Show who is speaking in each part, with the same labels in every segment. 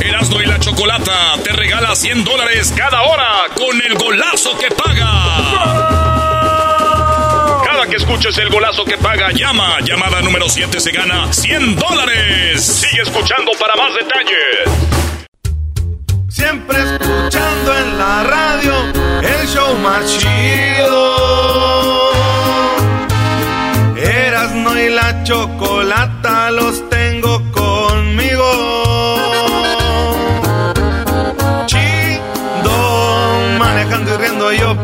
Speaker 1: Erasmo y la Chocolata te regala 100 dólares cada hora con el golazo que paga. Cada que escuches el golazo que paga, llama. Llamada número 7 se gana 100 dólares. Sigue escuchando para más detalles.
Speaker 2: Siempre escuchando en la radio el show más chido. Erasmo y la Chocolata los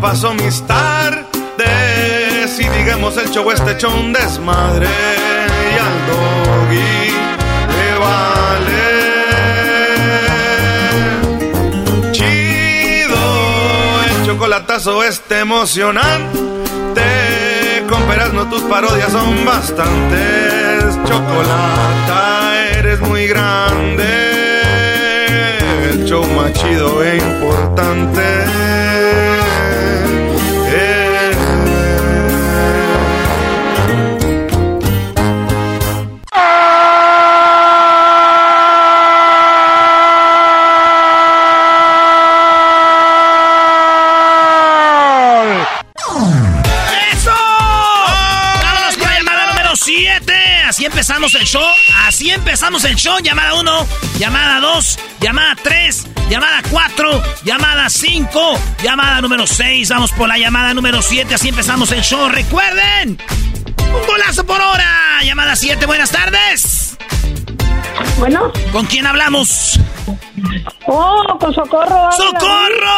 Speaker 2: paso mis tardes y digamos el show este hecho desmadre y al doggy le vale. Chido el chocolatazo este emocionante. Con no tus parodias son bastantes. Chocolata eres muy grande. El show más chido e importante.
Speaker 3: Empezamos el show. Así empezamos el show. Llamada 1, llamada 2, llamada 3, llamada 4, llamada 5, llamada número 6. Vamos por la llamada número 7. Así empezamos el show. Recuerden, un golazo por hora. Llamada 7, buenas tardes.
Speaker 4: Bueno.
Speaker 3: ¿Con quién hablamos?
Speaker 4: Oh, con Socorro.
Speaker 3: ¡Socorro!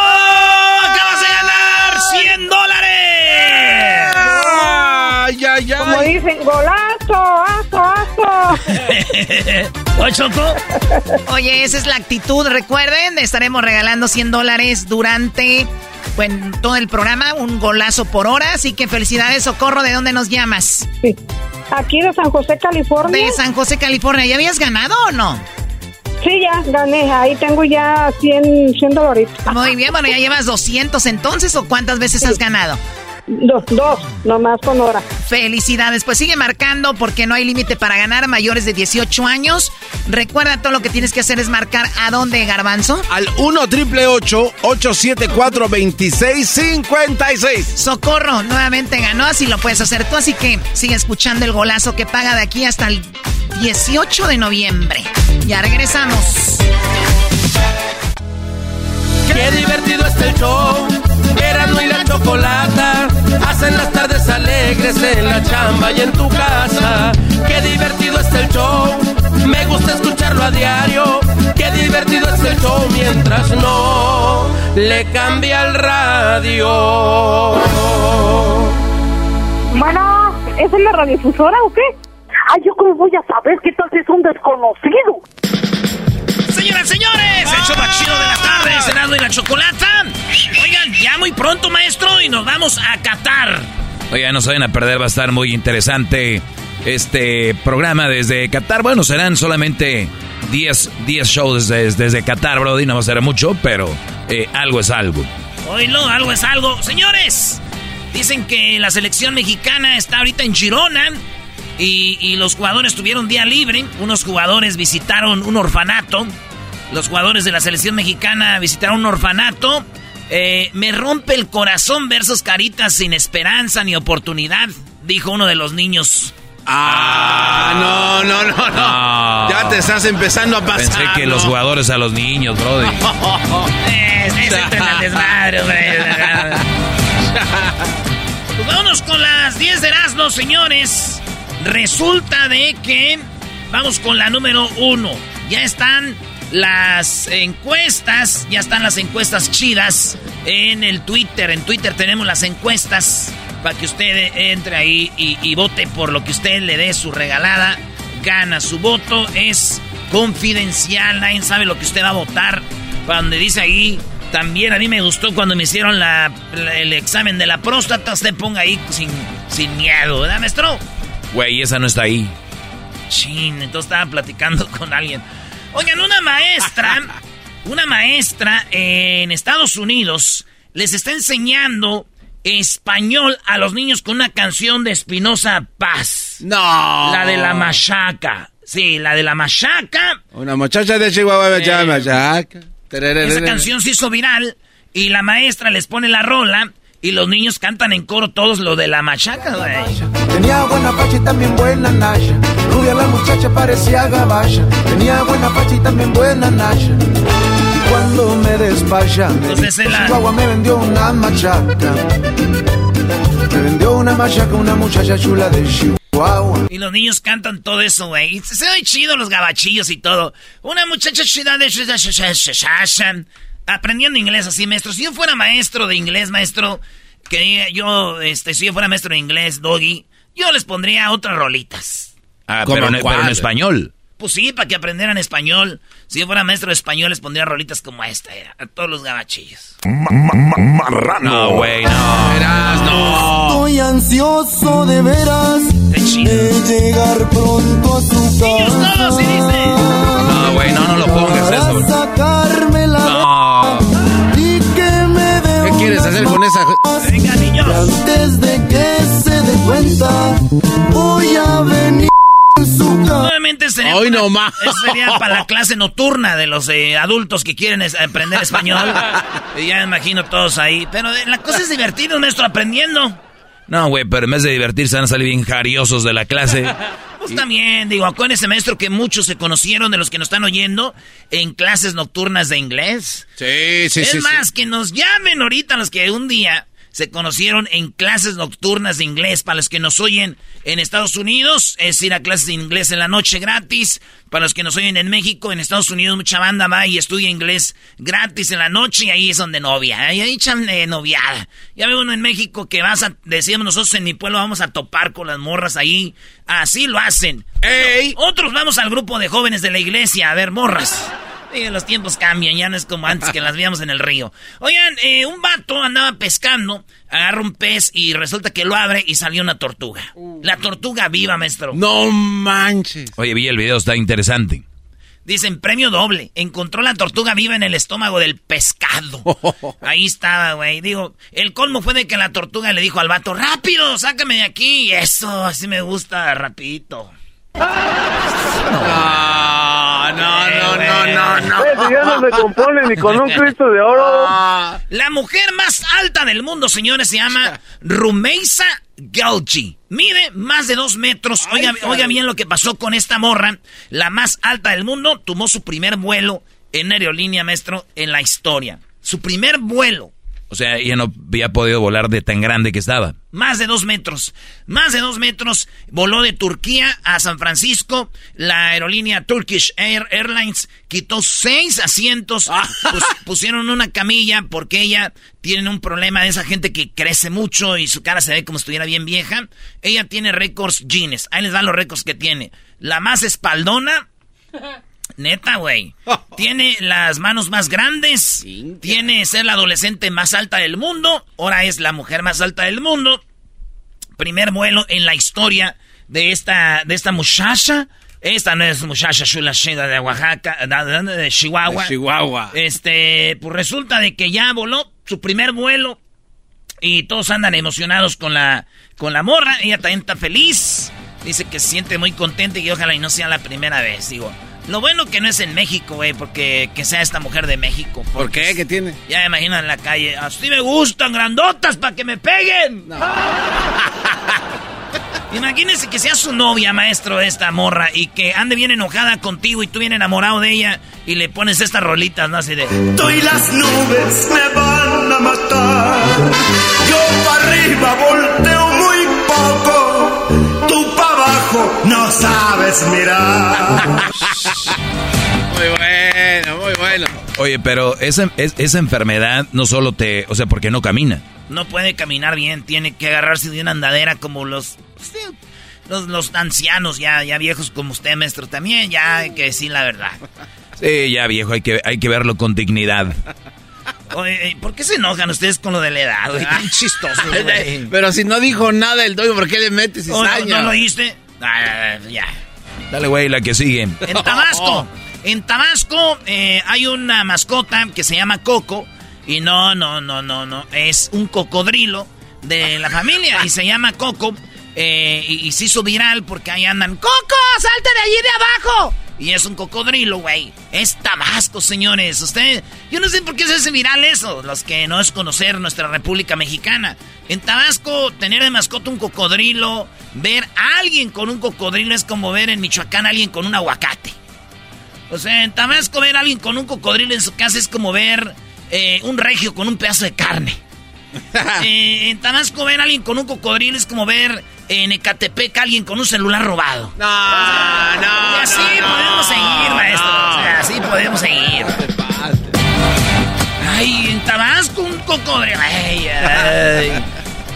Speaker 3: ¡Acabas de ganar 100 dólares!
Speaker 4: ¡Ay, ay, ay! Como dicen, golazo, aso, aso.
Speaker 3: ¿Oye, Choco?
Speaker 5: Oye, esa es la actitud. Recuerden, estaremos regalando 100 dólares durante bueno, todo el programa, un golazo por hora. Así que felicidades, Socorro. ¿De dónde nos llamas?
Speaker 4: Sí. Aquí de San José, California.
Speaker 5: De San José, California. ¿Ya habías ganado o no?
Speaker 4: Sí, ya gané. Ahí tengo ya 100, 100 dólares.
Speaker 5: Muy bien, bueno, ¿ya llevas 200 entonces o cuántas veces has ganado?
Speaker 4: Dos, dos, nomás con hora.
Speaker 5: Felicidades, pues sigue marcando porque no hay límite para ganar mayores de 18 años. Recuerda todo lo que tienes que hacer es marcar a dónde, Garbanzo.
Speaker 6: Al 1 triple 874 2656
Speaker 5: Socorro, nuevamente ganó, así lo puedes hacer tú, así que sigue escuchando el golazo que paga de aquí hasta el 18 de noviembre. Ya regresamos.
Speaker 7: Qué divertido está el show. Erasmo y la chocolata hacen las tardes alegres en la chamba y en tu casa. Qué divertido está el show. Me gusta escucharlo a diario. Qué divertido es el show mientras no le cambia el radio.
Speaker 4: Bueno, ¿es en la radiodifusora o qué? Ay, ¿yo cómo voy a saber qué tal si es un desconocido?
Speaker 3: Señoras, señores, el show más chido de la tarde, Senado y la Chocolata. Oigan, ya muy pronto, maestro, y nos vamos a Qatar.
Speaker 8: Oigan, no se vayan a perder, va a estar muy interesante este programa desde Qatar. Bueno, serán solamente 10, 10 shows desde, desde Qatar, Brody, no va a ser mucho, pero eh, algo es algo.
Speaker 3: Oílo, algo es algo. Señores, dicen que la selección mexicana está ahorita en Girona. Y, y, los jugadores tuvieron día libre. Unos jugadores visitaron un orfanato. Los jugadores de la selección mexicana visitaron un orfanato. Eh, me rompe el corazón ver sus caritas sin esperanza ni oportunidad, dijo uno de los niños
Speaker 6: Ah, no, no, no, no. Ya te estás empezando a pasar.
Speaker 8: Pensé que los jugadores a los niños, brody.
Speaker 3: eh, desmadre, pues vámonos con las 10 de Erasmo, señores. Resulta de que vamos con la número uno. Ya están las encuestas, ya están las encuestas chidas en el Twitter. En Twitter tenemos las encuestas para que usted entre ahí y, vote por lo que usted le dé su regalada. Gana su voto, es confidencial, nadie sabe lo que usted va a votar. Cuando dice ahí, también a mí me gustó cuando me hicieron el examen de la próstata, usted ponga ahí sin, sin miedo, ¿verdad, maestro?
Speaker 8: Güey, esa no está ahí.
Speaker 3: Chin, entonces estaba platicando con alguien. Oigan, una maestra, una maestra en Estados Unidos les está enseñando español a los niños con una canción de Espinosa Paz.
Speaker 6: No.
Speaker 3: La de la machaca. Sí, la de la machaca.
Speaker 6: Una muchacha de Chihuahua eh, machaca.
Speaker 3: Esa canción se hizo viral y la maestra les pone la rola y los niños cantan en coro todos lo de la machaca, güey.
Speaker 9: Tenía buena facha y también buena nasha. Rubia la muchacha parecía gabacha. Tenía buena facha y también buena nasha. Y cuando me despacha,
Speaker 3: Entonces la...
Speaker 9: Chihuahua me vendió una machaca. Me vendió una machaca una muchacha chula de Chihuahua.
Speaker 3: Y los niños cantan todo eso, güey. Se ve chido los gabachillos y todo. Una muchacha chula de aprendiendo inglés así, maestro. Si yo fuera maestro de inglés, maestro, que yo, este, si yo fuera maestro de inglés, doggy, yo les pondría otras rolitas.
Speaker 8: Ah, pero, en español.
Speaker 3: Pues sí, para que aprendieran español. Si yo fuera maestro de español, les pondría rolitas como esta, era, a todos los gabachillos.
Speaker 8: Marrano. No, güey, no.
Speaker 9: Verás, no. Estoy ansioso de veras de llegar pronto a su casa.
Speaker 3: No, sí dice.
Speaker 8: No, güey, no, no lo pongas eso.
Speaker 9: Sacarme
Speaker 8: no.
Speaker 6: ¿Qué quieres hacer con esa?
Speaker 3: Venga, niños.
Speaker 9: Antes de que se dé cuenta, voy a venir.
Speaker 3: Nuevamente sería,
Speaker 6: Hoy
Speaker 3: para,
Speaker 6: no más.
Speaker 3: sería para la clase nocturna de los eh, adultos que quieren aprender español. y ya me imagino todos ahí. Pero eh, la cosa es divertida, maestro, aprendiendo.
Speaker 8: No, güey, pero en vez de divertirse van a salir bien jariosos de la clase.
Speaker 3: Pues también, digo, ese maestro que muchos se conocieron de los que nos están oyendo en clases nocturnas de inglés.
Speaker 6: Sí, sí,
Speaker 3: es
Speaker 6: sí.
Speaker 3: Es más, que nos llamen ahorita los que un día se conocieron en clases nocturnas de inglés. Para los que nos oyen en Estados Unidos, es ir a clases de inglés en la noche gratis. Para los que nos oyen en México, en Estados Unidos, mucha banda va y estudia inglés gratis en la noche y ahí es donde novia. Ahí echan eh, noviada. Ya veo uno en México que vas a, decíamos nosotros en mi pueblo, vamos a topar con las morras ahí. Así lo hacen.
Speaker 6: ¡Ey!
Speaker 3: Otros vamos al grupo de jóvenes de la iglesia a ver morras los tiempos cambian, ya no es como antes que las veíamos en el río. Oigan, eh, un vato andaba pescando, agarra un pez y resulta que lo abre y salió una tortuga. La tortuga viva, maestro.
Speaker 6: No manches.
Speaker 8: Oye, vi el video, está interesante.
Speaker 3: Dicen, premio doble. Encontró la tortuga viva en el estómago del pescado. Ahí estaba, güey. Digo, el colmo fue de que la tortuga le dijo al vato, rápido, sácame de aquí. Y eso, así me gusta, rapidito.
Speaker 6: No, no, no, no, no, no.
Speaker 10: ya no se compone ni con un Cristo de oro.
Speaker 3: La mujer más alta del mundo, señores, se llama Rumeisa Galgi. Mide más de dos metros. Oiga, oiga bien lo que pasó con esta morra. La más alta del mundo tomó su primer vuelo en aerolínea, maestro, en la historia. Su primer vuelo.
Speaker 8: O sea, ella no había podido volar de tan grande que estaba.
Speaker 3: Más de dos metros. Más de dos metros. Voló de Turquía a San Francisco. La aerolínea Turkish Air Airlines quitó seis asientos. pusieron una camilla porque ella tiene un problema de esa gente que crece mucho y su cara se ve como si estuviera bien vieja. Ella tiene récords jeans. Ahí les dan los récords que tiene. La más espaldona. Neta, güey. Tiene las manos más grandes. Tiene ser la adolescente más alta del mundo. Ahora es la mujer más alta del mundo. Primer vuelo en la historia de esta, de esta muchacha. Esta no es muchacha chula de Oaxaca, de, Chihuahua.
Speaker 6: De Chihuahua.
Speaker 3: Este, pues resulta de que ya voló su primer vuelo. Y todos andan emocionados con la, con la morra. Ella también está feliz. Dice que se siente muy contenta y que ojalá y no sea la primera vez. Digo, lo bueno que no es en México, güey, porque que sea esta mujer de México.
Speaker 6: ¿Por qué? ¿Qué tiene?
Speaker 3: Ya me imagino en la calle. Así me gustan, grandotas, para que me peguen. Imagínense que sea su novia, maestro, esta morra, y que ande bien enojada contigo y tú bien enamorado de ella y le pones estas rolitas, ¿no? Así de...
Speaker 11: Tú y las nubes me van a matar. Yo para arriba volteo muy poco. Tú para abajo no sabes mirar.
Speaker 6: Muy bueno, muy bueno.
Speaker 8: Oye, pero esa, esa enfermedad no solo te... O sea, porque no camina.
Speaker 3: No puede caminar bien, tiene que agarrarse de una andadera como los... los, los ancianos ya, ya viejos como usted, maestro, también ya hay que decir la verdad.
Speaker 8: Sí, ya viejo, hay que, hay que verlo con dignidad.
Speaker 3: Oye, ¿por qué se enojan ustedes con lo de la edad? Qué chistoso, güey.
Speaker 6: Pero si no dijo nada el doy, ¿por qué le metes
Speaker 3: ¿O
Speaker 6: cizaña?
Speaker 3: ¿No, no lo oíste? Ah, ya.
Speaker 8: Dale, güey, la que sigue.
Speaker 3: En Tabasco, en Tabasco eh, hay una mascota que se llama Coco. Y no, no, no, no, no. Es un cocodrilo de la familia y se llama Coco. eh, y, y se hizo viral porque ahí andan. ¡Coco, salte de allí de abajo! Y es un cocodrilo, güey. Es Tabasco, señores. Usted, yo no sé por qué se hace viral eso. Los que no es conocer nuestra República Mexicana. En Tabasco, tener de mascota un cocodrilo, ver a alguien con un cocodrilo es como ver en Michoacán a alguien con un aguacate. O sea, en Tabasco ver a alguien con un cocodrilo en su casa es como ver eh, un regio con un pedazo de carne. Eh, en Tabasco ver a alguien con un cocodrilo es como ver en Ecatepec a alguien con un celular robado.
Speaker 6: No, no.
Speaker 3: Y así
Speaker 6: no,
Speaker 3: podemos
Speaker 6: no,
Speaker 3: seguir, maestro.
Speaker 6: no.
Speaker 3: O sea, así podemos seguir. Ay, en Tabasco un cocodrilo. Ay, ay.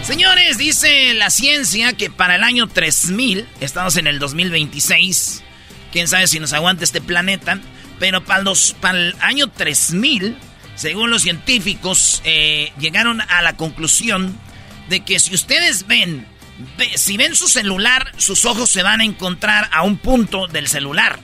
Speaker 3: Señores, dice la ciencia que para el año 3000, estamos en el 2026, quién sabe si nos aguanta este planeta, pero para, el año 3000, según los científicos, eh, llegaron a la conclusión de que si ustedes ven, ve- si ven su celular, sus ojos se van a encontrar a un punto del celular,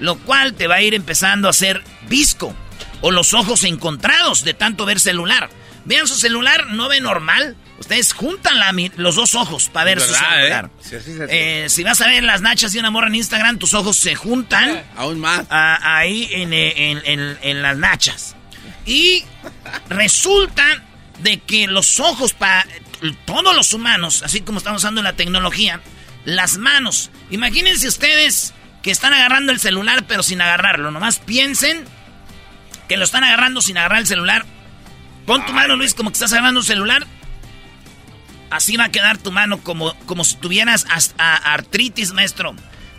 Speaker 3: lo cual te va a ir empezando a hacer visco o los ojos encontrados de tanto ver celular. Vean su celular, no ve normal. Ustedes juntan la los dos ojos para ver su
Speaker 6: ¿Verdad,
Speaker 3: celular.
Speaker 6: eh? Sí,
Speaker 3: Eh, si vas a ver las nachas de una morra en Instagram, tus ojos se juntan.
Speaker 6: Aún más.
Speaker 3: ahí en, eh, en- en- en las nachas. Y resulta de que los ojos para todos los humanos, así como estamos usando la tecnología, las manos. Imagínense ustedes que están agarrando el celular pero sin agarrarlo. Nomás piensen que lo están agarrando sin agarrar el celular. Pon tu mano, Luis, como que estás agarrando un celular. Así va a quedar tu mano como, como si tuvieras artritis, maestro.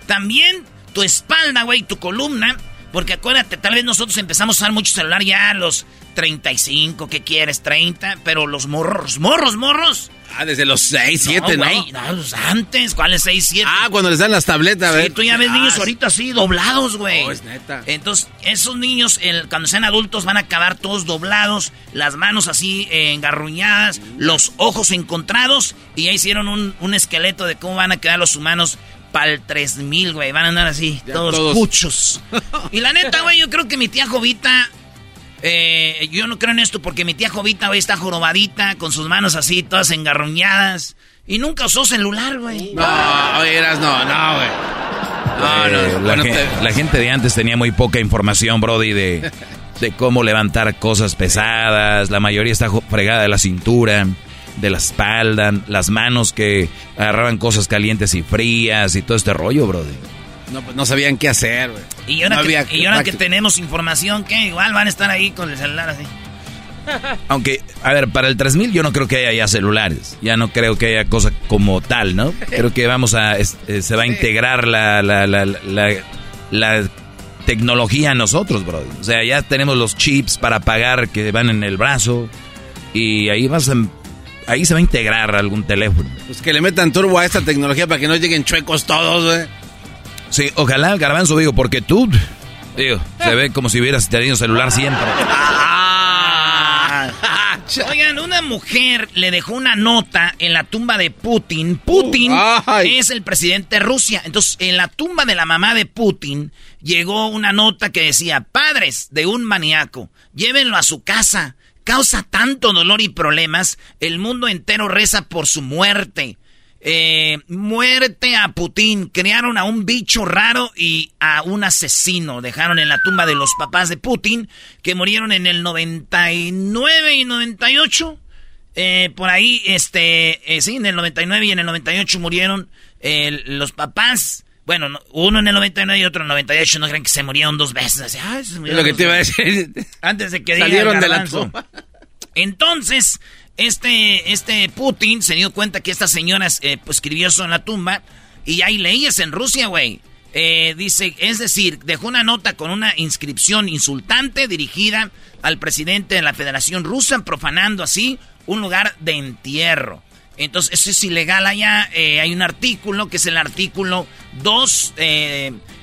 Speaker 3: También tu espalda, güey, tu columna. Porque acuérdate, tal vez nosotros empezamos a usar mucho celular ya a los 35, ¿qué quieres? 30, pero los morros, morros, morros.
Speaker 6: Ah, desde los 6, 7, ¿no?
Speaker 3: güey, no, pues antes, ¿cuáles 6, 7?
Speaker 6: Ah, cuando les dan las tabletas, a ver.
Speaker 3: Sí, tú ya ves
Speaker 6: Ah,
Speaker 3: niños ahorita así, doblados, güey.
Speaker 6: Oh, es neta.
Speaker 3: Entonces, esos niños, el- cuando sean adultos, van a acabar todos doblados, las manos así eh, engarruñadas, los ojos encontrados, y ya hicieron un, un esqueleto de cómo van a quedar los humanos para el 3000, güey. Van a andar así, todos,
Speaker 6: todos.
Speaker 3: puchos. y la neta, güey, yo creo que mi tía Jovita. Eh, yo no creo en esto porque mi tía Jovita, está jorobadita, con sus manos así, todas engarruñadas. Y nunca usó celular, güey.
Speaker 6: No, oye, eras no, no, güey. No, no,
Speaker 8: Eh, la,
Speaker 6: bueno,
Speaker 8: gen-
Speaker 6: te-
Speaker 8: la gente de antes tenía muy poca información, Brody, de, de cómo levantar cosas pesadas. La mayoría está fregada de la cintura, de la espalda, las manos que agarraban cosas calientes y frías y todo este rollo, Brody.
Speaker 6: No, pues no sabían qué hacer, güey.
Speaker 3: Y ahora,
Speaker 6: No
Speaker 3: que,
Speaker 6: había
Speaker 3: y ahora que tenemos información, que igual van a estar ahí con el celular así.
Speaker 8: Aunque, a ver, para el 3000 yo no creo que haya ya celulares. Ya no creo que haya cosa como tal, ¿no? Creo que vamos a. es- eh, se va a integrar la, la, la, la, la tecnología a nosotros, bro. O sea, ya tenemos los chips para pagar que van en el brazo. Y ahí vas a. Ahí se va a integrar algún teléfono.
Speaker 6: Pues que le metan turbo a esta tecnología para que no lleguen chuecos todos, güey.
Speaker 8: Sí, ojalá, Garbanzo, digo, porque tú. Digo, se ve como si hubieras tenido celular siempre.
Speaker 3: Oigan, una mujer le dejó una nota en la tumba de Putin. Putin es el presidente de Rusia. Entonces, en la tumba de la mamá de Putin llegó una nota que decía, padres de un maníaco, llévenlo a su casa. Causa tanto dolor y problemas, el mundo entero reza por su muerte. Eh, muerte a Putin. Crearon a un bicho raro y a un asesino. Dejaron en la tumba de los papás de Putin, que murieron en el 99 y 98. Eh, por ahí, este, eh, sí, en el 99 y en el 98 murieron los papás. Bueno, uno en el 99 y otro en el 98. No creen que se murieron dos veces. es
Speaker 6: lo que te iba a decir.
Speaker 3: Antes de que
Speaker 6: salieron de la
Speaker 3: Entonces, este, este Putin se dio cuenta que esta señora eh, pues, escribió eso en la tumba. Y hay leyes en Rusia, güey. Eh, dice, es decir, dejó una nota con una inscripción insultante dirigida al presidente de la Federación Rusa, profanando así un lugar de entierro. Entonces, eso es ilegal allá. Eh, hay un artículo que es el artículo 2.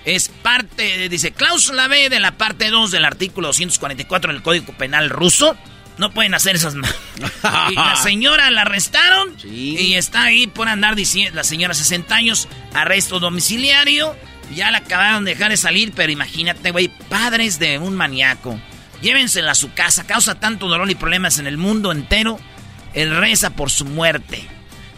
Speaker 3: es parte, dice, cláusula B de la parte 2 del artículo 244 del Código Penal ruso no pueden hacer esas y la señora la arrestaron y está ahí por andar diciendo, la señora 60 años, arresto domiciliario. Ya la acabaron de dejar de salir, pero imagínate, güey, padres de un maníaco. Llévensela a su casa, causa tanto dolor y problemas en el mundo entero. Él reza por su muerte.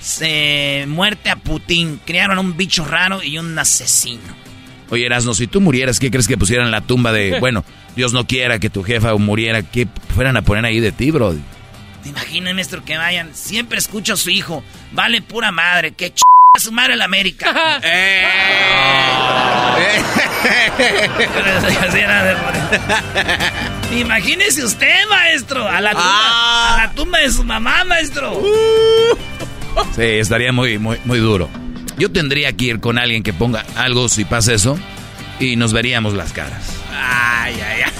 Speaker 3: Se muerte a Putin. Crearon un bicho raro y un asesino.
Speaker 8: Oye, Erasno, si tú murieras, ¿qué crees que pusieran en la tumba de, bueno, Dios no quiera que tu jefa muriera, ¿qué fueran a poner ahí de ti, bro?
Speaker 3: ¿Te imaginas, maestro, que vayan? Siempre escucho a su hijo. Vale pura madre, que ch a su madre la América. eh. Imagínese usted, maestro, a la tumba, a la tumba de su mamá, maestro.
Speaker 8: Sí, estaría muy, muy, muy duro. Yo tendría que ir con alguien que ponga algo si pasa eso y nos veríamos las caras.
Speaker 3: Ay, ay, ay.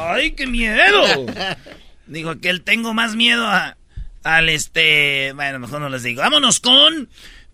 Speaker 3: ¡Ay, qué miedo! Digo que él tengo más miedo a, al este... Bueno, mejor no les digo. Vámonos con...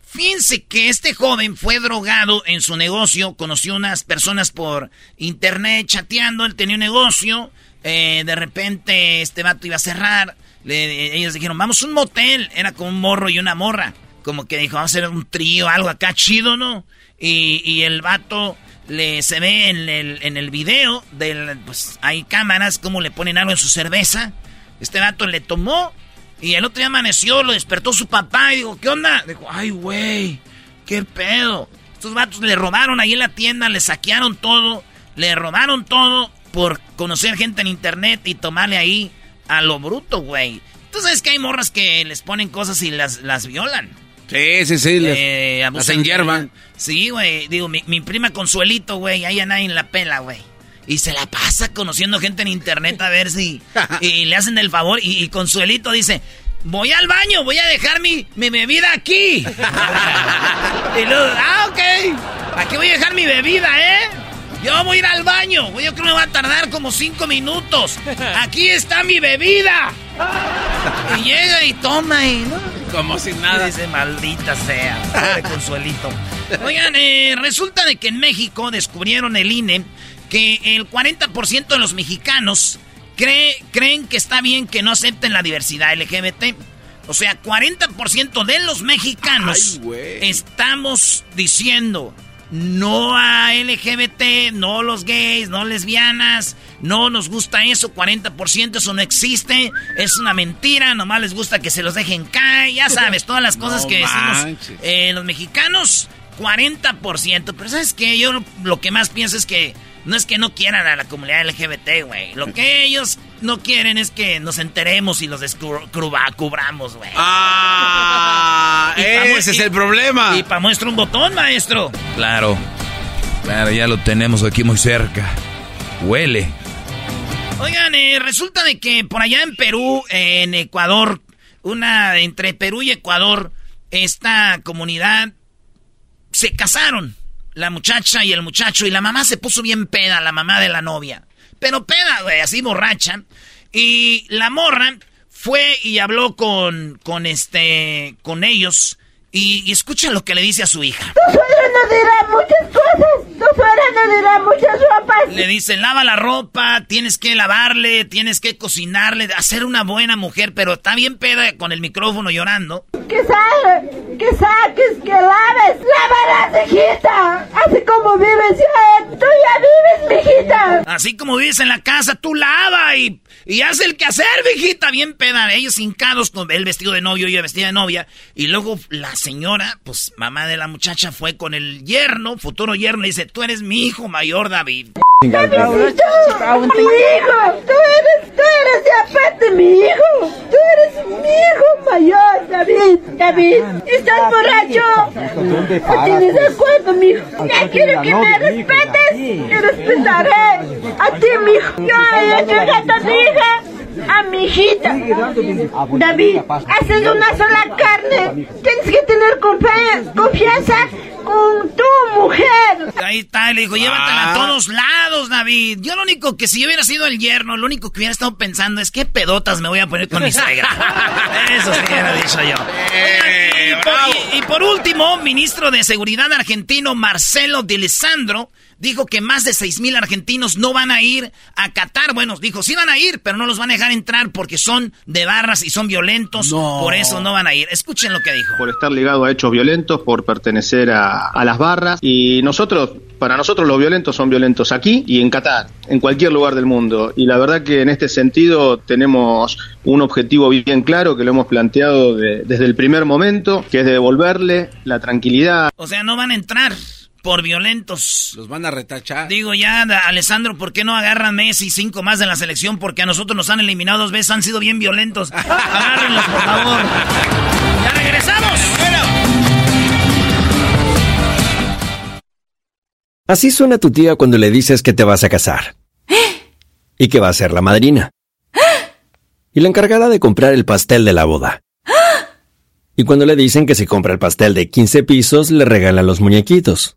Speaker 3: Fíjense que este joven fue drogado en su negocio, conoció unas personas por internet chateando, él tenía un negocio, eh, de repente este vato iba a cerrar, ellos dijeron, vamos a un motel, era con un morro y una morra como que dijo, vamos a hacer un trío, algo acá chido, ¿no? Y, y el vato le se ve en el, en el video, del, pues hay cámaras, como le ponen algo en su cerveza. Este vato le tomó y el otro día amaneció, lo despertó su papá y dijo, ¿qué onda? Dijo, ay, güey, qué pedo. Estos vatos le robaron ahí en la tienda, le saquearon todo, le robaron todo por conocer gente en internet y tomarle ahí a lo bruto, güey. Tú sabes que hay morras que les ponen cosas y las, las violan.
Speaker 6: Sí, sí, sí. Eh, las hierba.
Speaker 3: Sí, güey. Digo, mi, prima Consuelito, güey, ahí a nadie en la pela, güey. Y se la pasa conociendo gente en internet a ver si... y le hacen el favor. Y, Consuelito dice, voy al baño, voy a dejar mi, mi bebida aquí. y luego, ah, ok. Aquí voy a dejar mi bebida, ¿eh? Yo voy a ir al baño. Yo creo que me va a tardar como cinco minutos. Aquí está mi bebida. Y llega y toma y... ¿no?
Speaker 6: Como si nada.
Speaker 3: Dice, maldita sea. De consuelito. Oigan, eh, resulta de que en México descubrieron el INE que el 40% de los mexicanos cree, creen que está bien que no acepten la diversidad LGBT. O sea, 40% de los mexicanos estamos diciendo no a LGBT, no los gays, no lesbianas, no nos gusta eso, 40% eso no existe, es una mentira, nomás les gusta que se los dejen caer, ya sabes, todas las cosas que decimos eh, los mexicanos, 40%, pero ¿sabes qué? Yo lo que más pienso es que no es que no quieran a la comunidad LGBT, güey. Lo que ellos no quieren es que nos enteremos y los descubramos, güey.
Speaker 6: Ah, ese es el problema.
Speaker 3: Y para muestra un botón, maestro.
Speaker 8: Claro. Claro, ya lo tenemos aquí muy cerca. Huele.
Speaker 3: Oigan, eh, resulta de que por allá en Perú, en Ecuador, una entre Perú y Ecuador, esta comunidad se casaron la muchacha y el muchacho, y la mamá se puso bien peda, la mamá de la novia. Pero peda, güey, así borracha. Y la morra fue y habló con, con este, con ellos. Y, escucha lo que le dice a su hija.
Speaker 12: Tu suegra nos dirá muchas cosas. Tu suegra nos dirá muchas ropas.
Speaker 3: Le dice, lava la ropa, tienes que lavarle, tienes que cocinarle, hacer una buena mujer, pero está bien peda con el micrófono llorando.
Speaker 12: Que salga, que saques, que laves. Lavarás, hijita. Así como vives ya, tú ya vives, mijita.
Speaker 3: Así como vives en la casa, tú lava y, y haz el quehacer, mijita. Bien peda, ellos hincados con el vestido de novio y ella vestida de novia. Y luego las señora, pues mamá de la muchacha, fue con el yerno, futuro yerno, y dice, tú eres mi hijo mayor, David.
Speaker 12: Mi hijo, tú eres, tú eres de aparte mi hijo, tú eres mi David, ¿estás borracho? ¿No tienes de acuerdo, mijo? Ya quiero que me respetes. Te respetaré. A ti, mijo. Yo he hecho a hija a mi hijita. David, haces una sola carne. Tienes que tener confianza con tu mujer.
Speaker 3: Ahí está, le dijo, llévatela a ah. todos lados, David. Yo lo único que si yo hubiera sido el yerno, lo único que hubiera estado pensando es qué pedotas me voy a poner con mi suegra. Eso sí hubiera dicho yo. Eh, y, por, último, ministro de Seguridad argentino Marcelo Di dijo que más de seis mil argentinos no van a ir a Qatar. Bueno, dijo, sí van a ir, pero no los van a dejar entrar porque son de barras y son violentos. Por eso no van a ir. Escuchen lo que dijo.
Speaker 13: Por estar ligado a hechos violentos, por pertenecer a, a las barras. Y nosotros, para nosotros los violentos son violentos aquí y en Qatar, en cualquier lugar del mundo. Y la verdad que en este sentido tenemos un objetivo bien claro que lo hemos planteado desde el primer momento, que es devolverle la tranquilidad.
Speaker 3: O sea, no van a entrar por violentos.
Speaker 6: Los van a retachar.
Speaker 3: Digo ya, Alessandro, ¿por qué no agarran Messi cinco más de la selección? Porque a nosotros nos han eliminado dos veces, han sido bien violentos. Agárrenlos, por favor. ¡Ya regresamos!
Speaker 14: Así suena tu tía cuando le dices que te vas a casar. Y que va a ser la madrina. Y la encargada de comprar el pastel de la boda. Y cuando le dicen que si compra el pastel de 15 pisos, le regalan los muñequitos.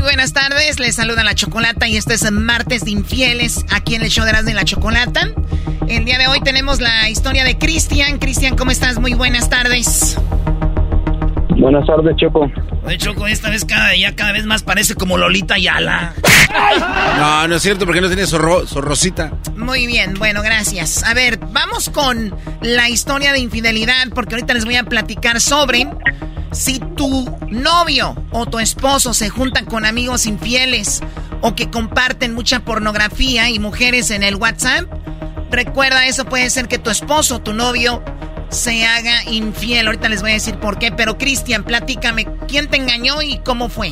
Speaker 5: Muy buenas tardes, les saluda la Chocolata y este es martes de infieles aquí en el show de Erasmo y la Chocolata. El día de hoy tenemos la historia de Cristian. Cristian, ¿cómo estás? Muy buenas tardes.
Speaker 10: Buenas tardes, Choco.
Speaker 3: Oye, Choco, esta vez cada día cada vez más parece como Lolita Yala.
Speaker 6: No, no es cierto, porque no tiene zorro, zorrosita.
Speaker 5: Muy bien, bueno, gracias. A ver, vamos con la historia de infidelidad, porque ahorita les voy a platicar sobre si tu novio o tu esposo se juntan con amigos infieles o que comparten mucha pornografía y mujeres en el WhatsApp Recuerda, eso puede ser que tu esposo, tu novio, se haga infiel. Ahorita les voy a decir por qué. Pero Cristian, platícame, ¿quién te engañó y cómo fue?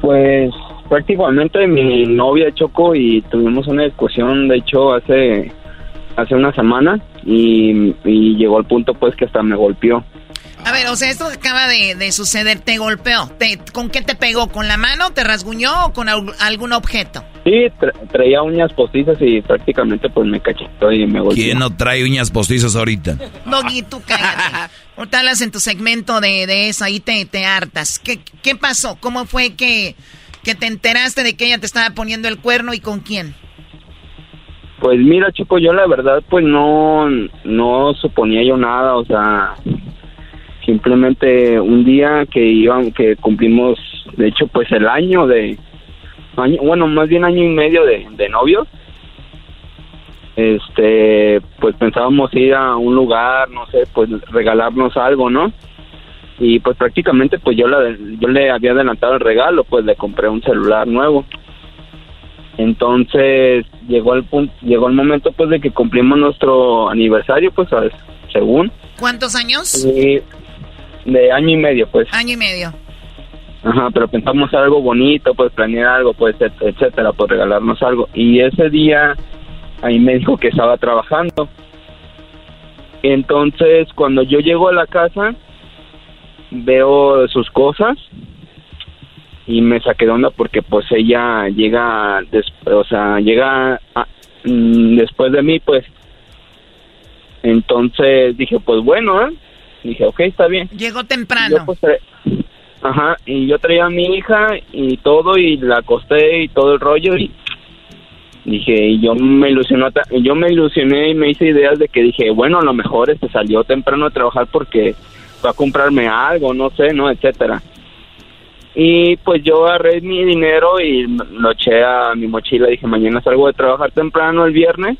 Speaker 10: Pues prácticamente mi novia Choco y tuvimos una discusión, de hecho, hace, hace una semana y, y llegó al punto pues que hasta me golpeó.
Speaker 5: A ver, o sea, esto acaba de, suceder, te golpeó. Te, ¿Con qué te pegó? ¿Con la mano? ¿Te rasguñó o con algún objeto?
Speaker 10: Sí, traía uñas postizas y prácticamente pues me cachetó y me golpeó.
Speaker 8: ¿Quién no trae uñas postizas ahorita?
Speaker 5: Doggy, tú cállate. Ahorita hablas en tu segmento de, de eso, ahí te, te hartas. ¿Qué, ¿Qué pasó? ¿Cómo fue que, que te enteraste de que ella te estaba poniendo el cuerno y con quién?
Speaker 10: Pues mira, chico, yo la verdad pues no, no suponía yo nada, o sea, simplemente un día que iban, que cumplimos, de hecho pues el año de, año, bueno, más bien año y medio de, de novios, este, pues pensábamos ir a un lugar, no sé, pues regalarnos algo, ¿no? Y pues prácticamente pues yo, la, yo le había adelantado el regalo, pues le compré un celular nuevo. Entonces llegó el punto, llegó el momento pues de que cumplimos nuestro aniversario, pues según.
Speaker 5: ¿Cuántos años?
Speaker 10: De año y medio, pues.
Speaker 5: Año y medio.
Speaker 10: Ajá, pero pensamos algo bonito, pues planear algo, pues, etcétera, pues regalarnos algo. Y ese día ahí me dijo que estaba trabajando. Entonces, cuando yo llego a la casa, veo sus cosas y me saqué de onda porque pues ella llega, o sea, llega mm, después de mí, pues. Entonces dije, pues bueno, ¿eh? Dije, ok, está bien.
Speaker 5: Llegó temprano.
Speaker 10: Pues, ajá, y yo traía a mi hija y todo y la acosté y todo el rollo y dije, y yo me ilusionó, yo me ilusioné y me hice ideas de que dije, bueno, a lo mejor este salió temprano a trabajar porque va a comprarme algo, no sé, no, etcétera. Y pues yo agarré mi dinero y lo eché a mi mochila. Dije, mañana salgo de trabajar temprano el viernes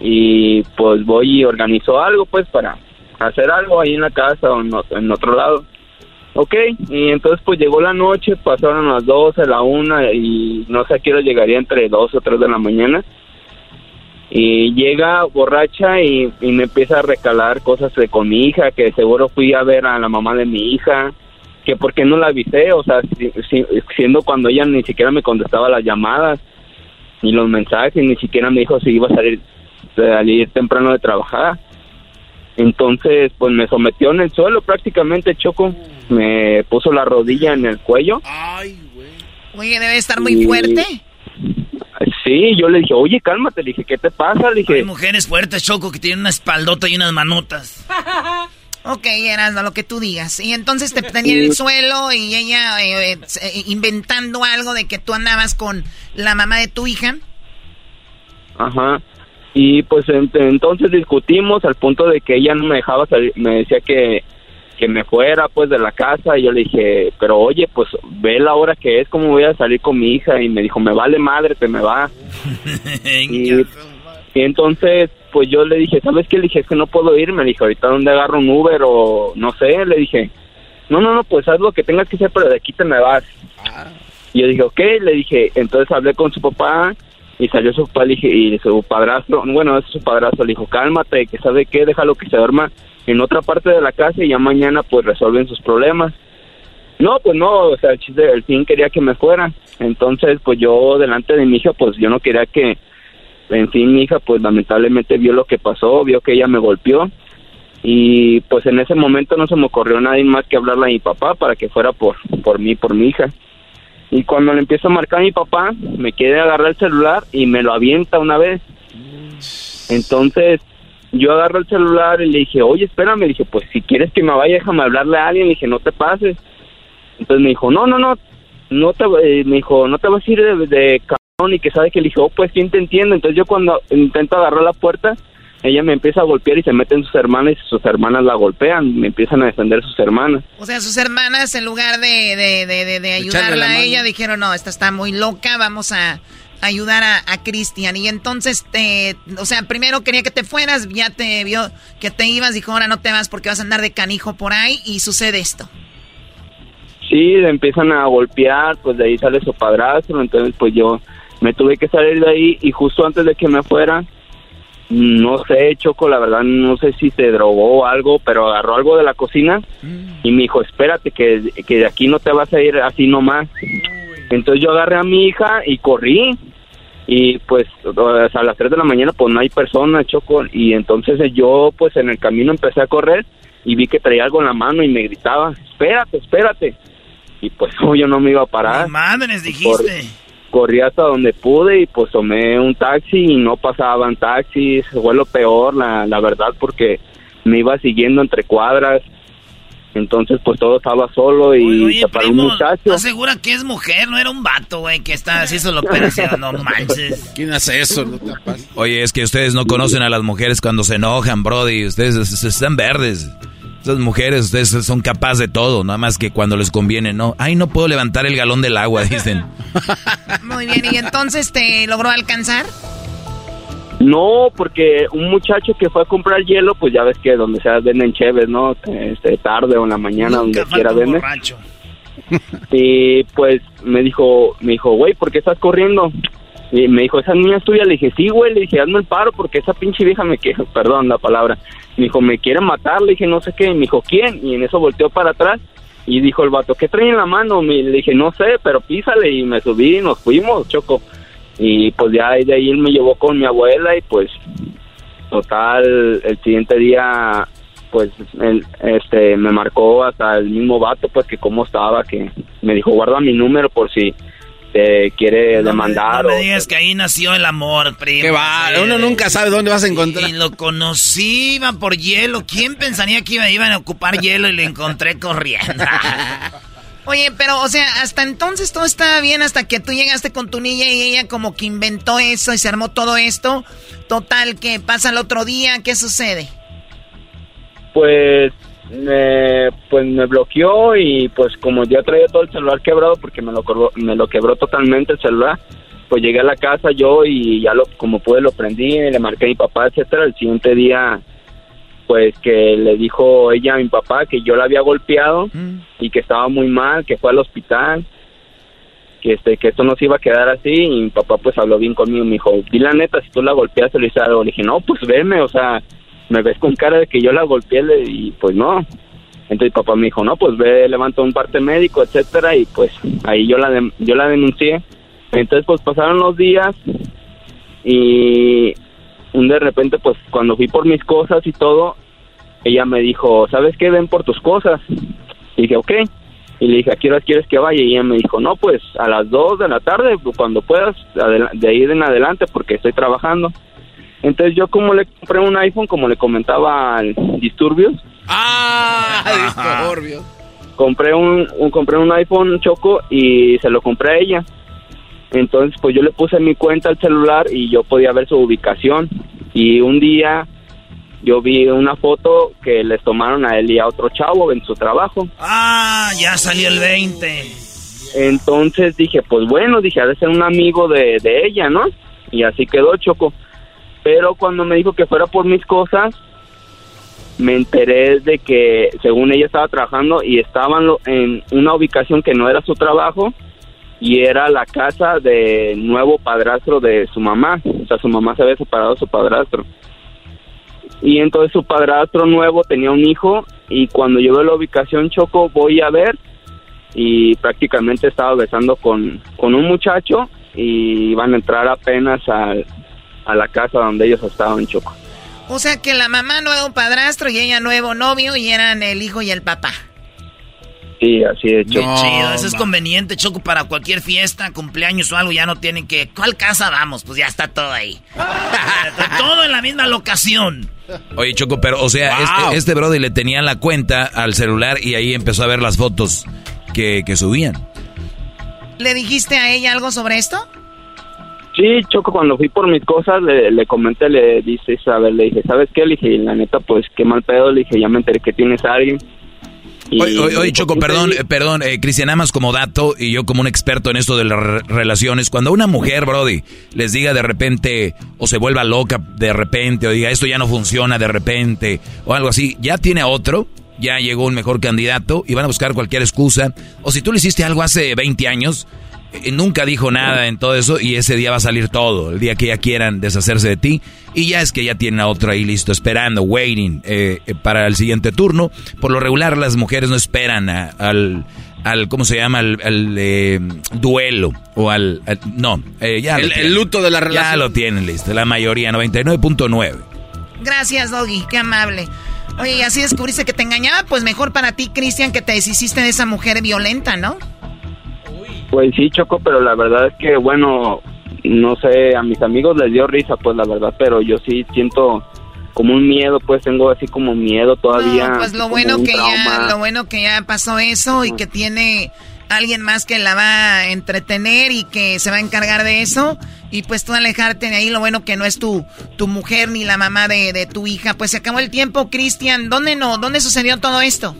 Speaker 10: y pues voy y organizo algo pues para hacer algo ahí en la casa o en, otro lado. Ok, y entonces pues llegó la noche, pasaron las 12, la 1 y no sé a qué llegaría entre 2 o 3 de la mañana. Y llega borracha y, me empieza a recalar cosas de con mi hija, que seguro fui a ver a la mamá de mi hija, que porque no la avisé, o sea, siendo cuando ella ni siquiera me contestaba las llamadas, ni los mensajes, ni siquiera me dijo si iba a salir, salir temprano de trabajar. Entonces, pues me sometió en el suelo prácticamente, Choco. Me puso la rodilla en el cuello.
Speaker 5: Ay, güey. Oye, debe estar muy fuerte.
Speaker 10: Sí, yo le dije, oye, cálmate. Le dije, ¿qué te pasa? Le dije...
Speaker 3: Hay mujeres fuertes, Choco, que tienen una espaldota y unas manotas.
Speaker 5: Ok, Erasmo, lo que tú digas. Y entonces te tenía en el suelo y ella eh, eh, eh, inventando algo de que tú andabas con la mamá de tu hija.
Speaker 10: Ajá. Y pues entonces discutimos al punto de que ella no me dejaba salir, me decía que, que me fuera pues de la casa y yo le dije, pero oye, pues ve la hora que es, cómo voy a salir con mi hija y me dijo, me vale madre, te me va. y, y entonces pues yo le dije, ¿sabes qué? Le dije, es que no puedo ir. Me dijo, ahorita dónde agarro un Uber o no sé. Le dije, no, no, no, pues haz lo que tengas que hacer, pero de aquí te me vas. Y yo dije, ok, le dije, entonces hablé con su papá y salió su papá y su padrastro, bueno, es su padrastro, le dijo, cálmate, que sabe qué, déjalo que se duerma en otra parte de la casa y ya mañana pues resuelven sus problemas. No, pues no, o sea, el chiste, el fin quería que me fuera. Entonces, pues yo delante de mi hija, pues yo no quería que en fin, mi hija pues lamentablemente vio lo que pasó, vio que ella me golpeó y pues en ese momento no se me ocurrió nadie más que hablarle a mi papá para que fuera por, por mí, por mi hija. Y cuando le empiezo a marcar a mi papá, me quiere agarrar el celular y me lo avienta una vez. Entonces, yo agarro el celular y le dije, oye, espérame, le dije, pues si quieres que me vaya, déjame hablarle a alguien, le dije, no te pases. Entonces me dijo, no, no, no, no te, eh, me dijo, no te vas a ir de, de y que sabe que le dije, oh, pues quién te entiende. Entonces yo cuando intento agarrar la puerta, ella me empieza a golpear y se meten sus hermanas y sus hermanas la golpean, me empiezan a defender sus hermanas.
Speaker 5: O sea, sus hermanas en lugar de, de, de, ayudarla a ella dijeron, no, esta está muy loca, vamos a ayudar a, a Cristian. Y entonces, te, o sea, primero quería que te fueras, ya te vio que te ibas, dijo, ahora no te vas porque vas a andar de canijo por ahí y sucede esto.
Speaker 10: Sí, le empiezan a golpear, pues de ahí sale su padrastro, entonces pues yo me tuve que salir de ahí y justo antes de que me fuera, no sé, Choco, la verdad no sé si se drogó o algo, pero agarró algo de la cocina y me dijo, espérate, que, de aquí no te vas a ir así nomás. Entonces yo agarré a mi hija y corrí y pues a las 3 de la mañana pues no hay persona, Choco, y entonces yo pues en el camino empecé a correr y vi que traía algo en la mano y me gritaba, espérate, espérate. Y pues yo no me iba a parar.
Speaker 3: Madres, dijiste
Speaker 10: corrí hasta donde pude y pues tomé un taxi y no pasaban taxis, fue lo peor, la, la verdad, porque me iba siguiendo entre cuadras Entonces, pues todo estaba solo y para un muchacho.
Speaker 3: Asegura que es mujer, no era un vato, güey, que está así solo operación, no manches.
Speaker 6: ¿Quién hace eso?
Speaker 8: Oye, es que ustedes no conocen a las mujeres cuando se enojan, Brody. Ustedes están verdes. Esas mujeres, ustedes son capaces de todo, nada más que cuando les conviene, ¿no? Ay, no puedo levantar el galón del agua, dicen.
Speaker 5: Muy bien, ¿y entonces te logró alcanzar?
Speaker 10: No, porque un muchacho que fue a comprar hielo, pues ya ves que donde sea venden cheves, ¿no? Este, tarde o en la mañana, donde quiera vender. Y pues me dijo, me dijo, güey, ¿por qué estás corriendo? Y me dijo, ¿esa niña es? Le dije, sí, güey. Le dije, hazme el paro porque esa pinche vieja me quiere, perdón la palabra. Me dijo, me quiere matar. Le dije, no sé qué. Me dijo, ¿quién? Y en eso volteó para atrás y dijo el vato, ¿qué trae en la mano? Me, le dije, no sé, pero písale. Y me subí y nos fuimos, choco. Y pues ya de ahí él me llevó con mi abuela y pues total, el siguiente día pues él, este me marcó hasta el mismo vato pues que cómo estaba que me dijo guarda mi número por si te quiere demandar.
Speaker 3: no me digas que ahí nació el amor, primo.
Speaker 6: Que va, uno nunca sabe dónde vas a encontrar.
Speaker 3: Y lo conocí, iba por hielo. ¿Quién pensaría que iba, iban a ocupar hielo y lo encontré corriendo?
Speaker 5: Oye, pero, o sea, hasta entonces todo estaba bien hasta que tú llegaste con tu niña y ella como que inventó eso y se armó todo esto. Total, ¿qué pasa el otro día? ¿Qué sucede?
Speaker 10: Pues me, pues me bloqueó y pues como ya traía todo el celular quebrado porque me lo, me lo quebró totalmente el celular, pues llegué a la casa yo y ya lo como pude lo prendí, le marqué a mi papá, etcétera. El siguiente día pues que le dijo ella a mi papá que yo la había golpeado mm. y que estaba muy mal, que fue al hospital, que este que esto no se iba a quedar así y mi papá pues habló bien conmigo, me dijo, di la neta, si tú la golpeaste le hice algo, le dije, no, pues veme, o sea, me ves con cara de que yo la golpeé y pues no. Entonces papá me dijo, no, pues ve, levanta un parte médico, etcétera, y pues ahí yo la, yo la denuncié. Entonces pues pasaron los días y de repente pues cuando fui por mis cosas y todo, ella me dijo, ¿sabes qué? Ven por tus cosas. Y dije, ok. Y le dije, ¿a qué hora quieres que vaya? Y ella me dijo, no, pues a las 2 de la tarde, cuando puedas, de ahí en adelante, porque estoy trabajando. Entonces yo como le compré un iPhone, como le comentaba al Disturbios.
Speaker 6: Ah, Disturbios.
Speaker 10: Compré un, compré un iPhone Choco y se lo compré a ella. Entonces pues yo le puse mi cuenta al celular y yo podía ver su ubicación. Y un día yo vi una foto que les tomaron a él y a otro chavo en su trabajo.
Speaker 3: Ah, ya salió el 20.
Speaker 10: Entonces dije, pues bueno, dije, ha de ser un amigo de, de ella, ¿no? Y así quedó Choco. Pero cuando me dijo que fuera por mis cosas, me enteré de que según ella estaba trabajando y estaban en una ubicación que no era su trabajo y era la casa de nuevo padrastro de su mamá. O sea, su mamá se había separado de su padrastro. Y entonces su padrastro nuevo tenía un hijo y cuando yo veo la ubicación Choco voy a ver y prácticamente estaba besando con, con un muchacho y van a entrar apenas al, a la casa donde ellos estaban, Choco.
Speaker 5: O sea que la mamá nuevo padrastro y ella nuevo novio y eran el hijo y el papá.
Speaker 10: Sí, así de Choco.
Speaker 3: chido, eso es conveniente, Choco, para cualquier fiesta, cumpleaños o algo, ya no tienen que... ¿Cuál casa vamos? Pues ya está todo ahí. todo en la misma locación.
Speaker 8: Oye, Choco, pero, o sea, este, este brother le tenía la cuenta al celular y ahí empezó a ver las fotos que, que subían.
Speaker 5: ¿Le dijiste a ella algo sobre esto?
Speaker 10: Sí, Choco, cuando fui por mis cosas, le, comenté, le dice Isabel, le dije, ¿sabes qué? Le dije, la neta, pues qué mal pedo, le dije, ya me enteré que tienes a alguien.
Speaker 8: oye, Choco, perdón, eh, perdón, eh, Cristian, más como dato y yo como un experto en esto de las relaciones, cuando una mujer, Brody, les diga de repente, o se vuelva loca de repente, o diga esto ya no funciona de repente, o algo así, ya tiene a otro, ya llegó un mejor candidato y van a buscar cualquier excusa, o si tú le hiciste algo hace 20 años, nunca dijo nada en todo eso y ese día va a salir todo, el día que ya quieran deshacerse de ti y ya es que ya tienen a otro ahí listo esperando, waiting eh, eh, para el siguiente turno. Por lo regular las mujeres no esperan al, al ¿cómo se llama? Al, duelo o al, no, ya
Speaker 6: el, luto de la relación.
Speaker 8: Ya lo tienen listo, la mayoría, 99.9.
Speaker 5: Gracias, Doggy, qué amable. Oye, y así descubriste que te engañaba, pues mejor para ti, Cristian, que te deshiciste de esa mujer violenta, ¿no?
Speaker 10: Pues sí, Choco, pero la verdad es que, bueno, no sé, a mis amigos les dio risa, pues la verdad, pero yo sí siento como un miedo, pues tengo así como miedo todavía.
Speaker 5: pues lo bueno que ya, lo bueno que ya pasó eso y que tiene alguien más que la va a entretener y que se va a encargar de eso. Y pues tú alejarte de ahí, lo bueno que no es tu, tu mujer ni la mamá de, de tu hija. Pues se acabó el tiempo, Cristian. ¿Dónde no? ¿Dónde sucedió todo esto?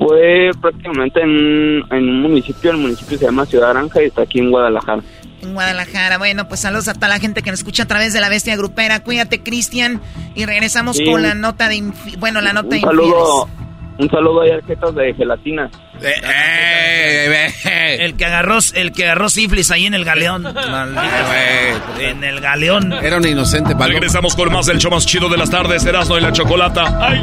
Speaker 10: Fue prácticamente en, en un municipio, el municipio se llama Ciudad Aranja y está aquí en Guadalajara.
Speaker 5: En Guadalajara. Bueno, pues saludos a toda la gente que nos escucha a través de la bestia grupera. Cuídate, Cristian. Y regresamos con la nota de... Bueno, la nota
Speaker 10: un saludo, Un saludo a Arquetas de gelatina.
Speaker 3: Eh, eh, eh, el que agarró el que agarró sífilis ahí en el galeón. en el galeón.
Speaker 6: Era un inocente.
Speaker 1: Regresamos con más del show más chido de las tardes, Erasmo y la Chocolata. ¡Ay!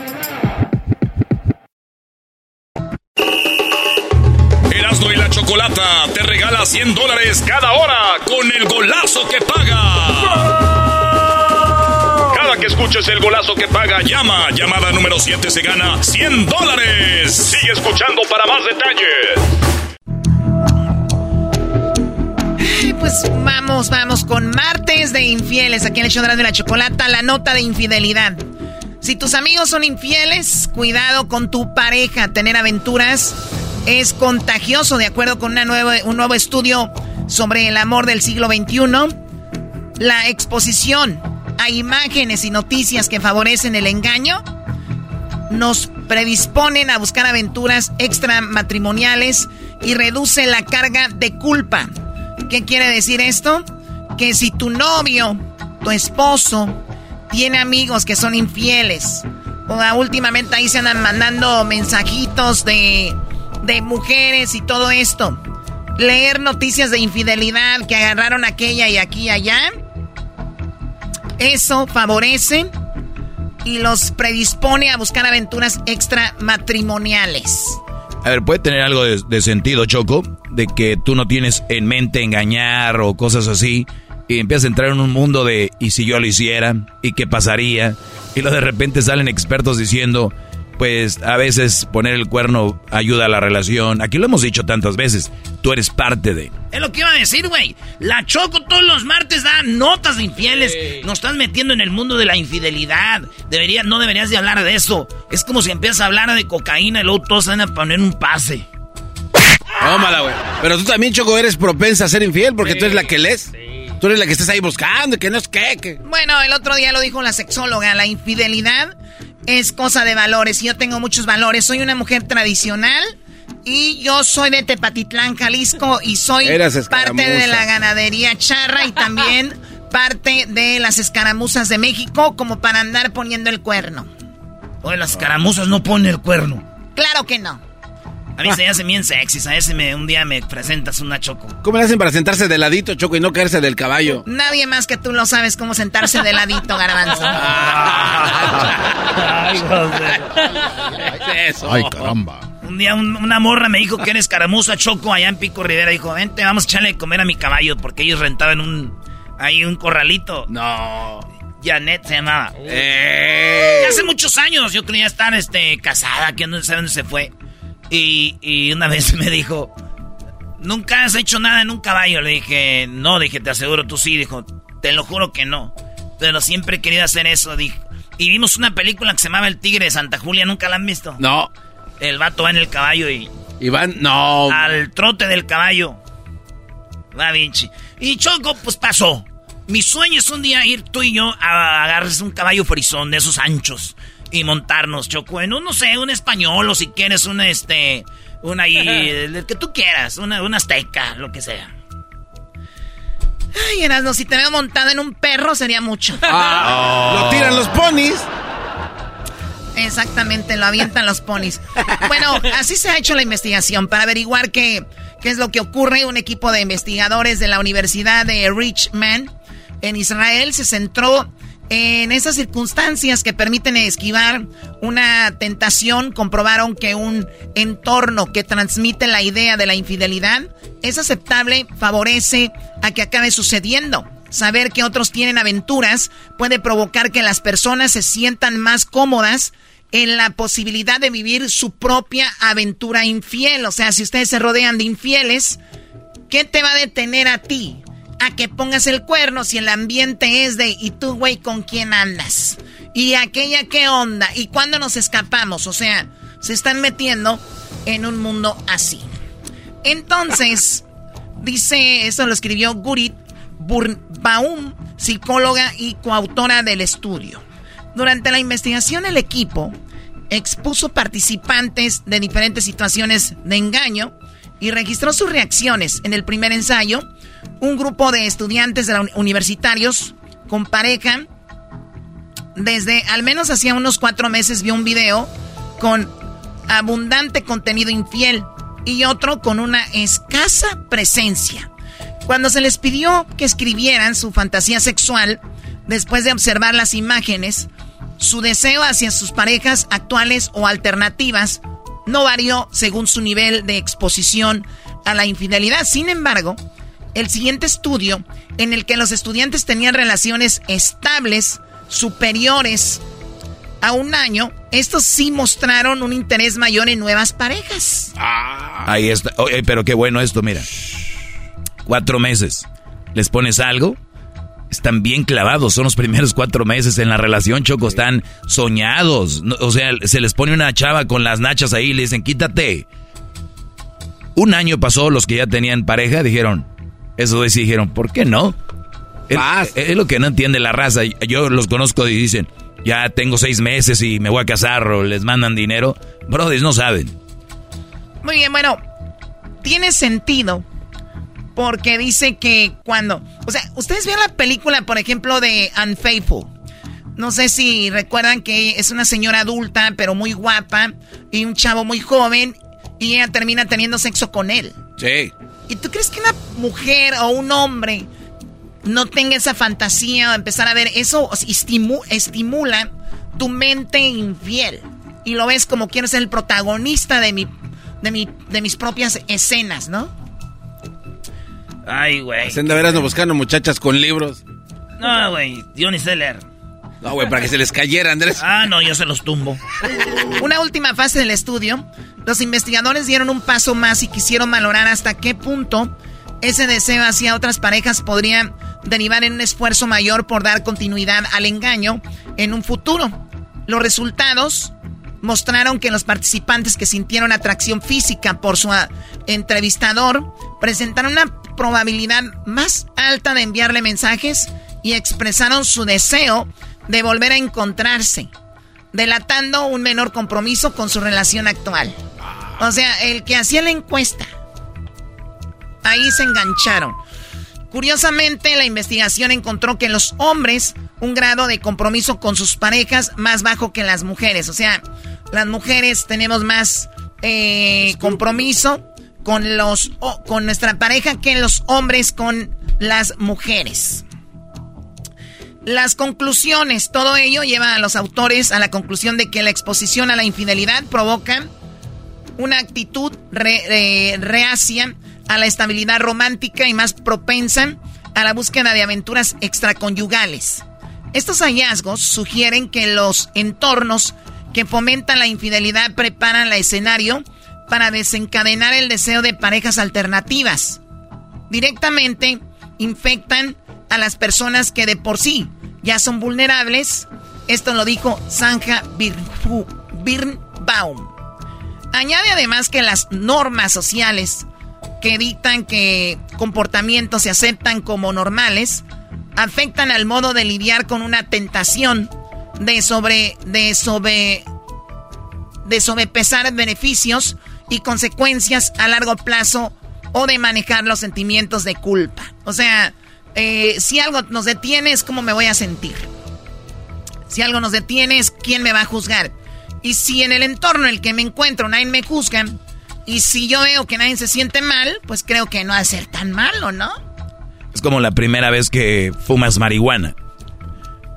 Speaker 1: Chocolata te regala 100 dólares cada hora con el golazo que paga. Cada que escuches el golazo que paga, llama. Llamada número 7 se gana 100 dólares. Sigue escuchando para más detalles.
Speaker 5: Pues vamos, vamos con martes de infieles aquí en el show de la chocolata, la nota de infidelidad. Si tus amigos son infieles, cuidado con tu pareja, tener aventuras es contagioso, de acuerdo con una un nuevo estudio sobre el amor del siglo XXI. La exposición a imágenes y noticias que favorecen el engaño nos predisponen a buscar aventuras extramatrimoniales y reduce la carga de culpa. ¿Qué quiere decir esto? Que si tu novio, tu esposo, tiene amigos que son infieles, o últimamente ahí se andan mandando mensajitos de de mujeres y todo esto. Leer noticias de infidelidad que agarraron aquella y aquí y allá. Eso favorece y los predispone a buscar aventuras extramatrimoniales.
Speaker 8: A ver, puede tener algo de, de, sentido, Choco, de que tú no tienes en mente engañar o cosas así, y empiezas a entrar en un mundo de ¿y si yo lo hiciera? ¿y qué pasaría? Y luego de repente salen expertos diciendo pues a veces poner el cuerno ayuda a la relación. Aquí lo hemos dicho tantas veces. Tú eres parte de.
Speaker 3: Es lo que iba a decir, güey. La Choco todos los martes da notas de infieles. Nos estás metiendo en el mundo de la infidelidad. Debería, no deberías de hablar de eso. Es como si empiezas a hablar de cocaína y luego todos van a poner un pase.
Speaker 6: Tómala, güey. Pero tú también, Choco, eres propensa a ser infiel porque tú eres la que lees. Tú eres la que estás ahí buscando, que no es qué. Que...
Speaker 5: Bueno, el otro día lo dijo la sexóloga. La infidelidad es cosa de valores. Yo tengo muchos valores. Soy una mujer tradicional. Y yo soy de Tepatitlán, Jalisco, y soy parte de la ganadería charra y también parte de las escaramuzas de México, como para andar poniendo el cuerno.
Speaker 3: Oye, las escaramuzas no ponen el cuerno.
Speaker 5: Claro que no.
Speaker 3: A mí se hacen bien sexy, a ese me, un día me presentas una choco.
Speaker 6: ¿Cómo le hacen para sentarse de ladito, Choco, y no caerse del caballo?
Speaker 5: Nadie más que tú lo sabes cómo sentarse de ladito, garbanzo.
Speaker 3: Ay,
Speaker 6: Ay, caramba.
Speaker 3: Un día una morra me dijo que eres caramuza, Choco, allá en Pico Rivera. Dijo, vente, vamos a echarle de comer a mi caballo, porque ellos rentaban un... Ahí un corralito.
Speaker 6: No.
Speaker 3: Janet se llamaba.
Speaker 6: Eh.
Speaker 3: Hace muchos años yo creía estar este, casada, que no sé dónde se fue. Y, una vez me dijo, ¿nunca has hecho nada en un caballo? Le dije, no, dije, te aseguro, tú sí. Dijo, te lo juro que no. Pero siempre he querido hacer eso, dijo. Y vimos una película que se llamaba El Tigre de Santa Julia, ¿nunca la han visto?
Speaker 6: No.
Speaker 3: El vato va en el caballo y...
Speaker 6: Y van, no.
Speaker 3: Al trote del caballo. Va Vinci. Y Choco, pues pasó. Mi sueño es un día ir tú y yo a agarrar un caballo frisón de esos anchos y montarnos, Choco, en un, no sé, un español o si quieres un, este, un ahí, el que tú quieras, una, una azteca, lo que sea. Ay, Erasmo, si te veo montado en un perro sería mucho.
Speaker 6: Ah, Lo tiran los ponis.
Speaker 5: Exactamente, lo avientan los ponis. Bueno, así se ha hecho la investigación para averiguar qué, qué es lo que ocurre. Un equipo de investigadores de la Universidad de Richmond en Israel se centró en esas circunstancias que permiten esquivar una tentación. Comprobaron que un entorno que transmite la idea de la infidelidad es aceptable, favorece a que acabe sucediendo. Saber que otros tienen aventuras puede provocar que las personas se sientan más cómodas en la posibilidad de vivir su propia aventura infiel. O sea, si ustedes se rodean de infieles, ¿qué te va a detener a ti? A que pongas el cuerno si el ambiente es de, ¿y tú, güey, con quién andas? ¿Y aquella qué onda? ¿Y cuándo nos escapamos? O sea, se están metiendo en un mundo así. Entonces, dice, eso lo escribió Gurit Baum, psicóloga y coautora del estudio. Durante la investigación, el equipo expuso participantes de diferentes situaciones de engaño y registró sus reacciones. En el primer ensayo, un grupo de estudiantes de la universitarios con pareja, desde al menos hacía unos cuatro meses, vio un video con abundante contenido infiel y otro con una escasa presencia. Cuando se les pidió que escribieran su fantasía sexual, después de observar las imágenes, su deseo hacia sus parejas actuales o alternativas no varió según su nivel de exposición a la infidelidad. Sin embargo, el siguiente estudio, en el que los estudiantes tenían relaciones estables superiores a un año, estos sí mostraron un interés mayor en nuevas parejas.
Speaker 8: Ahí está. Oye, pero qué bueno esto, mira. Cuatro meses. ¿Les pones algo? Están bien clavados, son los primeros cuatro meses en la relación, Choco, están soñados. o sea, se les pone una chava con las nachas ahí y le dicen, quítate. Un año pasó, los que ya tenían pareja dijeron, eso sí dijeron, ¿por qué no? Es, es, lo que no entiende la raza. Yo los conozco y dicen, ya tengo seis meses y me voy a casar o les mandan dinero. Brothers, no saben.
Speaker 5: Muy bien, bueno, tiene sentido porque dice que cuando... O sea, ustedes vieron la película, por ejemplo, de Unfaithful. No sé si recuerdan que es una señora adulta, pero muy guapa, y un chavo muy joven, y ella termina teniendo sexo con él.
Speaker 6: Sí.
Speaker 5: ¿Y tú crees que una mujer o un hombre no tenga esa fantasía o empezar a ver eso estimula tu mente infiel? Y lo ves como quiero ser el protagonista de, mi, de, mi, de mis propias escenas, ¿no?
Speaker 3: Ay, güey.
Speaker 6: Hacen de veras no buscando muchachas con libros.
Speaker 3: No, güey, yo ni sé leer.
Speaker 6: No, güey, para que se les cayera, Andrés.
Speaker 3: Ah, no, yo se los tumbo.
Speaker 5: Una última fase del estudio. Los investigadores dieron un paso más y quisieron valorar hasta qué punto ese deseo hacia otras parejas podría derivar en un esfuerzo mayor por dar continuidad al engaño en un futuro. Los resultados mostraron que los participantes que sintieron atracción física por su entrevistador presentaron una probabilidad más alta de enviarle mensajes y expresaron su deseo de volver a encontrarse, delatando un menor compromiso con su relación actual. O sea, el que hacía la encuesta, ahí se engancharon. Curiosamente, la investigación encontró que los hombres un grado de compromiso con sus parejas más bajo que las mujeres. O sea, las mujeres tenemos más eh, compromiso con los con nuestra pareja que los hombres con las mujeres. Las conclusiones, todo ello lleva a los autores a la conclusión de que la exposición a la infidelidad provoca una actitud reacia a la estabilidad romántica y más propensa a la búsqueda de aventuras extraconyugales. Estos hallazgos sugieren que los entornos que fomentan la infidelidad preparan el escenario para desencadenar el deseo de parejas alternativas. Directamente infectan a las personas que de por sí ya son vulnerables. Esto lo dijo Sanja Birnbaum. Añade además que las normas sociales que dictan que comportamientos se aceptan como normales afectan al modo de lidiar con una tentación de sobre de sobre de sobrepesar beneficios y consecuencias a largo plazo o de manejar los sentimientos de culpa. O sea, eh, si algo nos detiene es cómo me voy a sentir. Si algo nos detiene es quién me va a juzgar. Y si en el entorno en el que me encuentro nadie me juzga, y si yo veo que nadie se siente mal, pues creo que no va a ser tan malo, ¿no?
Speaker 8: Es como la primera vez que fumas marihuana.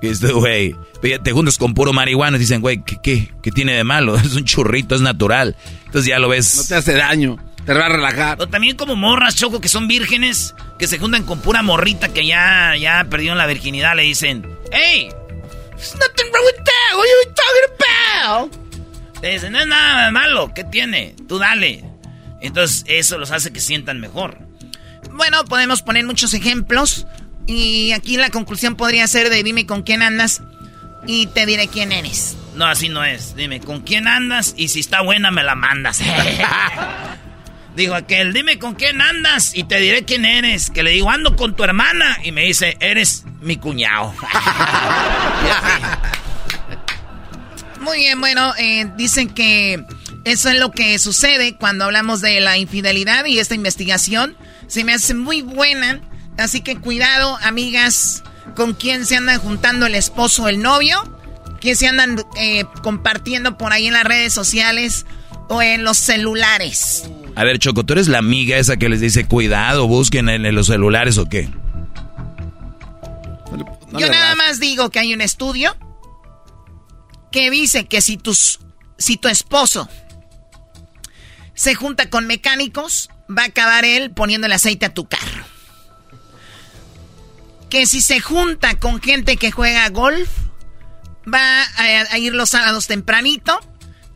Speaker 8: Y este, güey, te juntas con puro marihuana y dicen, güey, ¿qué, ¿qué, qué, tiene de malo? Es un churrito, es natural. Entonces ya lo ves.
Speaker 6: No te hace daño, te va a relajar.
Speaker 3: O también como morras, Choco, que son vírgenes, que se juntan con pura morrita que ya, ya perdieron la virginidad, le dicen, ¡Hey! There's nothing wrong with that. What are you talking about? Le dicen, no es nada malo, ¿qué tiene? Tú dale. Entonces eso los hace que sientan mejor.
Speaker 5: Bueno, podemos poner muchos ejemplos. Y aquí la conclusión podría ser de dime con quién andas y te diré quién eres.
Speaker 3: No, así no es. Dime con quién andas y si está buena me la mandas. digo aquel, dime con quién andas y te diré quién eres. Que le digo, ando con tu hermana y me dice, eres mi cuñado.
Speaker 5: Muy bien, bueno, eh, dicen que eso es lo que sucede cuando hablamos de la infidelidad y esta investigación se me hace muy buena. Así que cuidado, amigas, con quién se andan juntando el esposo o el novio, quién se andan eh, compartiendo por ahí en las redes sociales o en los celulares.
Speaker 8: A ver, Choco, ¿tú eres la amiga esa que les dice cuidado, busquen en, los celulares o qué?
Speaker 5: Yo nada más digo que hay un estudio que dice que si, tus, si tu esposo se junta con mecánicos, va a acabar él poniendo el aceite a tu carro. Que si se junta con gente que juega golf, va a, ir los sábados tempranito,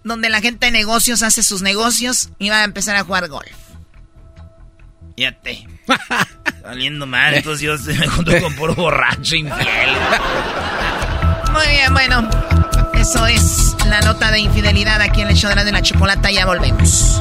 Speaker 5: donde la gente de negocios hace sus negocios y va a empezar a jugar golf.
Speaker 3: Fíjate. Saliendo mal, entonces yo me junto con puro borracho infiel.
Speaker 5: Muy bien, bueno. Eso es la nota de infidelidad aquí en el show de la chocolata. Ya volvemos.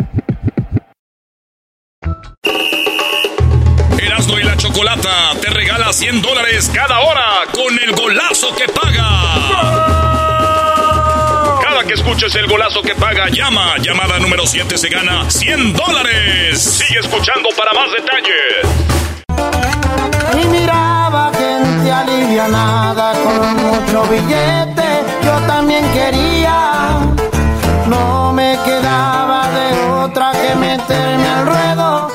Speaker 1: Erasmo y la Chocolata te regala 100 dólares cada hora con el golazo que paga. Cada que escuches el golazo que paga, llama. Llamada número 7 se gana 100 dólares. Sigue escuchando para más detalles
Speaker 9: y miraba gente alivianada con mucho billete, yo también quería. No me quedaba de otra que meterme al ruedo.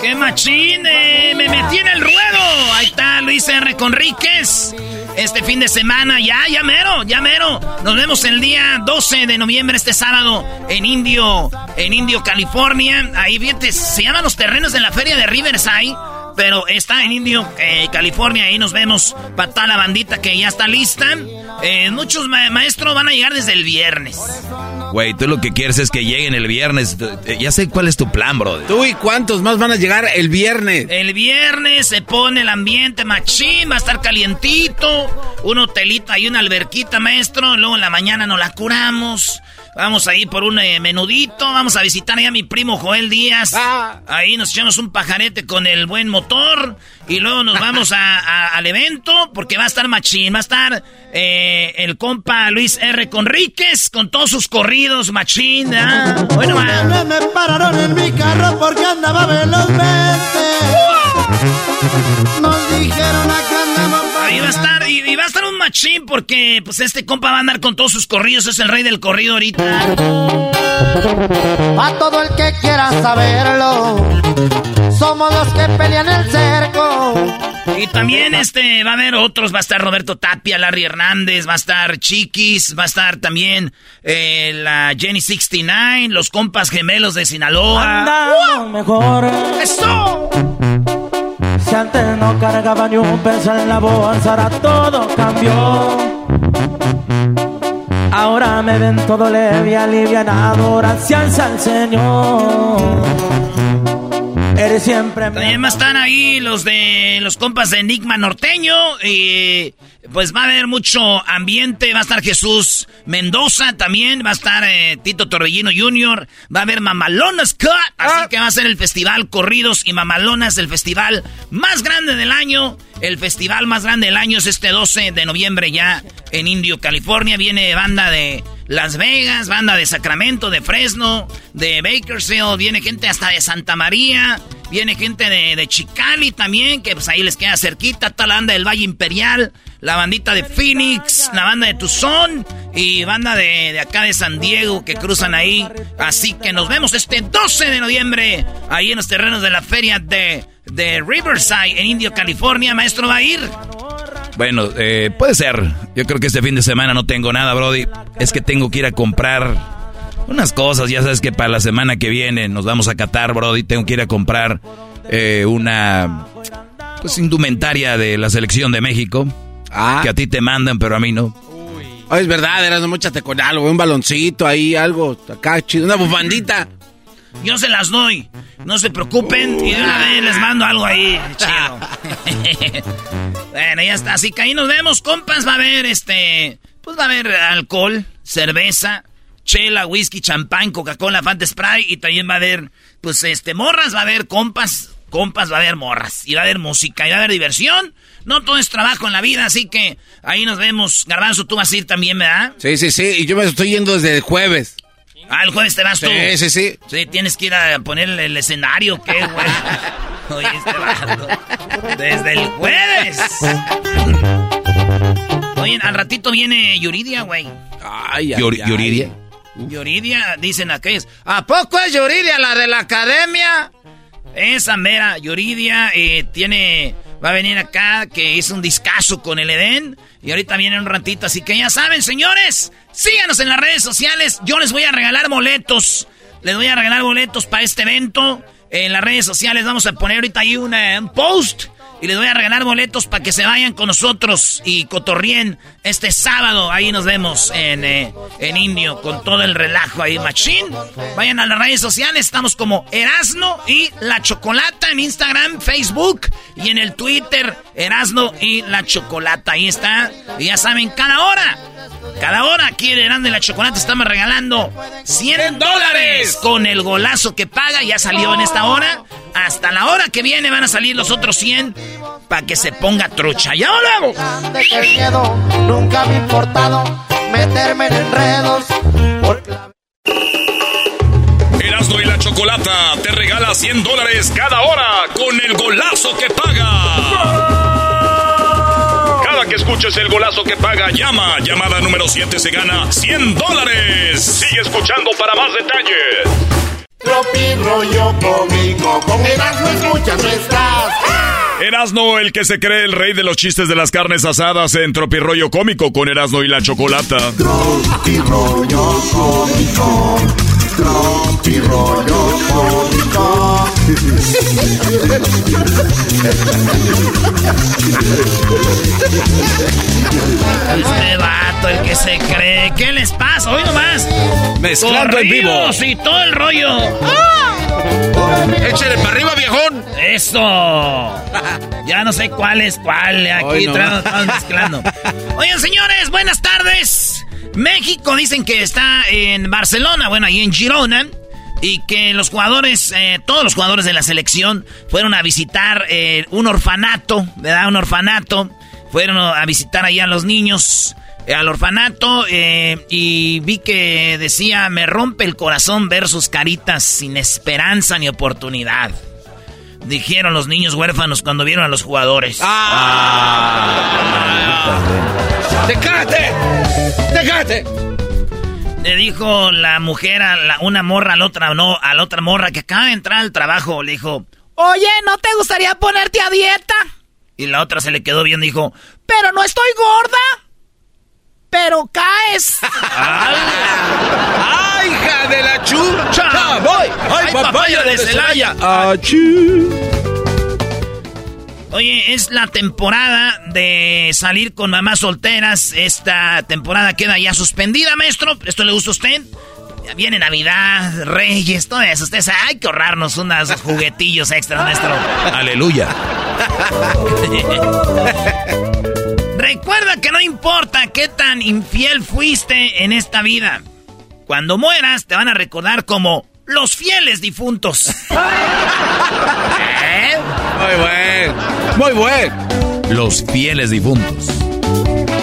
Speaker 3: ¡Qué machine! ¡Me metí en el ruedo! Ahí está Luis R. Conríquez. Este fin de semana, ya, ya mero, ya mero. Nos vemos el día 12 de noviembre, este sábado, en Indio, en Indio, California. Ahí, fíjate, se llaman los terrenos de la feria de Riverside pero está en Indio, eh, California. Ahí nos vemos para toda la bandita que ya está lista. Eh, muchos maestros van a llegar desde el viernes.
Speaker 8: Güey, tú lo que quieres es que lleguen el viernes. Ya sé cuál es tu plan, bro.
Speaker 6: ¿Tú y cuántos más van a llegar el viernes?
Speaker 3: El viernes se pone el ambiente machín, va a estar calientito. Un hotelito, hay una alberquita, maestro. Luego en la mañana nos la curamos. Vamos a ir por un eh, menudito. Vamos a visitar a mi primo Joel Díaz. Ah. Ahí nos echamos un pajarete con el buen motor. Y luego nos vamos al evento porque va a estar machín. Va a estar eh, el compa Luis R. Conríquez con todos sus corridos machín. Bueno,
Speaker 9: Me pararon en mi carro porque andaba velozmente. Nos dijeron acá andamos
Speaker 3: Ahí va a estar, y, va a estar un machín porque pues este compa va a andar con todos sus corridos, es el rey del corrido ahorita.
Speaker 9: A todo el que quiera saberlo, somos los que pelean el cerco.
Speaker 3: Y también este va a haber otros, va a estar Roberto Tapia, Larry Hernández, va a estar Chiquis, va a estar también eh, la Jenny 69, los compas gemelos de Sinaloa.
Speaker 9: mejor.
Speaker 3: ¡Eso!
Speaker 9: Antes no cargaba ni un peso en la bolsa, ahora todo cambió. Ahora me ven todo leve y alivianado, gracias al Señor. Eres siempre
Speaker 3: También están ahí los de los compas de Enigma Norteño. Y pues va a haber mucho ambiente. Va a estar Jesús Mendoza también. Va a estar eh, Tito Torbellino Jr. Va a haber Mamalonas Cut. Así que va a ser el festival Corridos y Mamalonas, el festival más grande del año. El festival más grande del año es este 12 de noviembre ya en Indio, California. Viene banda de Las Vegas, banda de Sacramento, de Fresno, de Bakersfield. Viene gente hasta de Santa María. Viene gente de, de Chicali también, que pues ahí les queda cerquita. Está la banda del Valle Imperial, la bandita de Phoenix, la banda de Tucson y banda de, de acá de San Diego que cruzan ahí. Así que nos vemos este 12 de noviembre ahí en los terrenos de la feria de, de Riverside en Indio, California. Maestro, ¿va a ir?
Speaker 8: Bueno, eh, puede ser. Yo creo que este fin de semana no tengo nada, Brody. Es que tengo que ir a comprar unas cosas. Ya sabes que para la semana que viene nos vamos a Qatar, Brody. Tengo que ir a comprar eh, una pues indumentaria de la selección de México.
Speaker 6: Ah.
Speaker 8: Que a ti te mandan, pero a mí no.
Speaker 6: Ay, es verdad, eras no muchate con algo, un baloncito ahí, algo acá chido, una bufandita.
Speaker 3: Yo se las doy. No se preocupen. Y de una vez les mando algo ahí. Chido. bueno, ya está. Así que ahí nos vemos, compas. Va a haber este. Pues va a haber alcohol, cerveza, chela, whisky, champán, Coca-Cola, Fanta Sprite. Y también va a haber, pues, este, morras. Va a haber compas. Compas, va a haber morras. Y va a haber música. Y va a haber diversión. No todo es trabajo en la vida. Así que ahí nos vemos. Garbanzo, tú vas a ir también, ¿verdad?
Speaker 6: Sí, sí, sí, y yo me estoy yendo desde el jueves.
Speaker 3: Ah, el jueves te vas tú.
Speaker 6: Sí, sí, sí.
Speaker 3: Sí, tienes que ir a poner el escenario, ¿qué, güey? Oye, este. Desde el jueves. Oye, al ratito viene Yuridia, güey.
Speaker 6: Ay, ay, ay.
Speaker 8: Yuridia.
Speaker 3: Yuridia, dicen aquellos. ¿A poco es Yuridia la de la academia? Esa mera, Yuridia, eh, tiene. Va a venir acá, que hizo un discazo con el Edén. Y ahorita viene un ratito, así que ya saben, señores. Síganos en las redes sociales. Yo les voy a regalar boletos. Les voy a regalar boletos para este evento. En las redes sociales vamos a poner ahorita ahí una- un post. Y les voy a regalar boletos para que se vayan con nosotros y cotorrien este sábado. Ahí nos vemos en, eh, en Indio con todo el relajo ahí, machín. Vayan a las redes sociales, estamos como Erasno y La Chocolata en Instagram, Facebook y en el Twitter, Erasno y La Chocolata. Ahí está. Y ya saben, cada hora. Cada hora aquí en Erasno y la Chocolata estamos regalando 100 dólares con el golazo que paga. Ya salió en esta hora. Hasta la hora que viene van a salir los otros 100 para que se ponga trucha. ¡Ya volvemos!
Speaker 9: De que el miedo nunca me importado meterme en enredos. Porque la
Speaker 1: Erasmo y la Chocolata te regala 100 dólares cada hora con el golazo que paga. Cada que escuches el golazo que paga, llama. Llamada número 7 se gana 100 dólares. Sigue escuchando para más detalles.
Speaker 11: Tropi rollo cómico, con Erasmo escuchas no estás.
Speaker 1: Erasno, el que se cree el rey de los chistes de las carnes asadas en Tropirollo Cómico con Erasno y la Chocolata.
Speaker 11: Tropi rollo cómico, tropi rollo cómico.
Speaker 3: Este vato, el que se cree. ¿Qué les pasa? Hoy nomás.
Speaker 6: Mezclando en vivo.
Speaker 3: Y todo el rollo.
Speaker 6: Échale para arriba, viejón.
Speaker 3: Eso. Ya no sé cuál es cuál. Aquí
Speaker 6: no
Speaker 3: estamos mezclando. Oigan, señores, buenas tardes. México dicen que está en Barcelona, bueno, ahí en Girona. Y que los jugadores, eh, todos los jugadores de la selección fueron a visitar eh, un orfanato, ¿verdad? Un orfanato. Fueron a visitar allá a los niños eh, al orfanato eh, y vi que decía, me rompe el corazón ver sus caritas sin esperanza ni oportunidad. Dijeron los niños huérfanos cuando vieron a los jugadores.
Speaker 6: ¡Déjate! ¡Déjate!
Speaker 3: Le dijo la mujer a la- una morra a la otra, no, a la otra morra que acaba de entrar al trabajo. Le dijo, oye, ¿no te gustaría ponerte a dieta? Y la otra se le quedó bien, dijo, pero no estoy gorda. Pero caes.
Speaker 6: ¡Ay, hija de la chucha! ¡Voy! ¡Ay, papaya de Celaya!
Speaker 3: Ah,
Speaker 6: ¡Achú!
Speaker 3: Oye, es la temporada de salir con mamás solteras. Esta temporada queda ya suspendida, maestro. ¿Esto le gusta a usted? Viene Navidad, Reyes, todo eso. Ustedes hay que ahorrarnos unos juguetillos extra, maestro.
Speaker 8: Aleluya.
Speaker 3: Recuerda que no importa qué tan infiel fuiste en esta vida. Cuando mueras te van a recordar como los fieles difuntos.
Speaker 6: ¿Eh? Muy buen, muy buen.
Speaker 8: Los fieles difuntos.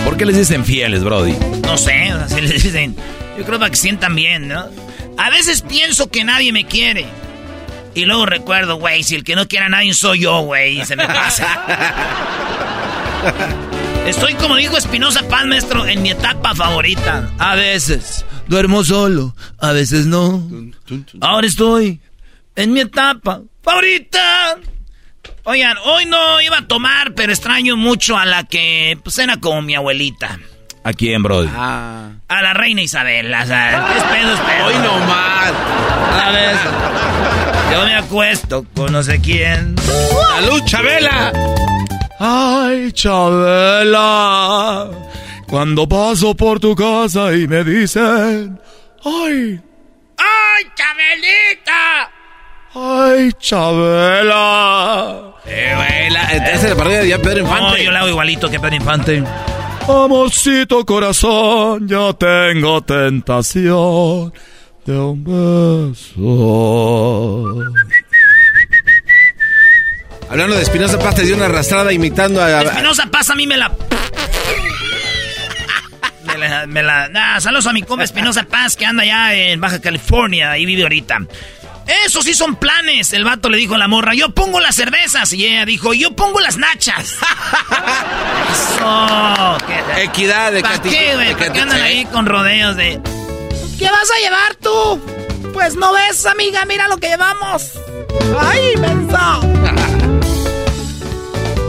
Speaker 8: ¿Por qué les dicen fieles, Brody?
Speaker 3: No sé, así les dicen. Yo creo que sientan bien, ¿no? A veces pienso que nadie me quiere. Y luego recuerdo, güey, si el que no quiere a nadie soy yo, güey, y se me pasa. Estoy, como dijo Espinosa Paz, maestro, en mi etapa favorita. A veces duermo solo, a veces no. Ahora estoy en mi etapa favorita. Oigan, hoy no iba a tomar, pero extraño mucho a la que pues era como mi abuelita.
Speaker 8: ¿A quién, Brody?
Speaker 3: Ah. A la reina Isabel. O sea, es pedo, es pedo.
Speaker 6: Hoy no más.
Speaker 3: A ver. Yo me acuesto con no sé quién.
Speaker 6: ¡Salud, Chabela!
Speaker 9: Ay, Chabela. Cuando paso por tu casa y me dicen, ay,
Speaker 3: ¡Ay, Chabelita!
Speaker 9: ay, Chabela.
Speaker 6: Eh, güey, la- esa es la parodia de Pedro Infante.
Speaker 3: No, yo le hago igualito que Pedro Infante.
Speaker 9: Amorcito corazón, yo tengo tentación de un beso.
Speaker 6: Hablando de Espinosa Paz, te dio una arrastrada imitando a...
Speaker 3: Espinosa Paz a mí me la... Me la... Me la nah, saludos a mi compa Espinosa Paz que anda allá en Baja California, ahí vive ahorita. Eso sí son planes, el vato le dijo a la morra, yo pongo las cervezas. Y ella dijo, yo pongo las nachas. Eso. ¿qué-
Speaker 6: Equidad de
Speaker 3: ¿Para qué, güey? ¿Para qué andan ahí con rodeos de... ¿Qué vas a llevar tú? Pues no ves, amiga, mira lo que llevamos. ¡Ay, mensa!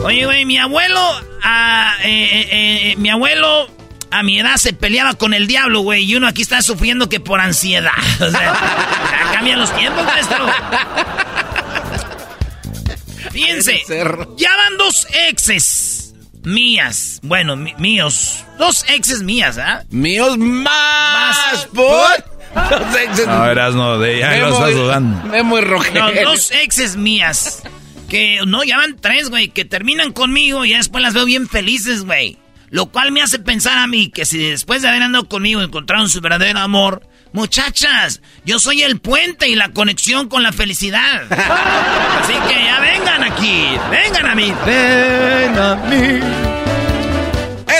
Speaker 3: Oye, güey, mi abuelo, ah, eh, eh, eh, mi abuelo a mi edad se peleaba con el diablo, güey, y uno aquí está sufriendo que por ansiedad. O sea, cambian los tiempos, maestro. Fíjense, ya van dos exes mías, bueno, míos, dos exes mías, ¿ah?
Speaker 6: Míos más, por... Los exes-
Speaker 8: No, eras no, de ya lo
Speaker 6: Memo
Speaker 8: estás dudando.
Speaker 6: Memo y
Speaker 3: No, dos exes mías. Que no, ya van tres, güey, que terminan conmigo y ya después las veo bien felices, güey. Lo cual me hace pensar a mí que si después de haber andado conmigo encontraron su verdadero amor, muchachas, yo soy el puente y la conexión con la felicidad. Así que ya vengan aquí, vengan a mí.
Speaker 9: Ven a mí.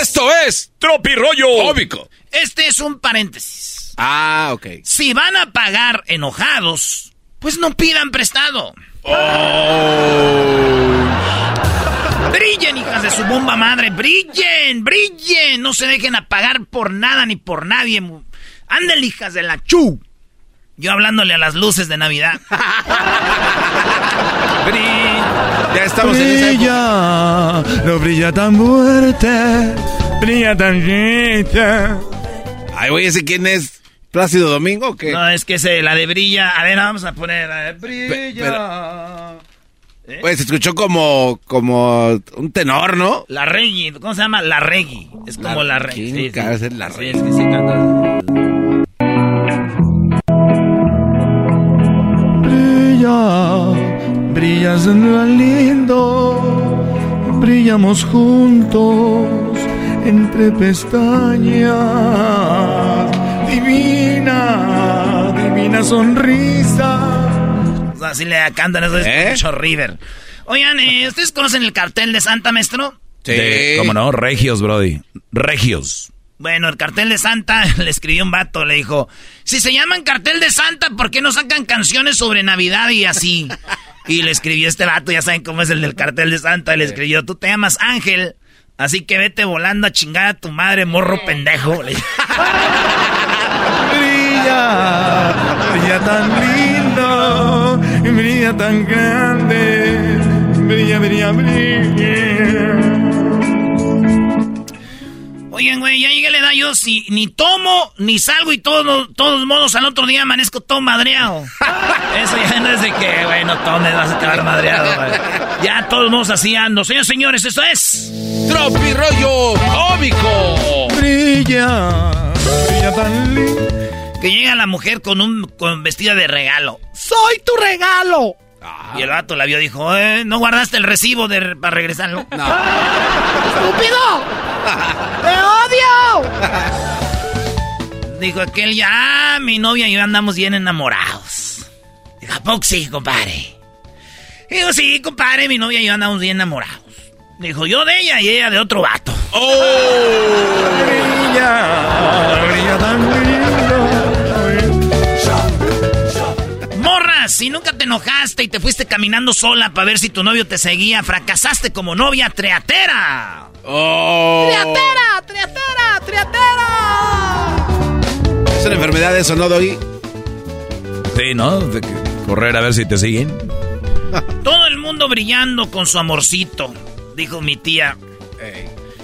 Speaker 6: Esto es Tropirollo Cómico.
Speaker 3: Este es un paréntesis.
Speaker 6: Ah, ok.
Speaker 3: Si van a pagar enojados, pues no pidan prestado. Brillen, hijas de su bomba madre, brillen, brillen. No se dejen apagar por nada ni por nadie. Anden, hijas de la chu. Yo hablándole a las luces de Navidad.
Speaker 6: Ya estamos en esa época.
Speaker 9: Brilla, no brilla tan fuerte, brilla tan quita.
Speaker 6: Ay, güey, ¿ese quién es? ¿Plácido Domingo o qué?
Speaker 3: No, es que se, la de brilla. A ver, vamos a poner. a ver, brilla.
Speaker 6: Pues se escuchó como, como un tenor, ¿no?
Speaker 3: La Reggae, ¿cómo se llama? La Reggae. Es como la, Reggae.
Speaker 6: ¿Quién
Speaker 3: Sí, sí.
Speaker 6: ser la
Speaker 3: Sí,
Speaker 6: Reggae?
Speaker 3: es que sí canta.
Speaker 9: Brilla, brillas en lo lindo, brillamos juntos entre pestañas. Divina, divina sonrisa.
Speaker 3: O sea, así le cantan eso es
Speaker 6: ¿Eh?
Speaker 3: mucho River. Oigan, eh, ¿ustedes conocen el cartel de Santa, maestro?
Speaker 8: De- ¿Cómo no? Regios, Brody. Regios.
Speaker 3: Bueno, el cartel de Santa le escribió un vato, le dijo, si se llaman cartel de Santa, ¿por qué no sacan canciones sobre Navidad y así? Y le escribió este vato, ya saben cómo es el del cartel de Santa, le escribió, tú te llamas Ángel, así que vete volando a chingar a tu madre, morro pendejo.
Speaker 9: Brilla, brilla tan lindo, brilla tan grande, brilla, brilla, brilla.
Speaker 3: Oigan, güey, ya llegué a la edad yo si ni tomo ni salgo y todo, todos modos al otro día amanezco todo madreado. Eso ya no es de que, güey, no tomes, vas a quedar madreado, güey. Ya todos modos así ando. Señores, señores, esto es...
Speaker 6: Tropi rollo cómico.
Speaker 3: Brilla, brilla tan lindo. Que llega la mujer con un con vestida de regalo. ¡Soy tu regalo! Y el vato la vio y dijo, eh, ¿no guardaste el recibo de, para regresarlo? No. ¡Estúpido! ¡Te odio! Dijo aquel, ya, mi novia y yo andamos bien enamorados. Dijo, ¿a poco sí, compadre? Dijo, sí, compadre, mi novia y yo andamos bien enamorados. Dijo, yo de ella y ella de otro vato. ¡Oh! brilla, brilla tan Morra, si nunca te enojaste y te fuiste caminando sola para ver si tu novio te seguía, fracasaste como novia triatera.
Speaker 6: Oh.
Speaker 3: ¡Triatera! ¡Triatera! ¡Triatera!
Speaker 6: ¿Es una enfermedad eso, no, Doggy?
Speaker 8: Sí, ¿no? De que correr a ver si te siguen.
Speaker 3: Todo el mundo brillando con su amorcito, dijo mi tía.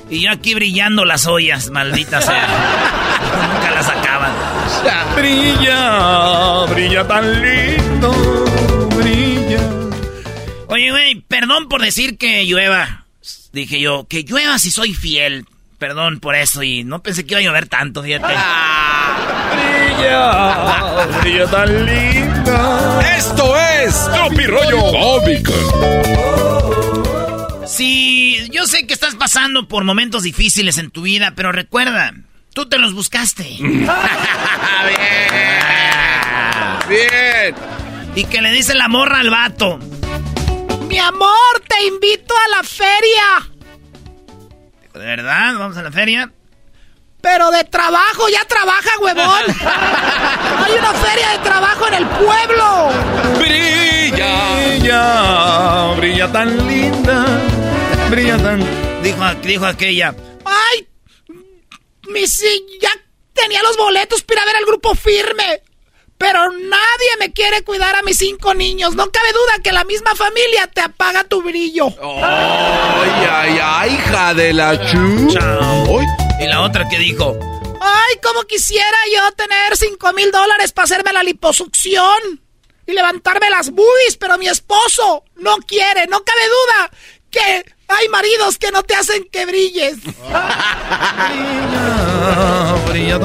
Speaker 3: Y yo aquí brillando las ollas, maldita sea. Nunca las acaban. Brilla, brilla tan lindo, brilla. Oye, güey, perdón por decir que llueva. Dije yo, que llueva si soy fiel. Perdón por eso y no pensé que iba a llover tanto, fíjate. brilla, brilla tan lindo.
Speaker 6: Esto es Tropi rollo cómico.
Speaker 3: Sí, yo sé que estás pasando por momentos difíciles en tu vida, pero recuerda, tú te los buscaste.
Speaker 6: Bien. Bien.
Speaker 3: Y que le dice la morra al vato. Mi amor, te invito a la feria. ¿De verdad? ¿Vamos a la feria? Pero de trabajo, ya trabaja, huevón. Hay una feria de trabajo en el pueblo.
Speaker 6: Brilla.
Speaker 3: Brilla, brilla tan linda. Tan. Dijo, dijo aquella. ¡Ay! Mi sí, ya tenía los boletos para ver al grupo firme. Pero nadie me quiere cuidar a mis cinco niños. No cabe duda que la misma familia te apaga tu brillo.
Speaker 6: Ay, ay, ay, hija de la chu.
Speaker 3: Y la otra que dijo, ay, cómo quisiera yo tener cinco mil dólares para hacerme la liposucción y levantarme las boobies, pero mi esposo no quiere, no cabe duda que hay maridos que no te hacen que brilles. brilla,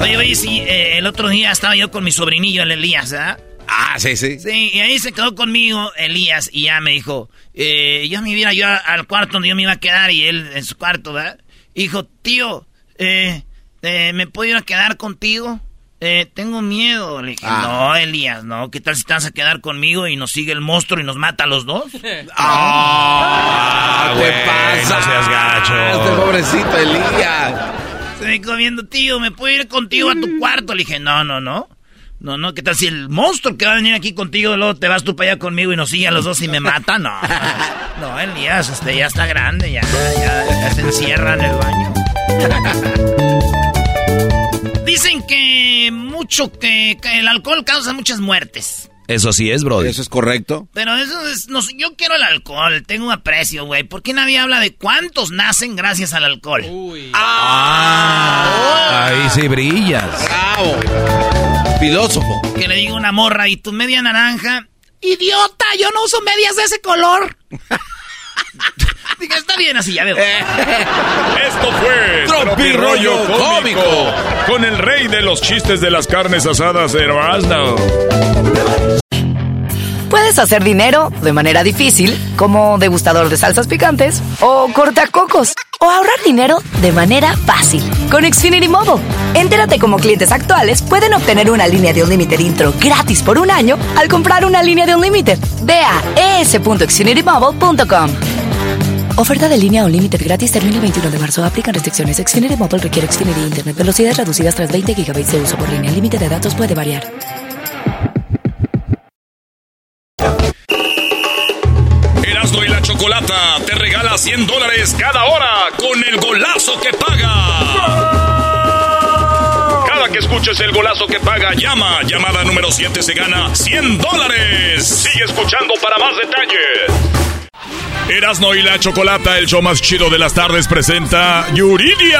Speaker 3: Oye, oye, sí, eh, el otro día estaba yo con mi sobrinillo, el Elías, ¿verdad?
Speaker 6: Ah, sí, sí.
Speaker 3: Sí, y ahí se quedó conmigo Elías y ya me dijo, eh, ya me iba yo al cuarto donde yo me iba a quedar y él en su cuarto, ¿verdad? Dijo, tío, eh, eh, ¿me puedo ir a quedar contigo? Eh, tengo miedo. Le dije,
Speaker 6: Ah.
Speaker 3: no, Elías, no. ¿Qué tal si te vas a quedar conmigo y nos sigue el monstruo y nos mata a los dos?
Speaker 6: Ah,
Speaker 8: güey,
Speaker 6: ¿Qué pasa?
Speaker 8: no seas gacho.
Speaker 6: Este pobrecito Elías.
Speaker 3: Se me viendo, tío, ¿me puedo ir contigo a tu cuarto? Le dije, no, no, no. No, no, ¿qué tal si el monstruo que va a venir aquí contigo, luego te vas tú para allá conmigo y nos sigue a los dos y me mata? No. No, Elías, este ya está grande, ya, ya, ya se encierra en el baño. Dicen que mucho que, que el alcohol causa muchas muertes.
Speaker 8: Eso sí es, bro.
Speaker 6: Eso es correcto.
Speaker 3: Pero eso es, no sé, yo quiero el alcohol, tengo un aprecio, güey. ¿Por qué nadie habla de cuántos nacen gracias al alcohol?
Speaker 8: Ah, ahí sí brillas.
Speaker 6: Bravo. Filósofo.
Speaker 3: Que le diga una morra y tu media naranja. ¡Idiota! Yo no uso medias de ese color. Diga, está bien así, ya veo.
Speaker 1: Esto fue
Speaker 6: Tropi Rollo Cómico.
Speaker 1: con el rey de los chistes de las carnes asadas, Erasmo.
Speaker 15: Puedes hacer dinero de manera difícil, como degustador de salsas picantes, o cortacocos, o ahorrar dinero de manera fácil con Xfinity Mobile. Entérate cómo clientes actuales pueden obtener una línea de Unlimited intro gratis por un año al comprar una línea de Unlimited. Ve a es.xfinitymobile.com. Oferta de línea Unlimited gratis termina el 21 de marzo. Aplican restricciones. Xfinity Mobile requiere Xfinity Internet. Velocidades reducidas tras 20 GB de uso por línea. El límite de datos puede variar.
Speaker 1: Erasmo y la Chocolata te regala 100 dólares cada hora con el golazo que paga. Que escuches el golazo que paga, llama. Llamada número 7 se gana 100 dólares. Sigue escuchando para más detalles. Erasno y la Chocolata, el show más chido de las tardes, presenta Yuridia.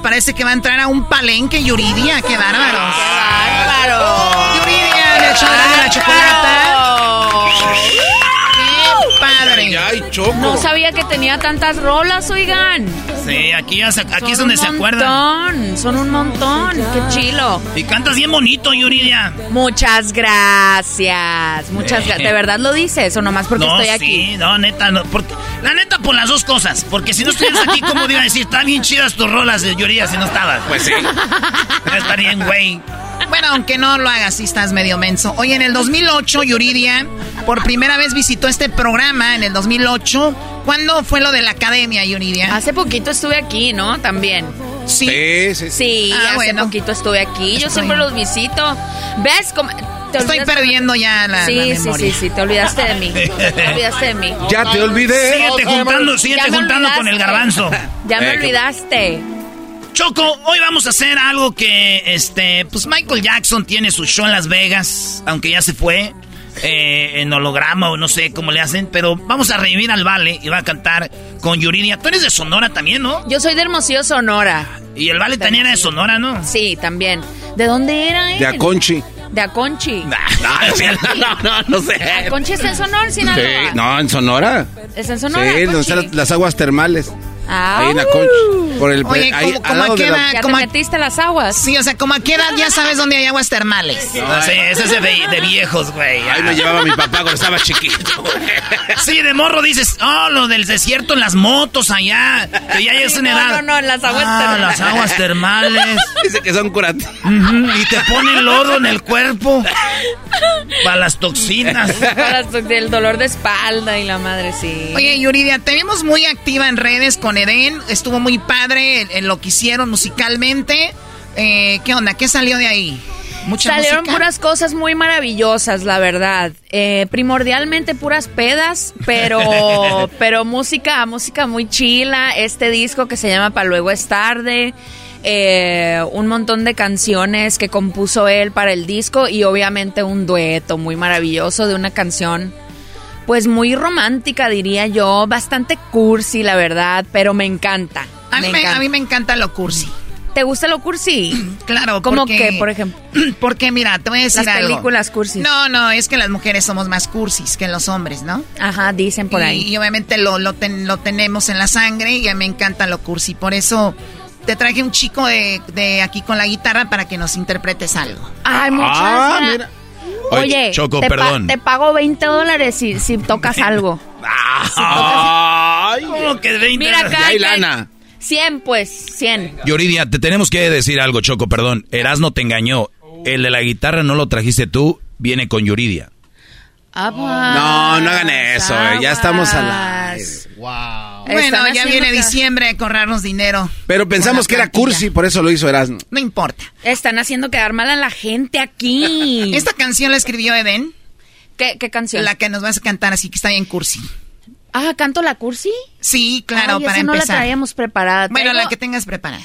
Speaker 5: Parece que va a entrar a un palenque Yuridia. ¡Qué bárbaro! ¡Qué bárbaro! Yuridia, el show de la chocolata. ¡Qué padre!
Speaker 6: Ay, Choco.
Speaker 16: No sabía que tenía tantas rolas, oigan.
Speaker 3: Sí, aquí, aquí
Speaker 16: Son
Speaker 3: es donde
Speaker 16: un
Speaker 3: se acuerdan.
Speaker 16: montón, Son un montón, qué chilo.
Speaker 3: Y cantas bien bonito, Yuridia.
Speaker 16: Muchas gracias. Muchas
Speaker 3: Eh.
Speaker 16: gracias. ¿De verdad lo dices o nomás porque
Speaker 3: no,
Speaker 16: estoy aquí?
Speaker 3: sí, no, neta, no. Porque, la neta, por las dos cosas. Porque si no estuvieras aquí, ¿cómo te iba a decir? Están bien chidas tus rolas, de Yuridia, si no estabas.
Speaker 6: Pues sí.
Speaker 3: Está bien, güey.
Speaker 5: Bueno, aunque no lo hagas, sí estás medio menso. Oye, en el 2008, Yuridia por primera vez visitó este programa, en el 2008. ¿Cuándo fue lo de la academia, Yuridia?
Speaker 16: Hace poquito estuve aquí, ¿no? También.
Speaker 5: Sí.
Speaker 6: Sí, sí.
Speaker 16: Sí,
Speaker 5: Ah,
Speaker 16: hace
Speaker 5: bueno.
Speaker 16: poquito estuve aquí. Yo
Speaker 5: Estoy-
Speaker 16: siempre los visito. ¿Ves? cómo- te
Speaker 5: Estoy perdiendo ya la,
Speaker 16: Sí,
Speaker 5: la
Speaker 16: sí,
Speaker 5: memoria.
Speaker 16: sí, sí, te olvidaste de mí. Te olvidaste de mí.
Speaker 6: Ya te olvidé.
Speaker 3: Síguete juntando, síguete juntando con el garbanzo.
Speaker 16: Ya me
Speaker 6: Eh,
Speaker 16: olvidaste.
Speaker 3: Choco, hoy vamos a hacer algo que, este, pues Michael Jackson tiene su show en Las Vegas, aunque ya se fue, eh, en holograma o no sé cómo le hacen, pero vamos a revivir al Vale y va a cantar con Yuridia. Tú eres de Sonora también, ¿no?
Speaker 16: Yo soy de Hermosillo, Sonora.
Speaker 3: Y el Vale también era de Sonora, ¿no?
Speaker 16: Sí, también. ¿De dónde era él?
Speaker 6: De Aconchi.
Speaker 16: De Aconchi.
Speaker 6: No, no, no, no sé.
Speaker 16: ¿Aconchi está en Sonora, Sinaloa?
Speaker 6: Sí, no, en Sonora.
Speaker 16: ¿Está en Sonora?
Speaker 6: Sí, donde están las aguas termales.
Speaker 16: Ah,
Speaker 6: Ahí en
Speaker 16: uh.
Speaker 6: Aconchi. Por el,
Speaker 5: Oye,
Speaker 6: ahí,
Speaker 5: ¿cómo-
Speaker 6: al
Speaker 5: cómo
Speaker 6: lado de
Speaker 5: queda?
Speaker 6: la-
Speaker 16: ¿Ya
Speaker 5: ¿Cómo-
Speaker 16: te metiste las aguas?
Speaker 5: Sí, o sea, como a qué edad ya sabes dónde hay aguas termales.
Speaker 3: No sé, ese es de, de viejos, güey.
Speaker 6: Ahí me llevaba mi papá cuando estaba chiquito.
Speaker 3: Sí, de morro dices, oh, lo del desierto en las motos allá, que ya es una
Speaker 16: No,
Speaker 3: edad.
Speaker 16: no, no, en las aguas
Speaker 3: Ah,
Speaker 16: termales.
Speaker 3: las aguas termales.
Speaker 6: Dice que son curativas.
Speaker 3: Y te ponen lodo en el cuerpo para las toxinas.
Speaker 16: Para del dolor de espalda y la madre, sí.
Speaker 5: Oye, Yuridia, te vimos muy activa en redes con Eden. Estuvo muy padre en, en lo que hicieron musicalmente. Eh, ¿Qué onda? ¿Qué salió de ahí? ¿Mucha
Speaker 16: Salieron
Speaker 5: música?
Speaker 16: puras cosas muy maravillosas, la verdad. Eh, primordialmente puras pedas, pero, pero música, música muy chila. Este disco que se llama Pa' luego es tarde. eh, un montón de canciones que compuso él para el disco y obviamente un dueto muy maravilloso de una canción pues muy romántica diría yo, bastante cursi la verdad, pero me encanta.
Speaker 5: A mí, me,
Speaker 16: encanta.
Speaker 5: a mí me encanta lo cursi.
Speaker 16: ¿Te gusta lo cursi?
Speaker 5: Claro,
Speaker 16: ¿Cómo
Speaker 5: porque-
Speaker 16: que, por ejemplo?
Speaker 5: Porque mira, te voy a decir
Speaker 16: Las
Speaker 5: algo.
Speaker 16: películas cursis.
Speaker 5: No, no, es que las mujeres somos más cursis que los hombres, ¿no?
Speaker 16: Ajá, dicen por
Speaker 5: y,
Speaker 16: ahí.
Speaker 5: y obviamente lo, lo, ten- lo tenemos en la sangre y a mí me encanta lo cursi. Por eso te traje un chico de, de aquí con la guitarra para que nos interpretes algo.
Speaker 16: Ay, muchas
Speaker 6: Ah, mira.
Speaker 16: Oye,
Speaker 3: Choco,
Speaker 16: te, pa-
Speaker 3: perdón.
Speaker 16: te pago 20 dólares si, si tocas algo.
Speaker 6: Ay,
Speaker 3: ¿Cómo que 20?
Speaker 16: Mira acá.
Speaker 6: ya hay lana.
Speaker 16: 100, pues, 100.
Speaker 8: Yuridia, te tenemos que decir algo, Choco, perdón. Erasno te engañó. El de la guitarra no lo trajiste tú, viene con Yuridia.
Speaker 6: No, no hagan eso, güey. Ya estamos al aire.
Speaker 5: Bueno,
Speaker 16: Están
Speaker 5: ya viene
Speaker 16: acá-
Speaker 5: diciembre a corrernos dinero.
Speaker 6: Pero pensamos que
Speaker 5: la
Speaker 6: era cursi, por eso lo hizo Erasmo.
Speaker 5: No importa.
Speaker 16: Están haciendo quedar mal a la gente aquí.
Speaker 5: Esta canción la escribió Eden,
Speaker 16: ¿Qué, qué canción?
Speaker 5: la que nos vas a cantar, así que está bien cursi.
Speaker 16: Ah, ¿canto la cursi?
Speaker 5: Sí, claro,
Speaker 16: Ay,
Speaker 5: para
Speaker 16: esa no la
Speaker 5: empezar.
Speaker 16: traíamos preparada.
Speaker 5: bueno,
Speaker 16: Traigo-
Speaker 5: la que tengas preparada.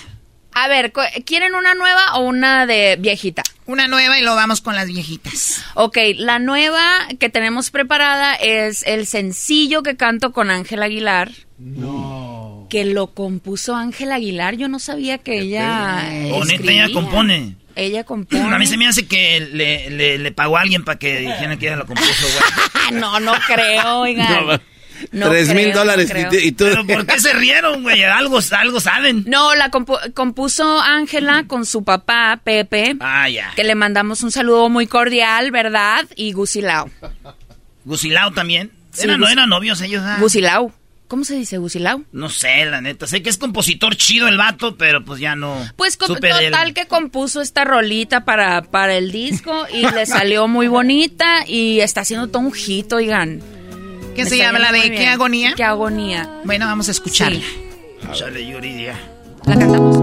Speaker 16: A ver, ¿quieren una nueva o una de viejita?
Speaker 5: Una nueva y lo vamos con las viejitas.
Speaker 16: Ok, la nueva que tenemos preparada es el sencillo que canto con Ángel Aguilar. No. Que lo compuso Ángel Aguilar. Yo no sabía que ella. escribía.
Speaker 3: ella compone.
Speaker 16: Ella compone.
Speaker 3: A mí se me hace que le, le, le pagó a alguien para que dijeran que ella lo compuso, güey.
Speaker 16: no, no creo, oigan. No
Speaker 6: Tres
Speaker 16: creo,
Speaker 6: mil dólares y, y tú.
Speaker 3: ¿Pero por qué se rieron, güey? Algo, algo saben.
Speaker 16: No, la compu- compuso Ángela con su papá, Pepe.
Speaker 3: Ah, ya.
Speaker 16: Que le mandamos un saludo muy cordial, ¿verdad? Y Gusilao.
Speaker 3: Gusilao también.
Speaker 16: Sí,
Speaker 3: Era, no eran novios ellos, ah.
Speaker 16: Gusilao. ¿Cómo se dice, Gusilao?
Speaker 3: No sé, la neta. Sé que es compositor chido el vato, pero pues ya no.
Speaker 16: Pues total que compuso esta rolita para, para el disco y le salió muy bonita y está haciendo todo un hit, oigan.
Speaker 5: ¿Qué se llama? ¿La de qué agonía?
Speaker 16: Qué agonía.
Speaker 5: Bueno, vamos a escucharla.
Speaker 3: Yuridia.
Speaker 16: La cantamos.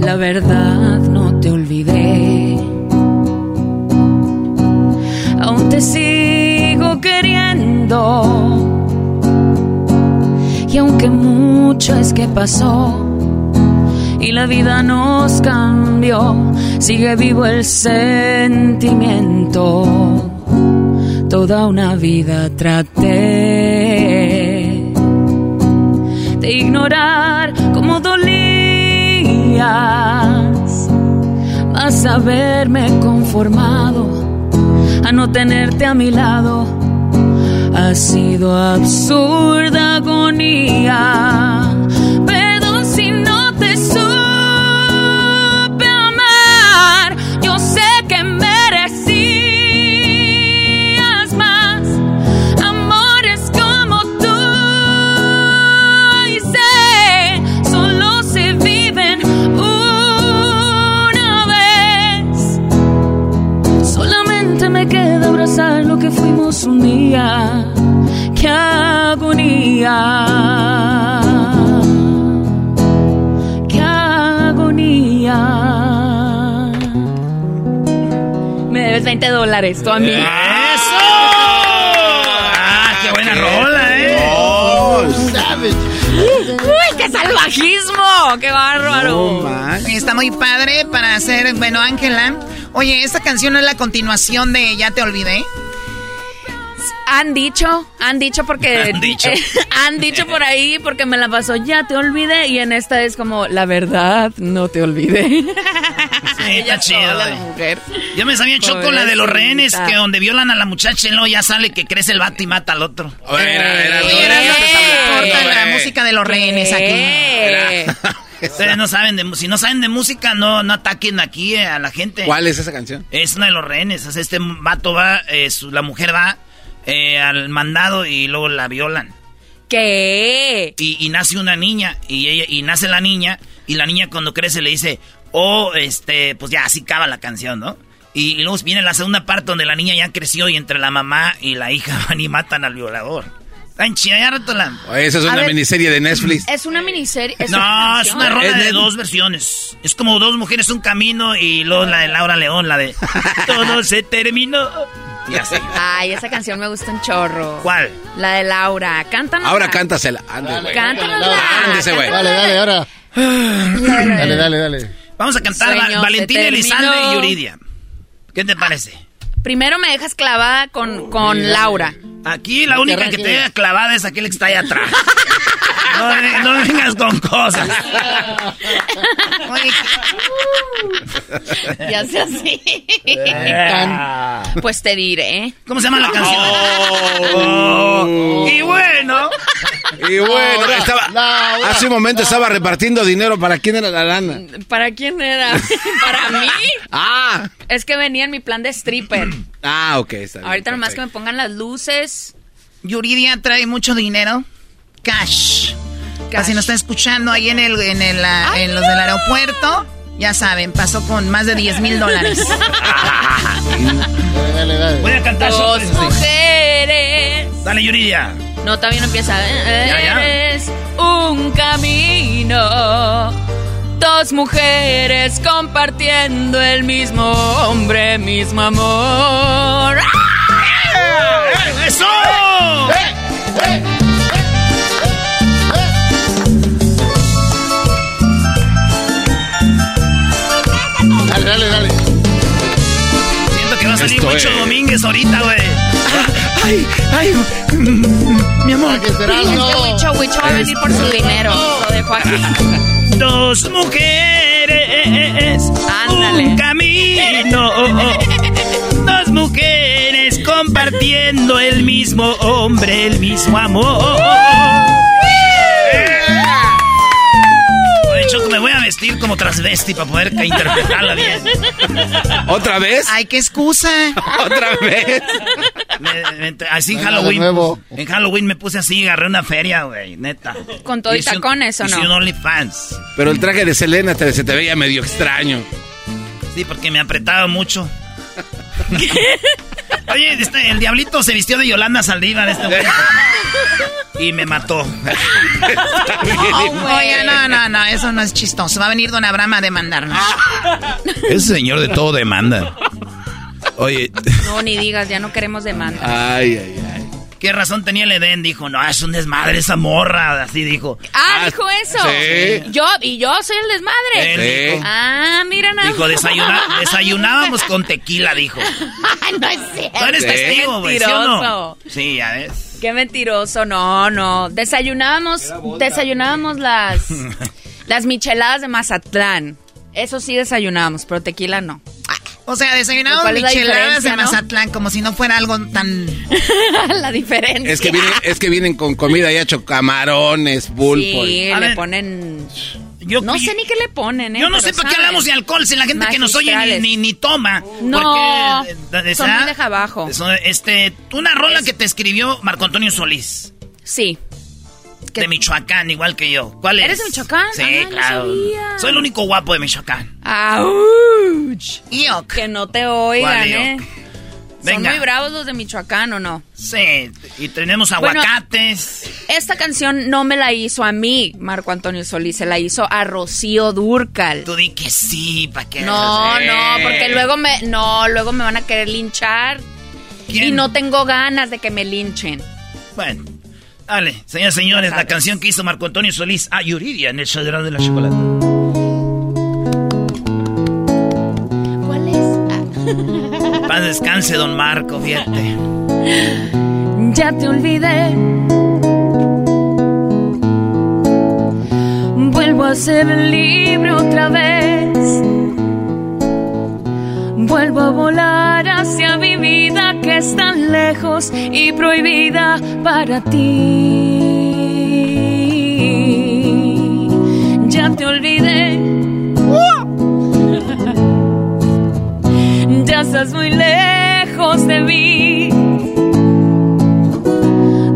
Speaker 16: La verdad no te olvidé. Aún te sigo queriendo. Y aunque mucho es que pasó y la vida nos cambió, sigue vivo el sentimiento. Toda una vida traté de ignorar cómo dolías, más haberme conformado a no tenerte a mi lado ha sido absurda agonía. Un día. ¡Qué agonía! ¡Qué agonía! Me debes 20 dólares, tú a mí.
Speaker 3: ¡Eso! ¡Ah, qué buena rola, eh!
Speaker 16: ¡Uy, qué salvajismo! ¡Qué bárbaro!
Speaker 5: Oye, Está muy padre para hacer, bueno, Ángela. Oye, esta canción es la continuación de Ya te olvidé.
Speaker 16: Han dicho, han dicho porque...
Speaker 3: Han dicho.
Speaker 16: eh, han dicho por ahí porque me la pasó, ya te olvidé. Y en esta es como, la verdad, no te olvidé.
Speaker 3: Sí, está chido,
Speaker 16: sola, la mujer.
Speaker 3: Yo me sabía Choco la de los rehenes, que donde violan a la muchacha y luego ya sale que crece el vato y mata al otro.
Speaker 6: Era, era,
Speaker 5: Oye, era-
Speaker 6: era-
Speaker 5: corta la música de los rehenes aquí.
Speaker 3: Ustedes no saben de si no saben de música, no, no ataquen aquí a la gente.
Speaker 6: ¿Cuál es esa canción?
Speaker 3: Es una de los rehenes. Este vato va, eh, su- la mujer va eh, al mandado y luego la violan.
Speaker 16: ¿Qué?
Speaker 3: Y, y nace una niña, y ella, y nace la niña, y la niña cuando crece le dice, oh, este, pues ya así acaba la canción, ¿no? Y, y luego viene la segunda parte donde la niña ya creció y entre la mamá y la hija van y matan al violador. Está en chida, ya rato la-
Speaker 6: Oye, Esa es
Speaker 16: A
Speaker 6: una
Speaker 16: ver.
Speaker 6: miniserie de Netflix.
Speaker 16: Es una miniserie. Es
Speaker 3: No,
Speaker 16: una
Speaker 3: es una rola
Speaker 6: Es
Speaker 3: de
Speaker 6: de-
Speaker 3: dos versiones. Es como dos mujeres, un camino, y luego la de Laura León, la de Todo se terminó. Y así.
Speaker 16: Ay, esa canción me gusta un chorro.
Speaker 3: ¿Cuál?
Speaker 16: La de Laura. Cántanos.
Speaker 6: Ahora cántasela. Ande, güey.
Speaker 16: Cántanosla.
Speaker 6: Ándese, güey.
Speaker 17: Dale, dale, ahora. Dale, dale, dale.
Speaker 3: Vamos a cantar Valentina. Elizalde y Yuridia. ¿Qué te parece?
Speaker 16: Primero me dejas clavada con, con Laura.
Speaker 3: Aquí la única que te deja clavada es aquel que está allá atrás. No, ve- no vengas con cosas.
Speaker 16: Ya sé así. Pues te diré.
Speaker 3: ¿Cómo se llama la canción? Oh. Y bueno,
Speaker 6: Y bueno, estaba, hace un momento estaba repartiendo dinero. ¿Para quién era la lana?
Speaker 16: ¿Para quién era? ¿Para mí?
Speaker 6: Ah,
Speaker 16: Es que venía en mi plan de stripper.
Speaker 6: ah, ok. Está bien,
Speaker 16: Ahorita nomás que me pongan las luces.
Speaker 5: Yuridia trae mucho dinero. Cash. Casi nos está escuchando ahí en, el, en, el, ah, en los del aeropuerto. Ya saben, pasó con más de 10 mil dólares.
Speaker 17: Dale, dale, dale.
Speaker 3: voy a cantar.
Speaker 16: Dos mujeres.
Speaker 3: Dale, Yuridia.
Speaker 16: No, todavía no empieza.
Speaker 3: Ya, ya.
Speaker 16: Eres un camino. Dos mujeres compartiendo el mismo hombre, mismo amor.
Speaker 3: ¡Eso!
Speaker 17: Dale,
Speaker 6: Esto es.
Speaker 3: Domínguez ahorita, güey. Ay, ay, mm, mi amor.
Speaker 17: ¿Qué será?
Speaker 16: Es que
Speaker 17: No.
Speaker 16: Huicho, Huicho va a venir por su dinero. Lo dejo aquí.
Speaker 3: Dos mujeres,
Speaker 16: Ándale.
Speaker 3: un camino. Dos mujeres compartiendo el mismo hombre, el mismo amor. Vestir como transvesti para poder interpretarla bien.
Speaker 6: ¿Otra vez?
Speaker 5: Ay, qué excusa.
Speaker 6: ¿Otra vez?
Speaker 3: Me- me- así en Halloween.
Speaker 17: nuevo.
Speaker 3: En Halloween me puse así, agarré una feria, güey, neta.
Speaker 16: Con todo y
Speaker 3: un-
Speaker 16: tacones, ¿o no?
Speaker 3: un OnlyFans.
Speaker 6: Pero el traje de Selena te, se te veía medio extraño.
Speaker 3: Sí, porque me apretaba mucho. Oye, este, el diablito se vistió de Yolanda Saldívar este güey. Y me mató.
Speaker 5: Oye, no, no, no, eso no es chistoso. Va a venir Don Abraham a demandarnos.
Speaker 8: Ese señor de todo demanda. Oye,
Speaker 16: No, ni digas, ya no queremos demanda.
Speaker 6: Ay, ay, ay.
Speaker 3: ¿Qué razón tenía el Edén? Dijo, no, es un desmadre esa morra. Así dijo.
Speaker 16: Ah, dijo eso.
Speaker 3: sí.
Speaker 16: Yo, y yo soy el desmadre.
Speaker 3: Dijo.
Speaker 16: Ah, mira nada.
Speaker 3: Dijo, desayuna- desayunábamos con tequila, dijo.
Speaker 16: no es cierto.
Speaker 3: Tú eres
Speaker 16: Qué
Speaker 3: testigo, güey, ¿sí o no?
Speaker 16: mentiroso.
Speaker 3: Sí, ya ves.
Speaker 16: Qué mentiroso, no, no. Desayunábamos, desayunábamos las, las micheladas de Mazatlán. Eso sí desayunábamos, pero tequila no.
Speaker 5: O sea, desayunamos
Speaker 16: ¿Cuál es la
Speaker 5: micheladas de
Speaker 16: diferencia, no?
Speaker 5: Mazatlán como si no fuera algo tan...
Speaker 16: la diferencia.
Speaker 6: Es que, vienen, es que vienen con comida ya hecho camarones, pulpo.
Speaker 16: Sí, le
Speaker 3: ver,
Speaker 16: ponen...
Speaker 3: Yo,
Speaker 16: no sé ni qué le ponen, ¿eh?
Speaker 3: Yo no sé para qué hablamos de alcohol si la gente que nos oye ni, ni, ni toma.
Speaker 16: No,
Speaker 3: Porque,
Speaker 16: son muy deja abajo.
Speaker 3: Este, una rola que te escribió Marco Antonio Solís.
Speaker 16: Sí.
Speaker 3: De Michoacán, igual que yo. ¿Cuál es?
Speaker 16: ¿Eres de Michoacán?
Speaker 3: Sí,
Speaker 16: Ah, no
Speaker 3: claro.
Speaker 16: sabía.
Speaker 3: Soy el único guapo de Michoacán.
Speaker 16: ¡Auch! Que no te oigan,
Speaker 3: ¿Cuál,
Speaker 16: ¿eh?
Speaker 3: Ioc?
Speaker 16: Son muy bravos los de Michoacán, ¿o no?
Speaker 3: Sí, y tenemos
Speaker 16: Bueno,
Speaker 3: aguacates.
Speaker 16: Esta canción no me la hizo a mí, Marco Antonio Solís, se la hizo a Rocío Durcal.
Speaker 3: Tú di que sí, ¿para qué?
Speaker 16: No, no, porque luego me, no, luego me van a querer linchar. Y no tengo ganas de que me linchen.
Speaker 3: Bueno, dale, señoras y señores, la canción que hizo Marco Antonio Solís a Yuridia en el show de la Chocolate.
Speaker 16: ¿Cuál es?
Speaker 3: Paz descanse, don Marco, fíjate.
Speaker 16: Ya te olvidé. Vuelvo a ser libre otra vez. Vuelvo a volar hacia que es tan lejos y prohibida para ti. Ya te olvidé. Ya estás muy lejos de mí.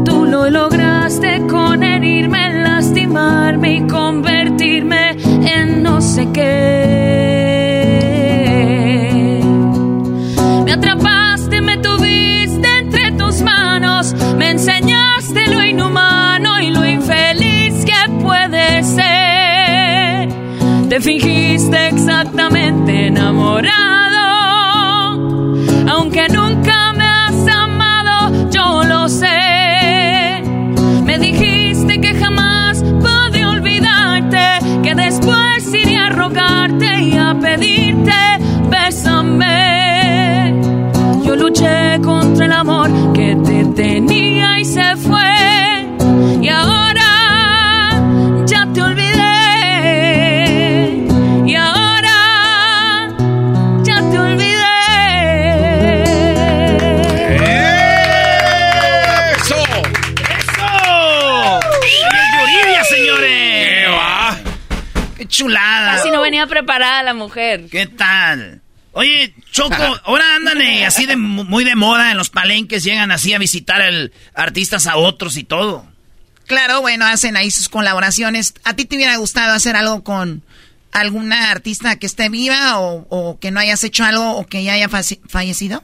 Speaker 16: Tú lo lograste con herirme, lastimarme y convertirme en no sé qué. Fingiste exactamente enamorado, aunque nunca me has amado, yo lo sé. Me dijiste que jamás podía olvidarte, que después iría a rogarte y a pedirte, bésame. Yo luché contra el amor que te tenía y se fue. Y ahora
Speaker 3: chulada!
Speaker 16: Casi no venía preparada la mujer.
Speaker 3: ¿Qué tal? Oye, Choco, ahora andan eh, así de mu- muy de moda en los palenques, llegan así a visitar el, artistas a otros y todo.
Speaker 5: Claro, bueno, hacen ahí sus colaboraciones. ¿A ti te hubiera gustado hacer algo con alguna artista que esté viva o, o que no hayas hecho algo o que ya haya fallecido?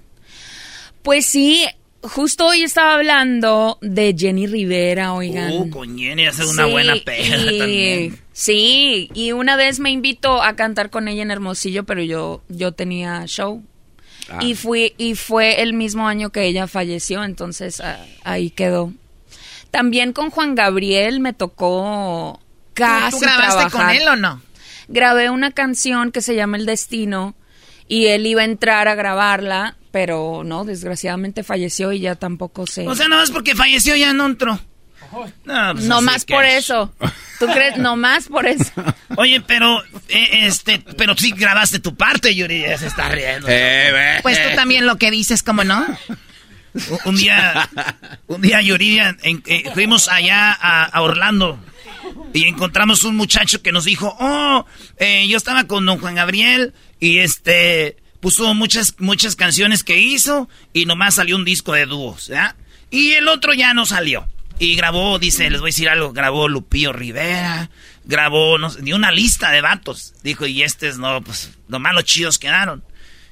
Speaker 16: Pues sí, justo hoy estaba hablando de Jenny Rivera, oigan.
Speaker 3: Uh, con Jenny hace una
Speaker 16: Sí,
Speaker 3: buena pega
Speaker 16: y-
Speaker 3: también.
Speaker 16: Sí, y una vez me invitó a cantar con ella en Hermosillo, pero yo, yo tenía show.
Speaker 6: Ah.
Speaker 16: Y fui, y fue el mismo año que ella falleció, entonces ah, ahí quedó. También con Juan Gabriel me tocó casi
Speaker 5: ¿Tú grabaste con él o no?
Speaker 16: Grabé una canción que se llama El Destino y él iba a entrar a grabarla, pero no, desgraciadamente falleció y ya tampoco sé.
Speaker 3: O sea, nada más porque falleció ya no entró. No, pues
Speaker 16: no más por eso. ¿Tú crees? No más por eso.
Speaker 3: Oye, pero, eh, este, pero sí grabaste tu parte, Yuri, ya se está riendo.
Speaker 6: Eh,
Speaker 5: Pues tú también lo que dices, ¿cómo no?
Speaker 3: Un- Un día, un día Yuridia, en- eh, fuimos allá a, a Orlando Y encontramos un muchacho que nos dijo, oh, eh, yo estaba con don Juan Gabriel y este puso muchas, muchas canciones que hizo y nomás salió un disco de dúos, ¿ya? Y el otro ya no salió. Y grabó, dice, les voy a decir algo, grabó Lupillo Rivera, grabó, no sé, ni una lista de vatos. Dijo, y este es, no, pues, nomás los chidos quedaron.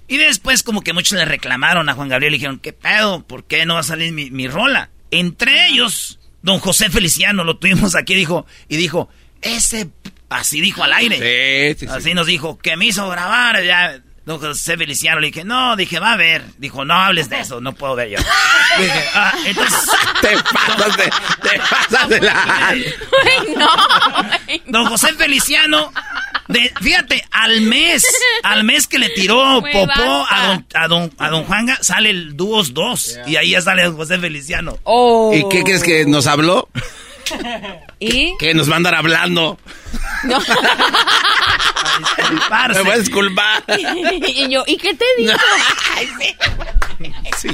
Speaker 3: Y después como que muchos le reclamaron a Juan Gabriel y dijeron, ¿qué pedo? ¿Por qué no va a salir mi, mi rola? Entre ellos, don José Feliciano, lo tuvimos aquí, dijo, y dijo, ese, así dijo al aire.
Speaker 6: Sí, sí, sí.
Speaker 3: Así nos dijo, que me hizo grabar, ya, don José Feliciano, le dije, no, dije, va a ver. Dijo, no hables de eso, no puedo ver yo. dije, ah, entonces...
Speaker 6: Te pasas de, te pasas de la...
Speaker 3: Don José Feliciano, de, fíjate, al mes, al mes que le tiró popó a don, a don, a don Juanga, sale el dúos 2. Y ahí ya sale don José Feliciano.
Speaker 16: Oh.
Speaker 6: ¿Y qué crees que nos habló?
Speaker 16: ¿Y?
Speaker 6: Que nos va a andar hablando.
Speaker 16: No.
Speaker 6: Me voy a disculpar.
Speaker 16: y yo, ¿y qué te digo?
Speaker 6: Sí.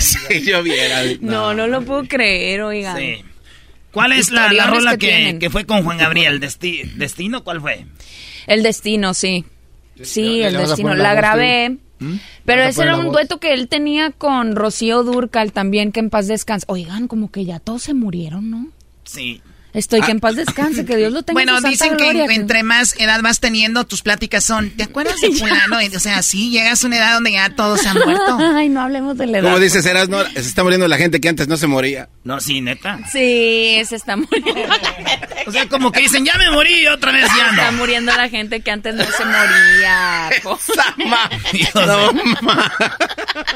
Speaker 6: Si yo viera.
Speaker 16: No, no lo puedo creer, oigan.
Speaker 3: Sí. ¿Cuál es la, la rola
Speaker 16: que
Speaker 3: que, fue con Juan Gabriel? Desti- ¿Destino? ¿Cuál fue?
Speaker 16: El destino, sí. Sí,
Speaker 3: ¿Le
Speaker 16: el destino.
Speaker 3: la
Speaker 16: grabé.
Speaker 3: ¿Mm?
Speaker 16: Pero
Speaker 3: ¿Vas a
Speaker 16: ese era un
Speaker 3: voz?
Speaker 16: dueto que él tenía con Rocío Durcal también, que en paz descanse. Oigan, como que ya todos se murieron, ¿no?
Speaker 3: Sí.
Speaker 16: Estoy que en paz descanse, que Dios lo tenga en
Speaker 5: Bueno,
Speaker 16: su santa
Speaker 5: dicen que
Speaker 16: gloria,
Speaker 5: entre más edad vas teniendo, tus pláticas son, ¿te acuerdas de fulano? O sea, sí, llegas a una edad donde ya todos se han muerto.
Speaker 16: Ay, no hablemos de la edad.
Speaker 6: Como dices, Eras, no, se está muriendo la gente que antes no se moría.
Speaker 3: No, sí, neta.
Speaker 16: Sí, se está muriendo.
Speaker 3: O sea, como que dicen, ya me morí y otra vez ya
Speaker 16: Está
Speaker 3: no.
Speaker 16: muriendo la gente que antes no se moría.
Speaker 3: No,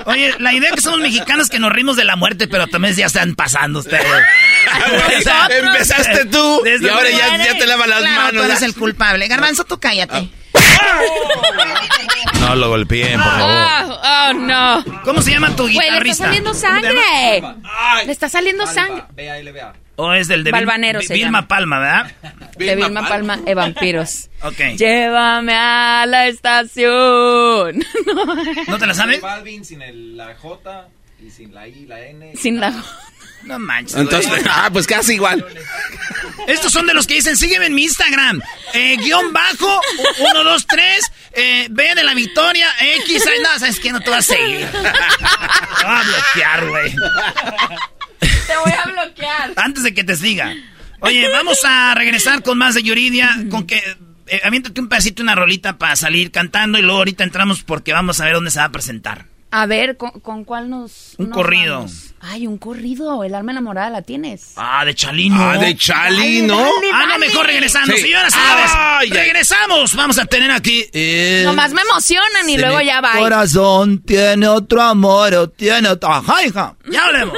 Speaker 3: Oye, la idea que somos mexicanos que nos rimos de la muerte, pero también ya están pasando ustedes.
Speaker 6: Empezaste tú y ahora ya, ya te lavas las
Speaker 5: Claro,
Speaker 6: manos.
Speaker 5: tú eres el culpable. Garbanzo, tú cállate.
Speaker 8: No lo golpeen, por favor.
Speaker 16: Oh, oh, no.
Speaker 3: ¿Cómo se llama tu
Speaker 16: Güey, le está
Speaker 3: guitarrista?
Speaker 16: saliendo sangre. Le está saliendo sangre.
Speaker 3: ¿O es del de Vil-
Speaker 16: Balvanero
Speaker 3: Vi-
Speaker 16: se
Speaker 3: Vilma
Speaker 16: llama.
Speaker 3: Palma, ¿verdad?
Speaker 16: De Vilma Palma, e vampiros.
Speaker 3: Ok.
Speaker 16: Llévame a la estación.
Speaker 3: ¿No te la sabes?
Speaker 18: Balvin sin el- la J y sin la I, la N.
Speaker 16: Sin la...
Speaker 3: No manches.
Speaker 6: Entonces,
Speaker 3: güey.
Speaker 6: ah, pues casi igual.
Speaker 3: Estos son de los que dicen, sígueme en mi Instagram. Eh, guion bajo, 1, 2, 3, eh, B de la victoria, X, ay, no, sabes que no te vas a seguir. Te voy a bloquear, güey.
Speaker 16: Te voy a bloquear.
Speaker 3: Antes de que te siga. Oye, vamos a regresar con más de Yuridia, con que... Eh, aviéntate un pedacito, una rolita para salir cantando y luego ahorita entramos porque vamos a ver dónde se va a presentar.
Speaker 16: A ver, ¿con, con cuál nos...?
Speaker 3: Un
Speaker 16: nos
Speaker 3: corrido.
Speaker 16: vamos? Ay, un corrido. El alma enamorada la tienes.
Speaker 3: Ah, de Chalino.
Speaker 6: Ah, de Chalino.
Speaker 16: Dale, dale,
Speaker 3: Ah, no, mejor regresando.
Speaker 6: Sí.
Speaker 3: Señoras señores, regresamos. Vamos a tener aquí... eh,
Speaker 16: Nomás me emocionan y luego ya va.
Speaker 3: corazón tiene otro amor o tiene otra... ¡Ajá, hija! ¡Ya hablemos!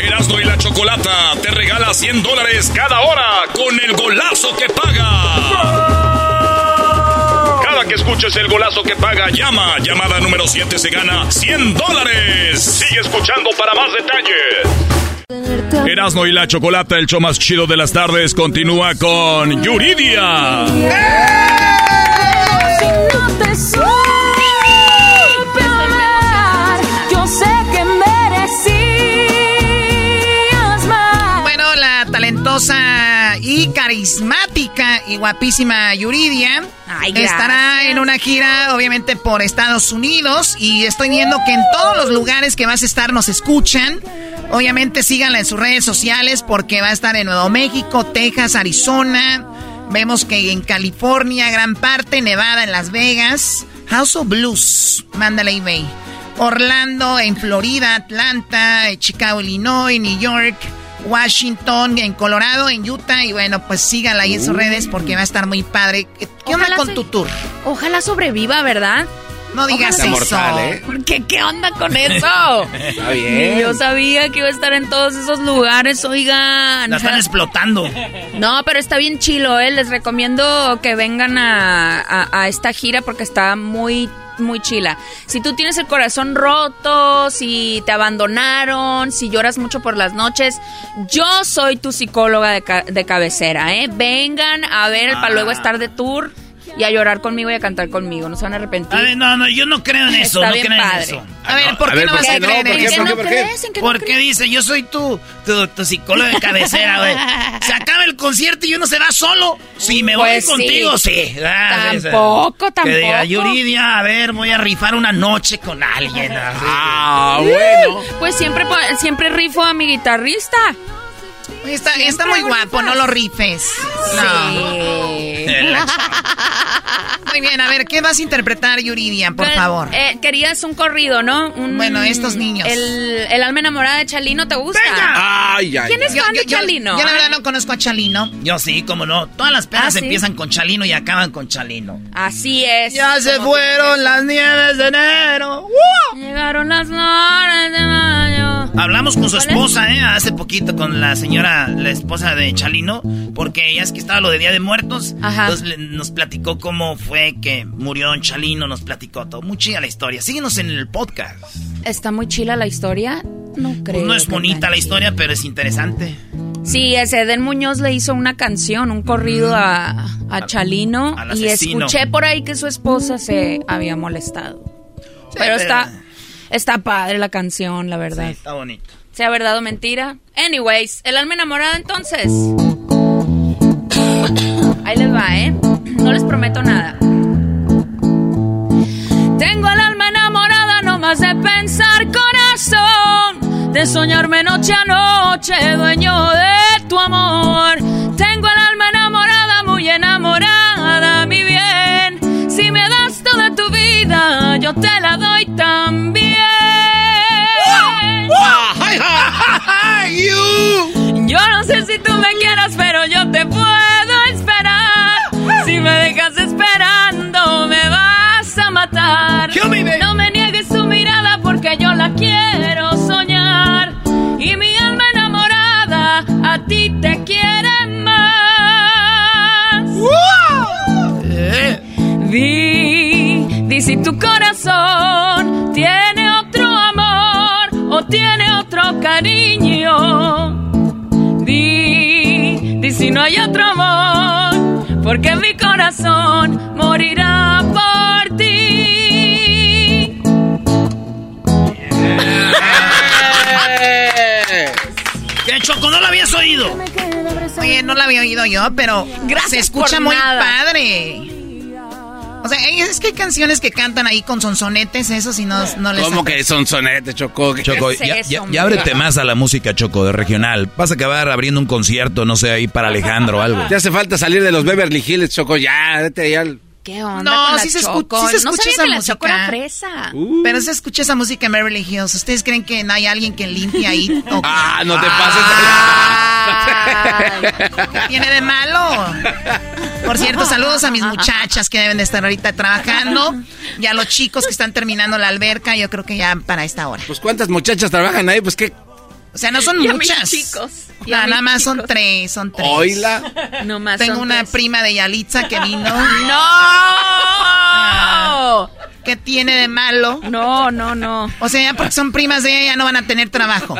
Speaker 1: Erasmo y la Chocolata te regala 100 dólares cada hora con el golazo que paga. Que escuches el golazo que paga, llama. Llamada número 7 se gana 100 dólares. Sigue escuchando para más detalles. Erasmo y la Chocolata, el show más chido de las tardes, continúa con Yuridia.
Speaker 12: Si
Speaker 5: y carismática y guapísima Yuridia
Speaker 16: Ay,
Speaker 5: estará en una gira, obviamente, por Estados Unidos. Y estoy viendo que en todos los lugares que vas a estar nos escuchan. Obviamente, síganla en sus redes sociales porque va a estar en Nuevo México, Texas, Arizona. Vemos que en California, gran parte, Nevada, en Las Vegas. House of Blues, mándale eBay. Orlando, en Florida, Atlanta, eh, Chicago, Illinois, New York, Washington, en Colorado, en Utah. Y bueno, pues sígala ahí en sus redes porque va a estar muy padre. ¿Qué onda con tu tour?
Speaker 16: Ojalá sobreviva, ¿verdad?
Speaker 5: No digas eso.
Speaker 6: mortal, ¿eh?
Speaker 16: ¿Qué, ¿Qué onda con eso?
Speaker 6: Está bien.
Speaker 16: Ni Yo sabía que iba a estar en todos esos lugares, oigan.
Speaker 3: La están explotando.
Speaker 16: No, pero está bien chilo, ¿eh? Les recomiendo que vengan a, a- a esta gira porque está muy, muy chila. Si tú tienes el corazón roto, si te abandonaron, si lloras mucho por las noches, yo soy tu psicóloga de, ca- de cabecera, ¿eh? Vengan a ver para luego estar de tour y a llorar conmigo y a cantar conmigo. No se van a arrepentir.
Speaker 3: A ver, no, no, yo no creo en eso.
Speaker 16: Está
Speaker 3: no
Speaker 16: bien
Speaker 3: creo en
Speaker 16: padre.
Speaker 3: eso. A ver, ¿por qué no vas a creer en eso? ¿Por qué dice, yo soy tu, tu, tu psicólogo de cabecera, güey? Se acaba el concierto y uno se va solo. Si me voy
Speaker 16: Pues
Speaker 3: contigo, sí. Ah,
Speaker 16: Tampoco,
Speaker 3: Que diga,
Speaker 16: tampoco.
Speaker 3: Yuridia, a ver, voy a rifar una noche con alguien.
Speaker 6: Ah, bueno.
Speaker 16: Pues siempre, po- siempre rifo a mi guitarrista.
Speaker 5: Está, está muy guapo, no lo rifes. No. Muy bien, a ver, ¿qué vas a interpretar, Yuridia, por favor?
Speaker 16: eh, querías un corrido, ¿no? Un-
Speaker 5: Bueno, estos niños.
Speaker 16: El, el alma enamorada de Chalino, ¿te gusta?
Speaker 6: Ay, ay.
Speaker 16: ¿Quién es
Speaker 5: Yo-
Speaker 16: fan
Speaker 5: yo-
Speaker 16: de
Speaker 5: yo-
Speaker 16: Chalino?
Speaker 5: Yo la verdad no conozco a Chalino.
Speaker 3: Yo sí, cómo no. Todas las pedas
Speaker 16: Ah, ¿sí?
Speaker 3: empiezan con Chalino y acaban con Chalino.
Speaker 16: Así es.
Speaker 3: Ya se fueron las nieves de enero.
Speaker 16: Llegaron las flores de mayo.
Speaker 3: Hablamos con su esposa, ¿eh? Hace poquito con la señora, la esposa de Chalino, porque ya es que estaba lo de Día de Muertos.
Speaker 16: Ajá.
Speaker 3: Entonces nos platicó cómo fue que murió Don Chalino, nos platicó todo. Muy chida la historia. Síguenos en el podcast.
Speaker 16: Está muy chila la historia. No creo.
Speaker 3: Pues no es bonita la historia, pero es interesante.
Speaker 16: Sí, ese Eden Muñoz le hizo una canción, un corrido a, a Chalino.
Speaker 3: al
Speaker 16: y escuché por ahí que su esposa se había molestado. pero
Speaker 3: pero-
Speaker 16: está, está padre la canción, la verdad.
Speaker 3: Sí, está bonito.
Speaker 16: Sea verdad o mentira. Anyways, el alma enamorada entonces. Ahí les va, ¿eh? No les prometo nada. Tengo el alma enamorada no más de pensar corazón, de soñarme noche a noche, dueño de tu amor. Tengo el alma enamorada, muy enamorada, mi bien. Si me das toda tu vida, yo te la doy también. Yo no sé si tú me quieras, pero yo te puedo esperar. Si me dejas esperando, me vas a matar. No me niegues tu mirada porque yo la quiero soñar. Y mi alma enamorada a ti te quiere más. Di, di si tu corazón tiene otro amor o tiene otro cariño. Di, di si no hay otro amor, porque mi corazón morirá por ti.
Speaker 3: ¿Qué, Choco? ¿No lo habías oído?
Speaker 5: Oye, no la había oído yo, pero
Speaker 16: Gracias
Speaker 5: se escucha muy
Speaker 16: nada.
Speaker 5: padre. Es que hay canciones que cantan ahí con sonsonetes, eso si no, no les...
Speaker 6: ¿Cómo que son sonetes, Choco?
Speaker 8: Choco,
Speaker 16: ¿Qué es
Speaker 8: ya,
Speaker 16: eso,
Speaker 8: ya-
Speaker 16: hombre?
Speaker 8: ya ábrete más a la música, Choco, de regional. Vas a acabar abriendo un concierto, no sé, ahí para Alejandro o algo.
Speaker 6: Te hace falta salir de los Beverly Hills, Choco. Ya, vete ya. al-
Speaker 16: ¿Qué onda
Speaker 5: No,
Speaker 16: con la
Speaker 5: sí se
Speaker 16: Choco?
Speaker 5: sí se
Speaker 16: no
Speaker 5: escucha
Speaker 16: sabía
Speaker 5: esa
Speaker 16: que la Choco
Speaker 5: música.
Speaker 16: era fresa.
Speaker 6: Uh.
Speaker 5: Pero se escucha esa música en Beverly Hills. ¿Ustedes creen que no hay alguien que limpie ahí? ¿O
Speaker 6: Ah, no te pases.
Speaker 5: ¿Qué tiene de malo? Por cierto, saludos a mis muchachas que deben de estar ahorita trabajando y a los chicos que están terminando la alberca, yo creo que ya para esta hora.
Speaker 6: Pues cuántas muchachas trabajan ahí, pues qué.
Speaker 5: O sea, no son
Speaker 16: Y
Speaker 5: muchas.
Speaker 16: chicos. Y
Speaker 5: No, nada más son tres, son tres.
Speaker 6: Oila.
Speaker 16: No más
Speaker 5: Tengo
Speaker 16: son
Speaker 5: una
Speaker 16: tres.
Speaker 5: prima de Yalitza que vino.
Speaker 16: ¡No!
Speaker 5: ¿Qué tiene de malo?
Speaker 16: No, no, no.
Speaker 5: O sea, ya porque son primas de ella ya no van a tener trabajo.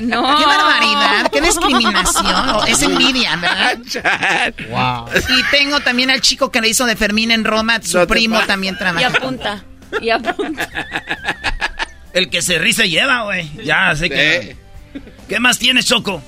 Speaker 16: No.
Speaker 5: ¡Qué barbaridad! ¡Qué discriminación! Es envidia, ¿verdad?
Speaker 17: Wow.
Speaker 5: Y tengo también al chico que le hizo de Fermín en Roma, su
Speaker 6: No
Speaker 5: primo también
Speaker 16: Y
Speaker 5: trabaja.
Speaker 16: apunta. Y apunta.
Speaker 3: El que se ríe se lleva, güey. Ya sé que. ¿Qué más tienes, Choco?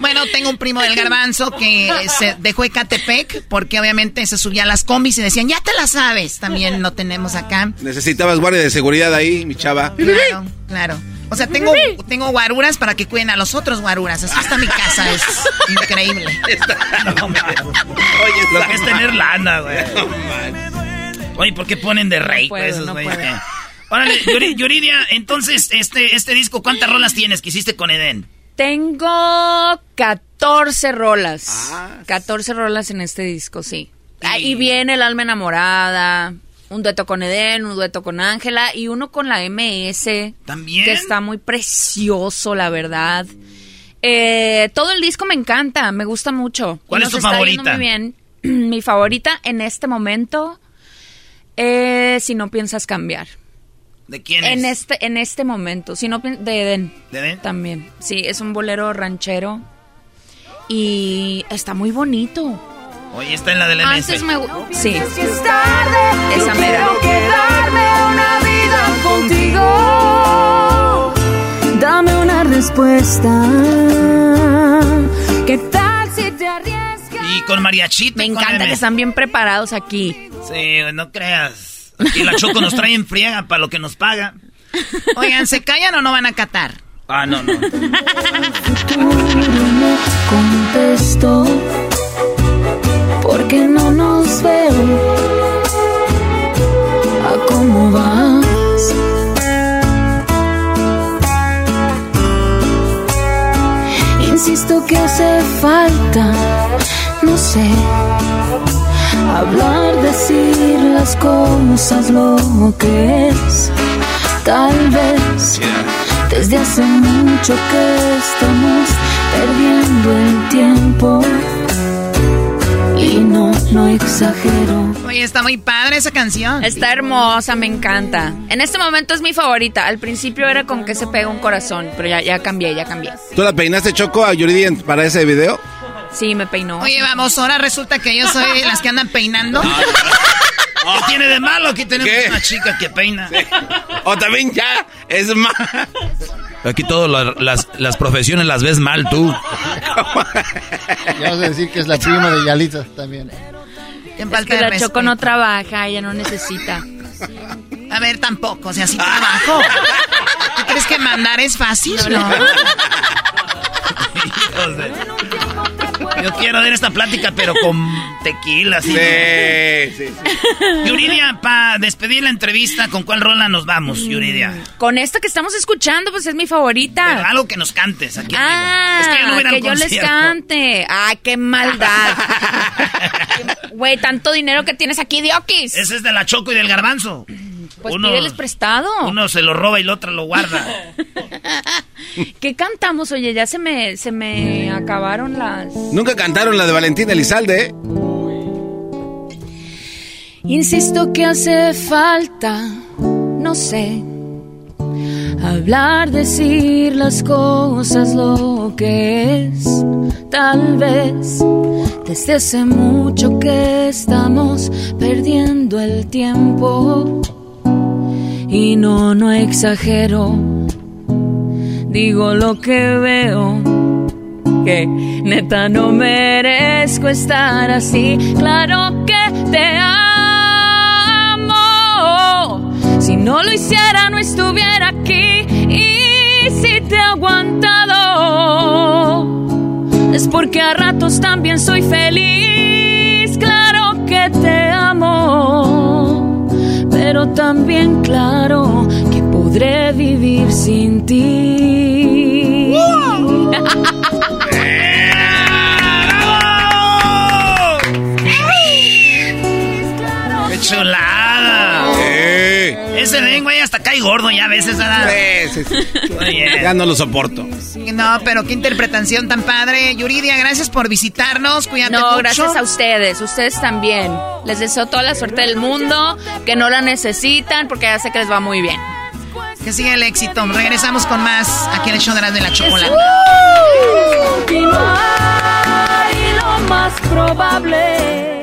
Speaker 5: Bueno, tengo un primo del garbanzo que se dejó Ecatepec porque obviamente se subía a las combis y decían, ya te la sabes. También lo tenemos acá.
Speaker 6: Necesitabas guardia de seguridad ahí, mi chava.
Speaker 5: Claro, claro. O sea, tengo, tengo guaruras para que cuiden a los otros guaruras. Así está mi casa, es increíble.
Speaker 3: No,
Speaker 6: Oye,
Speaker 3: Lo que es tener lana, güey.
Speaker 6: No.
Speaker 3: Oye, ¿por qué ponen de rey
Speaker 16: puedo,
Speaker 3: esos
Speaker 16: no
Speaker 3: güeyes?
Speaker 16: puedo.
Speaker 3: que- Órale, Yuri- Yuridia, entonces, este, este disco, ¿cuántas rolas tienes que hiciste con Eden?
Speaker 16: Tengo 14 rolas.
Speaker 6: Ah,
Speaker 16: 14 rolas en este disco, sí. Ahí viene El alma enamorada, un dueto con Eden, un dueto con Ángela y uno con la MS.
Speaker 3: ¿También?
Speaker 16: Que está muy precioso, la verdad. Eh, todo el disco me encanta, me gusta mucho.
Speaker 3: ¿Cuál
Speaker 16: Y
Speaker 3: es tu
Speaker 16: está
Speaker 3: favorita?
Speaker 16: Muy bien. Mi favorita en este momento es Si no piensas cambiar.
Speaker 3: ¿De quién es?
Speaker 16: En este, en este momento, si no de Eden.
Speaker 3: ¿De Eden?
Speaker 16: También. Sí, es un bolero ranchero. Y está muy bonito.
Speaker 3: Oye, está en la del MS.
Speaker 16: Antes me gu- Sí.
Speaker 12: es tarde.
Speaker 16: Esa
Speaker 12: Yo
Speaker 16: mera.
Speaker 12: quiero quedarme una vida contigo.
Speaker 16: dispuesta. ¿Qué tal si te arriesgas?
Speaker 3: Y con mariachito.
Speaker 19: Me encanta que están bien preparados aquí.
Speaker 3: Sí, no creas. Aquí la Choco nos trae en friega para lo que nos paga.
Speaker 5: Oigan, ¿se callan o no van a catar?
Speaker 3: Ah, no, no.
Speaker 16: contesto porque no nos las cosas lo que es, tal vez. Desde hace mucho que estamos perdiendo el tiempo. Y no, no exagero.
Speaker 5: Oye, está muy padre esa canción.
Speaker 19: Está hermosa, me encanta. En este momento es mi favorita. Al principio era con que se pega un corazón, pero ya, ya cambié, ya cambié.
Speaker 6: ¿Tú la peinaste, Choco, a Yuridia para ese video?
Speaker 19: Sí, me peinó.
Speaker 5: Oye, vamos, ahora resulta que yo soy las que andan peinando.
Speaker 3: ¿Qué tiene de malo? Aquí tenemos una chica que peina.
Speaker 6: O también ya, es más.
Speaker 8: Aquí todas las, las profesiones las ves mal tú.
Speaker 17: Ya vas a decir que es la prima de Yalita también.
Speaker 19: Es que la Choco no trabaja, ella no necesita.
Speaker 5: A ver, tampoco, o sea, sí trabajo. ¿Tú crees que mandar es fácil? No.
Speaker 3: Yo quiero ver esta plática, pero con tequila, ¿sí?
Speaker 6: Sí, sí,
Speaker 3: Yuridia, para despedir la entrevista, ¿con cuál rola nos vamos, Yuridia?
Speaker 19: Con esta que estamos escuchando, pues es mi favorita.
Speaker 3: Pero algo que nos cantes aquí.
Speaker 19: Ah,
Speaker 3: es que yo, no voy a
Speaker 19: que yo les cante. Ay, qué maldad. Güey, tanto dinero que tienes aquí, Diokis.
Speaker 3: Ese es de la Choco y del Garbanzo.
Speaker 19: Pues pídeles prestado.
Speaker 3: Uno se lo roba y el otro lo guarda.
Speaker 19: ¿Qué cantamos? Oye, ya se me, se me acabaron las...
Speaker 6: Nunca cantaron la de Valentín Elizalde, ¿eh?
Speaker 16: Insisto que hace falta, no sé, hablar, decir las cosas lo que es. Tal vez desde hace mucho que estamos perdiendo el tiempo. Y no, no exagero, digo lo que veo. Que neta no merezco estar así. Claro que te amo. Si no lo hiciera, no estuviera aquí. Y si te he aguantado, es porque a ratos también soy feliz. Claro que te amo. Pero también claro que podré vivir sin ti.
Speaker 3: ¡Qué chulada! Ese den, güey, hasta cae gordo ya a veces, ¿verdad?
Speaker 6: Sí, sí, sí. Ya no lo soporto.
Speaker 5: No, pero qué interpretación tan padre. Yuridia, gracias por visitarnos. Cuídate
Speaker 19: No,
Speaker 5: mucho.
Speaker 19: gracias a ustedes, ustedes también. Les deseo toda la suerte del mundo, que no la necesitan, porque ya sé que les va muy bien.
Speaker 5: Que siga el éxito. Regresamos con más aquí en el show de la de la chocolate.
Speaker 16: Y lo más probable.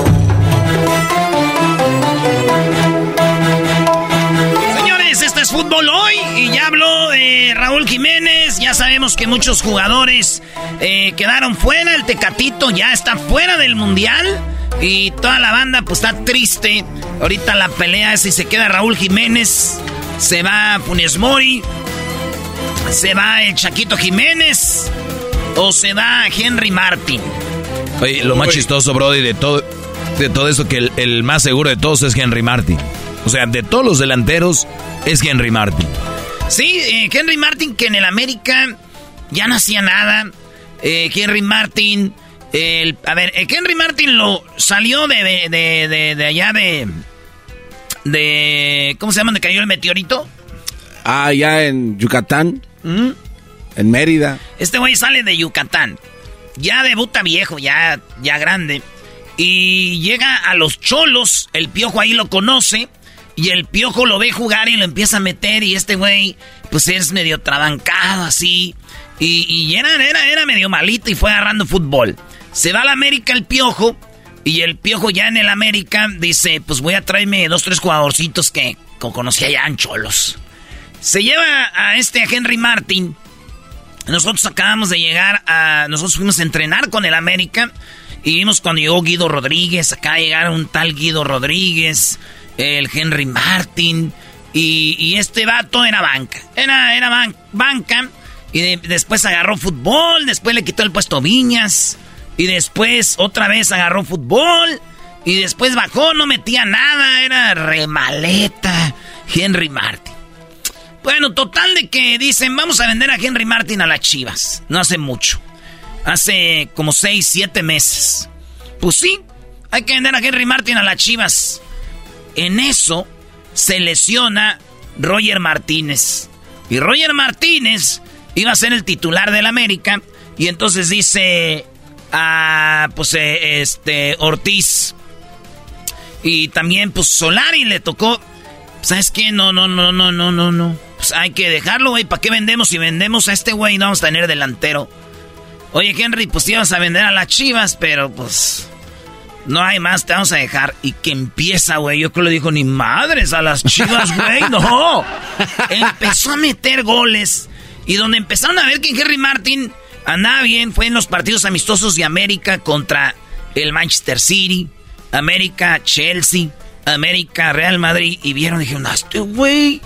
Speaker 3: Es fútbol hoy y ya habló de Raúl Jiménez. Ya sabemos que muchos jugadores eh, quedaron fuera. El Tecatito ya está fuera del mundial. Y toda la banda pues está triste. Ahorita la pelea es si se queda Raúl Jiménez. Se va Funes Mori. Se va el Chaquito Jiménez. O se va Henry Martin.
Speaker 8: Oye, lo más chistoso, Brody, de todo, de todo esto, que el, el más seguro de todos es Henry Martin. O sea, de todos los delanteros es Henry Martin.
Speaker 3: Sí, eh, Henry Martin que en el América ya no hacía nada. Eh, Henry Martin El, a ver, Henry Martin lo salió de, de, de, de allá de, de... ¿Cómo se llama? ¿De cayó el meteorito?
Speaker 6: Ah, ya en Yucatán. En Mérida.
Speaker 3: Este güey sale de Yucatán. Ya debuta viejo, ya, ya grande. Y llega a los cholos. El piojo ahí lo conoce. Y el piojo lo ve jugar y lo empieza a meter. Y este güey, pues es medio trabancado así. Y, y era, era, era medio malito y fue agarrando fútbol. Se va a la América el piojo. Y el piojo ya en el América dice: Pues voy a traerme dos, tres jugadorcitos que conocía ya en cholos. Se lleva a este Henry Martin. Nosotros acabamos de llegar a. Nosotros fuimos a entrenar con el América. Y vimos cuando llegó Guido Rodríguez. Acá llegaron un tal Guido Rodríguez. El Henry Martin. Y, este vato era banca. Era, era banca. Y después agarró fútbol. Después le quitó el puesto Viñas. Y después otra vez agarró fútbol. Y después bajó, no metía nada. Era remaleta. Henry Martin. Bueno, total de que dicen, vamos a vender a Henry Martin a las Chivas. No hace mucho. Hace como 6, 7 meses. Pues sí, hay que vender a Henry Martin a las Chivas. En eso se lesiona Roger Martínez. Y Roger Martínez iba a ser el titular del América. Y entonces dice a pues eh, este Ortiz. Y también pues Solari le tocó. ¿Sabes qué? No, no, no, no, no, no, no. Pues hay que dejarlo, güey. ¿Para qué vendemos? Si vendemos a este güey, no vamos a tener delantero. Oye, Henry, pues te ibas a vender a las chivas, pero pues. No hay más, te vamos a dejar. Y que empieza, güey. Yo creo que le dijo, ni madres a las chivas, güey. No. Empezó a meter goles. Y donde empezaron a ver que Henry Martin andaba bien fue en los partidos amistosos de América contra el Manchester City, América, Chelsea, América, Real Madrid. Y vieron, dijeron, este güey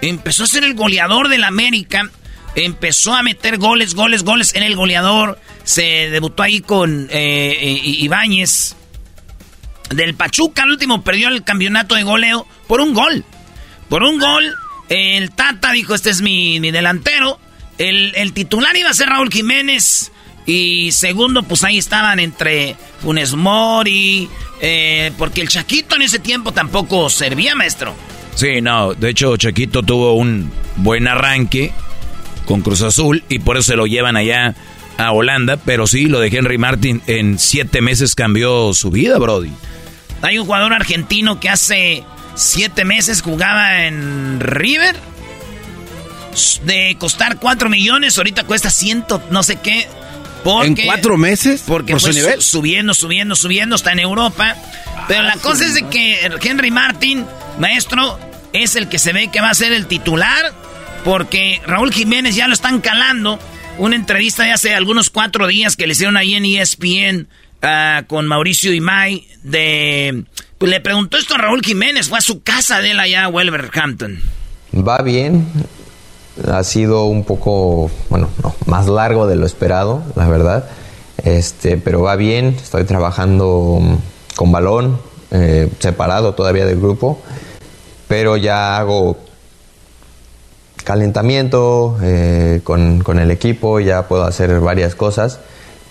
Speaker 3: Empezó a ser el goleador del América. Empezó a meter goles, goles, goles en el goleador. Se debutó ahí con eh, eh, Ibáñez. Del Pachuca, al último perdió el campeonato de goleo por un gol. Por un gol. El Tata dijo, este es mi, delantero. El, titular iba a ser Raúl Jiménez. Y segundo, pues ahí estaban entre Funes Mori. Eh, porque el Chaquito en ese tiempo tampoco servía, maestro.
Speaker 8: Sí, no, de hecho Chiquito tuvo un buen arranque con Cruz Azul y por eso se lo llevan allá a Holanda, pero sí, lo de Henry Martin en siete meses cambió su vida, Brody.
Speaker 3: Hay un jugador argentino que hace siete meses jugaba en River. De costar cuatro millones, ahorita cuesta ciento no sé qué.
Speaker 6: ¿En cuatro meses?
Speaker 3: Porque ¿Por fue subiendo, subiendo, subiendo, está en Europa. Pero la cosa es de que Henry Martin, maestro, es el que se ve que va a ser el titular. Porque Raúl Jiménez ya lo están calando. Una entrevista de hace algunos cuatro días que le hicieron ahí en ESPN ah, con Mauricio Imay. De, pues le preguntó esto a Raúl Jiménez. Fue a su casa de él allá a Wolverhampton.
Speaker 20: Va bien. Ha sido un poco, bueno, no, más largo de lo esperado, la verdad. Este, pero va bien. Estoy trabajando con balón, eh, separado todavía del grupo, pero ya hago calentamiento eh, con, el equipo, ya puedo hacer varias cosas,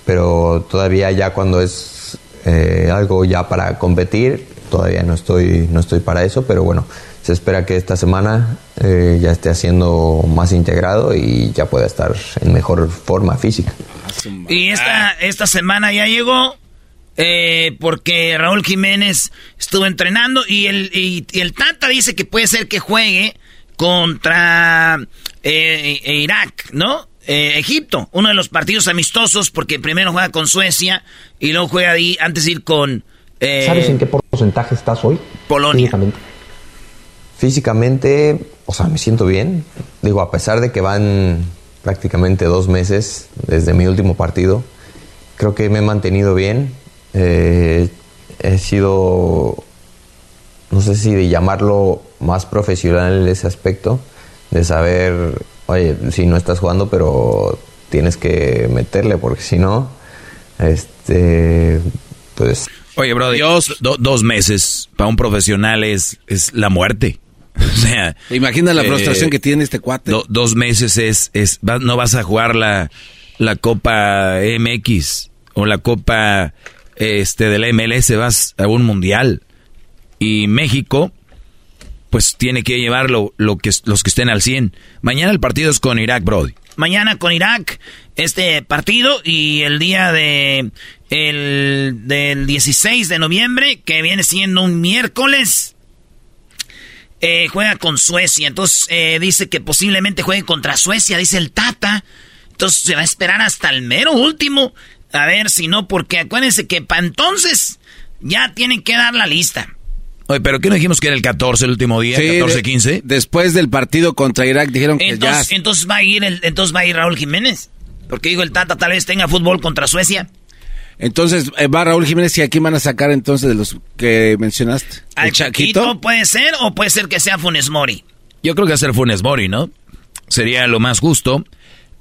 Speaker 20: pero todavía ya cuando es eh, algo ya para competir, todavía no estoy, no estoy para eso, pero bueno, se espera que esta semana ya esté haciendo más integrado y ya pueda estar en mejor forma física.
Speaker 3: Y esta, esta semana ya llegó eh, porque Raúl Jiménez estuvo entrenando y el, y, el Tata dice que puede ser que juegue contra eh, Irak, ¿no? Eh, Egipto, uno de los partidos amistosos, porque primero juega con Suecia y luego juega ahí antes de ir con...
Speaker 20: ¿Sabes en qué porcentaje estás hoy?
Speaker 3: Polonia.
Speaker 20: Físicamente. Físicamente, o sea, me siento bien. Digo, a pesar de que van prácticamente dos meses desde mi último partido, creo que me he mantenido bien eh, he sido, no sé si de llamarlo más profesional en ese aspecto, de saber, oye, si no estás jugando, pero tienes que meterle, porque si no, este, pues...
Speaker 8: Oye, bro, Dios, dos meses para un profesional es, es la muerte. O sea,
Speaker 6: imagina la frustración eh, que tiene este cuate.
Speaker 8: dos meses es, es no vas a jugar la, la Copa MX o la Copa este de la MLS vas a un mundial. Y México pues tiene que llevarlo lo que los que estén al 100. Mañana el partido es con Irak, Brody.
Speaker 3: Mañana con Irak este partido y el día de el del 16 de noviembre que viene siendo un miércoles eh, juega con Suecia. Entonces eh, dice que posiblemente juegue contra Suecia, dice el Tata. Entonces se va a esperar hasta el mero último. A ver si no, porque acuérdense que para entonces ya tienen que dar la lista.
Speaker 8: Oye, pero ¿qué no dijimos que era el 14 el último día? 14-15.
Speaker 6: Después del partido contra Irak dijeron que
Speaker 3: entonces, ya. Entonces va a ir el, entonces va a ir Raúl Jiménez. Porque digo el Tata tal vez tenga fútbol contra Suecia.
Speaker 6: Entonces eh, va Raúl Jiménez y aquí van a sacar entonces de los que mencionaste.
Speaker 3: ¿Al Chaquito? puede ser o puede ser que sea Funes Mori?
Speaker 8: Yo creo que va a ser Funes Mori, ¿no? Sería lo más justo.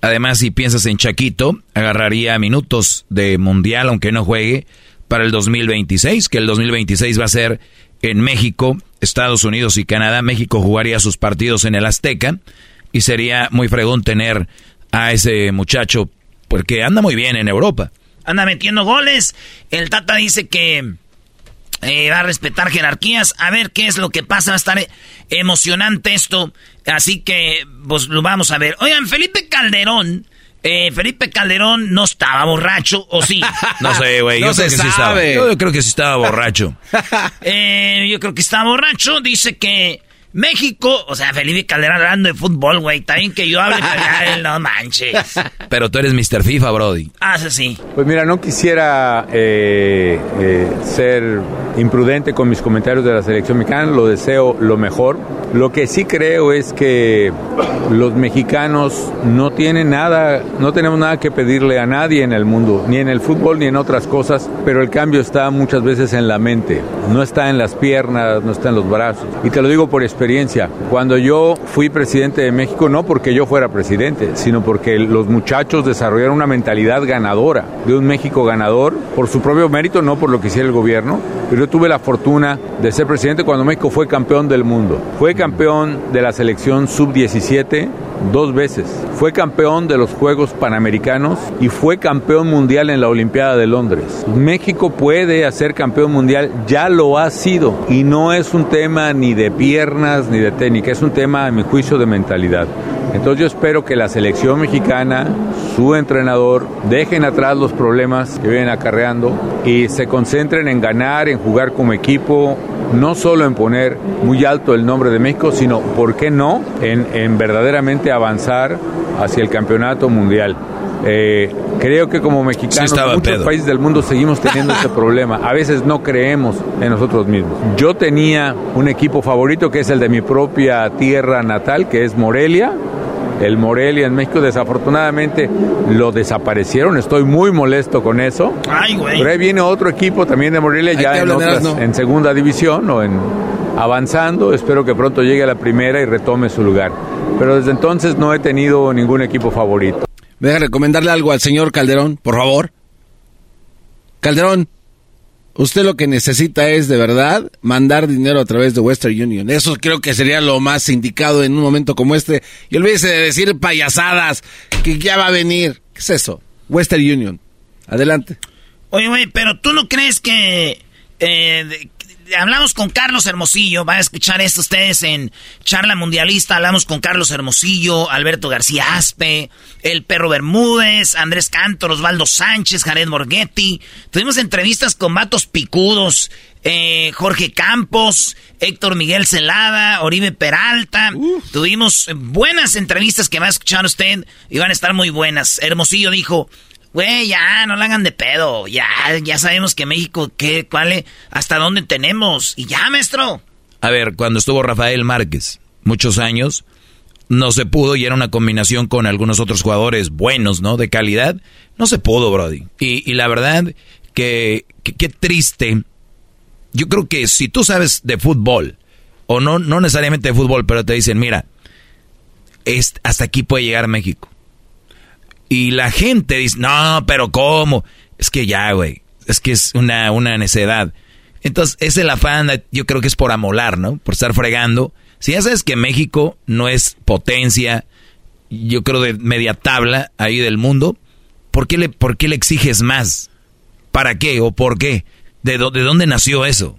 Speaker 8: Además, si piensas en Chaquito, agarraría minutos de mundial, aunque no juegue, para el 2026, que el 2026 va a ser en México, Estados Unidos y Canadá. México jugaría sus partidos en el Azteca y sería muy fregón tener a ese muchacho porque anda muy bien en Europa.
Speaker 3: Anda metiendo goles. El Tata dice que eh, va a respetar jerarquías. A ver qué es lo que pasa. Va a estar emocionante esto. Así que, pues lo vamos a ver. Oigan, Felipe Calderón. Eh, Felipe Calderón no estaba borracho, ¿o sí?
Speaker 8: No sé, güey. yo, creo que sí estaba. Yo creo que sí estaba borracho.
Speaker 3: Eh, yo creo que estaba borracho. Dice que México, o sea, Felipe Calderón hablando de fútbol, güey. También que yo hable, pero no manches.
Speaker 8: Pero tú eres Mr. FIFA, Brody.
Speaker 3: Ah, sí, sí.
Speaker 21: Pues mira, no quisiera eh, eh, ser imprudente con mis comentarios de la selección mexicana. Lo deseo lo mejor. Lo que sí creo es que los mexicanos no tienen nada, no tenemos nada que pedirle a nadie en el mundo, ni en el fútbol ni en otras cosas, pero el cambio está muchas veces en la mente. No está en las piernas, no está en los brazos. Y te lo digo por experiencia cuando yo fui presidente de México, no porque yo fuera presidente, sino porque los muchachos desarrollaron una mentalidad ganadora, de un México ganador, por su propio mérito, no por lo que hiciera el gobierno. Pero yo tuve la fortuna de ser presidente cuando México fue campeón del mundo. Fue campeón de la selección sub-17 dos veces. Fue campeón de los Juegos Panamericanos y fue campeón mundial en la Olimpiada de Londres. México puede hacer campeón mundial, ya lo ha sido. Y no es un tema ni de piernas ni de técnica, es un tema, a mi juicio, de mentalidad. Entonces yo espero que la selección mexicana, su entrenador, dejen atrás los problemas que vienen acarreando y se concentren en ganar, en jugar como equipo, no solo en poner muy alto el nombre de México, sino, ¿por qué no?, en, verdaderamente avanzar hacia el campeonato mundial. Eh, creo que como mexicanos, muchos países del mundo seguimos teniendo ese problema. A veces no creemos en nosotros mismos. Yo tenía un equipo favorito que es el de mi propia tierra natal, que es Morelia el Morelia en México. Desafortunadamente lo desaparecieron. Estoy muy molesto con eso. Pero ahí viene otro equipo también de Morelia ya en, en segunda división o en avanzando. Espero que pronto llegue a la primera y retome su lugar. Pero desde entonces no he tenido ningún equipo favorito.
Speaker 6: ¿Me deja recomendarle algo al señor Calderón, por favor? Calderón, Usted lo que necesita es de verdad mandar dinero a través de Western Union. Eso creo que sería lo más indicado en un momento como este. Y olvídese de decir payasadas, que ya va a venir. ¿Qué es eso? Western Union. Adelante.
Speaker 3: Oye, güey, pero tú no crees que eh, hablamos con Carlos Hermosillo, van a escuchar esto ustedes en Charla Mundialista, hablamos con Carlos Hermosillo, Alberto García Aspe, el Perro Bermúdez, Andrés Cantor, Osvaldo Sánchez, Jared Morghetti, tuvimos entrevistas con vatos picudos, eh, Jorge Campos, Héctor Miguel Celada, Oribe Peralta, tuvimos buenas entrevistas que va a escuchar usted y van a estar muy buenas. Hermosillo dijo, Güey, ya, no la hagan de pedo. Ya, ya sabemos que México, ¿qué, cuál, hasta dónde tenemos? Y ya, maestro.
Speaker 8: A ver, cuando estuvo Rafael Márquez, muchos años, no se pudo y era una combinación con algunos otros jugadores buenos, ¿no? De calidad. No se pudo, Brody. Y, y la verdad que, qué triste. Yo creo que si tú sabes de fútbol, o no, no necesariamente de fútbol, pero te dicen, mira, es, hasta aquí puede llegar México y la gente dice, no, pero ¿cómo? Es que ya, güey. Es que es una, una necedad. Entonces, es el afán, yo creo que es por amolar, ¿no? Por estar fregando. Si ya sabes que México no es potencia, yo creo de media tabla ahí del mundo, ¿por qué le, por qué le exiges más? ¿Para qué o por qué? ¿De, de dónde nació eso?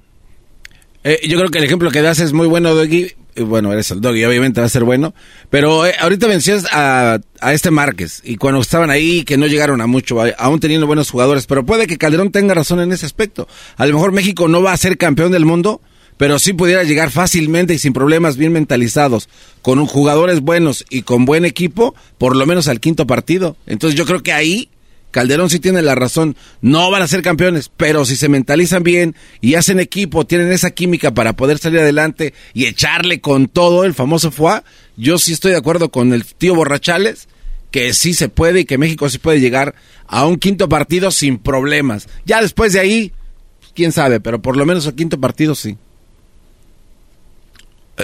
Speaker 6: Eh, yo creo que el ejemplo que das es muy bueno, Doggy. Eh, Bueno, eres el Doggy, obviamente va a ser bueno. Pero eh, ahorita mencionas a, a este Márquez. Y cuando estaban ahí, que no llegaron a mucho, aún teniendo buenos jugadores. Pero puede que Calderón tenga razón en ese aspecto. A lo mejor México no va a ser campeón del mundo, pero sí pudiera llegar fácilmente y sin problemas, bien mentalizados, con jugadores buenos y con buen equipo, por lo menos al quinto partido. Entonces yo creo que ahí Calderón sí tiene la razón, no van a ser campeones, pero si se mentalizan bien y hacen equipo, tienen esa química para poder salir adelante y echarle con todo el famoso FUA, yo sí estoy de acuerdo con el tío Borrachales, que sí se puede y que México sí puede llegar a un quinto partido sin problemas. Ya después de ahí, quién sabe, pero por lo menos al quinto partido sí.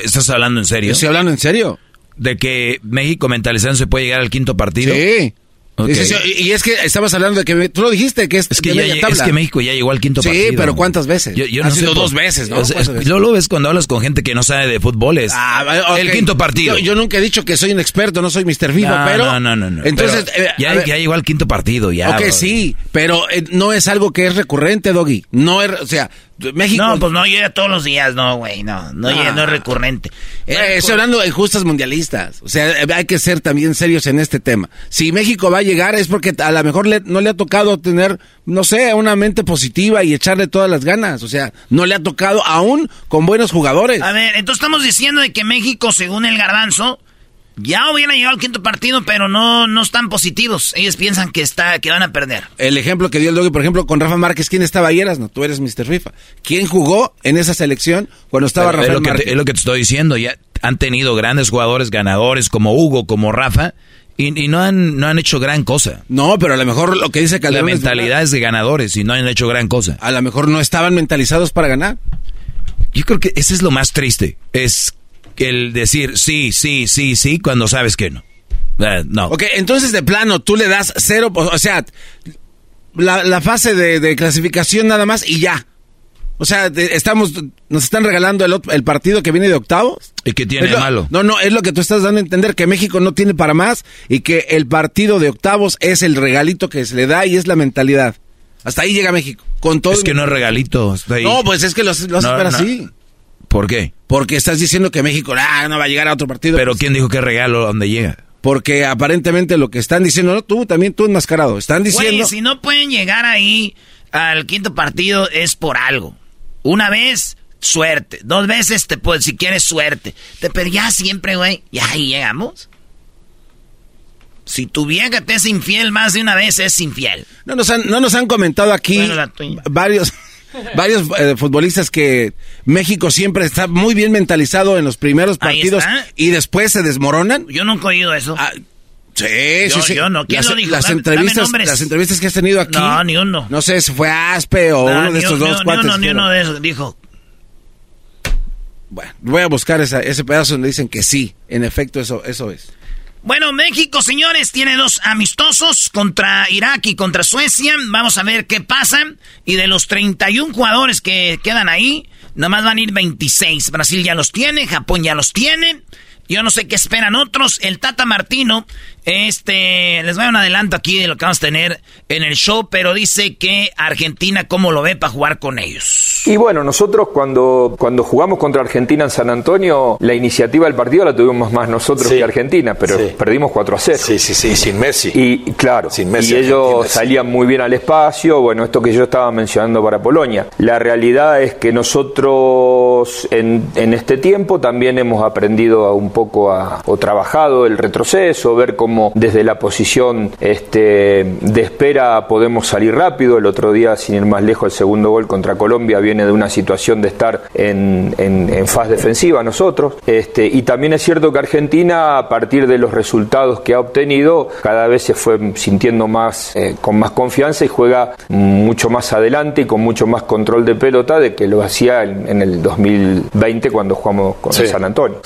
Speaker 8: ¿Estás hablando en serio?
Speaker 6: Estoy hablando en serio.
Speaker 8: De que México mentalizando se puede llegar al quinto partido.
Speaker 6: Sí. Sí, sí, sí, y es que estabas hablando de que tú lo dijiste que es,
Speaker 8: Es que, ya,
Speaker 6: tabla.
Speaker 8: es que México ya llegó al quinto
Speaker 6: Sí,
Speaker 8: partido.
Speaker 6: pero ¿cuántas veces?
Speaker 8: Yo, yo
Speaker 6: Ha
Speaker 8: no sé
Speaker 6: sido dos veces, ¿no?
Speaker 8: Es- lo ves cuando hablas con gente que no sabe de fútbol. Es
Speaker 6: Ah,
Speaker 8: el quinto partido.
Speaker 6: Yo, yo nunca he dicho que soy un experto, no soy Mr. FIFA,
Speaker 8: no,
Speaker 6: pero...
Speaker 8: no, no, no, no.
Speaker 6: Entonces,
Speaker 8: Pero
Speaker 6: eh,
Speaker 8: ya,
Speaker 6: ver,
Speaker 8: ya llegó al quinto partido, ya.
Speaker 6: ok,
Speaker 8: bro.
Speaker 6: sí, pero eh, no es algo que es recurrente, Doggy. No es, o sea, México...
Speaker 3: No, pues no llega todos los días, no, güey, no, no,
Speaker 6: Ah.
Speaker 3: llega, no es recurrente.
Speaker 6: Eh, estoy hablando de justas mundialistas. O sea, hay que ser también serios en este tema. Si México va a llegar es porque a lo mejor le- no le ha tocado tener, no sé, una mente positiva y echarle todas las ganas. O sea, no le ha tocado aún con buenos jugadores.
Speaker 3: A ver, entonces estamos diciendo de que México, según el garbanzo, ya hubiera llegado al quinto partido, pero no, no están positivos. Ellos piensan que está, que van a perder.
Speaker 6: El ejemplo que dio el Doggy, por ejemplo, con Rafa Márquez, ¿quién estaba? Eras, no, tú eres Mr. FIFA. ¿Quién jugó en esa selección cuando estaba
Speaker 8: Pero es,
Speaker 6: Márquez?
Speaker 8: te, es lo que te estoy diciendo. Ya han tenido grandes jugadores ganadores como Hugo, como Rafa, y, y no, han, no han hecho gran cosa.
Speaker 6: No, pero a lo mejor lo que dice
Speaker 8: La
Speaker 6: Calderón es
Speaker 8: mentalidad es de ganadores y no han hecho gran cosa.
Speaker 6: A lo mejor no estaban mentalizados para ganar.
Speaker 8: Yo creo que ese es lo más triste. Es el decir sí, sí, sí, sí, cuando sabes que no. Eh, no.
Speaker 6: Ok, entonces de plano tú le das cero, o sea, la, la fase de, de clasificación nada más y ya. O sea, estamos, nos están regalando el, partido que viene de octavos.
Speaker 8: ¿Y qué tiene
Speaker 6: lo-
Speaker 8: malo?
Speaker 6: No, no, es lo que tú estás dando a entender, que México no tiene para más y que el partido de octavos es el regalito que se le da y es la mentalidad. Hasta ahí llega México. Con todo
Speaker 8: Es que no es regalito. ahí.
Speaker 6: No, pues es que lo, lo
Speaker 8: no.
Speaker 6: así.
Speaker 8: ¿Por qué?
Speaker 6: Porque estás diciendo que México ah, no va a llegar a otro partido.
Speaker 8: Pero ¿quién dijo que regalo donde llega?
Speaker 6: Porque aparentemente lo que están diciendo, no, tú también, tú enmascarado, están diciendo...
Speaker 3: Güey, si no pueden llegar ahí al quinto partido es por algo. Una vez, suerte. Dos veces, te puedes, si quieres, suerte. Te, pero ya siempre, güey, ya ahí llegamos. Si tu vieja te es infiel más de una vez, es infiel.
Speaker 6: No nos han, no nos han comentado aquí
Speaker 3: Bueno,
Speaker 6: varios, varios eh, futbolistas que México siempre está muy bien mentalizado en los primeros partidos y después se desmoronan.
Speaker 3: Yo nunca he oído eso.
Speaker 6: Sí,
Speaker 3: Yo-
Speaker 6: sí, sí.
Speaker 3: yo no. ¿Quién
Speaker 6: las,
Speaker 3: lo dijo?
Speaker 6: Las
Speaker 3: Dame-
Speaker 6: entrevistas,
Speaker 3: dame nombres.
Speaker 6: las entrevistas que has tenido aquí.
Speaker 3: No, ni uno.
Speaker 6: No sé si fue Aspe o
Speaker 3: Ah,
Speaker 6: uno de
Speaker 3: ni
Speaker 6: estos
Speaker 3: un-
Speaker 6: dos
Speaker 3: ni, uno, ni uno de esos. Dijo,
Speaker 6: Bueno, voy a buscar esa- ese pedazo donde dicen que sí, en efecto eso, eso es.
Speaker 3: Bueno, México, señores, tiene dos amistosos contra Irak y contra Suecia. Vamos a ver qué pasa. Y de los 31 jugadores que quedan ahí, nada más van a ir 26. Brasil ya los tiene, Japón ya los tiene. Yo no sé qué esperan otros. El Tata Martino, este, les voy a un adelanto aquí de lo que vamos a tener en el show, pero dice que Argentina, ¿cómo lo ve para jugar con ellos?
Speaker 22: Y bueno, nosotros cuando, cuando jugamos contra Argentina en San Antonio, la iniciativa del partido la tuvimos más nosotros
Speaker 23: Sí.
Speaker 22: que Argentina, pero
Speaker 23: Sí.
Speaker 22: perdimos 4 a 0.
Speaker 23: Sí, sí, sí, sin Messi.
Speaker 22: Y claro,
Speaker 23: Messi,
Speaker 22: y ellos
Speaker 23: Argentina, sí.
Speaker 22: salían muy bien al espacio, bueno, esto que yo estaba mencionando para Polonia. La realidad es que nosotros en, en este tiempo también hemos aprendido a un poco a, o trabajado el retroceso, ver cómo desde la posición este, de espera podemos salir rápido. El otro día, sin ir más lejos, el segundo gol contra Colombia viene de una situación de estar en, en, en fase defensiva nosotros. Este, y también es cierto que Argentina, a partir de los resultados que ha obtenido, cada vez se fue sintiendo más eh, con más confianza y juega mucho más adelante y con mucho más control de pelota de que lo hacía en, en el 2020 cuando jugamos con
Speaker 24: Sí.
Speaker 22: San Antonio.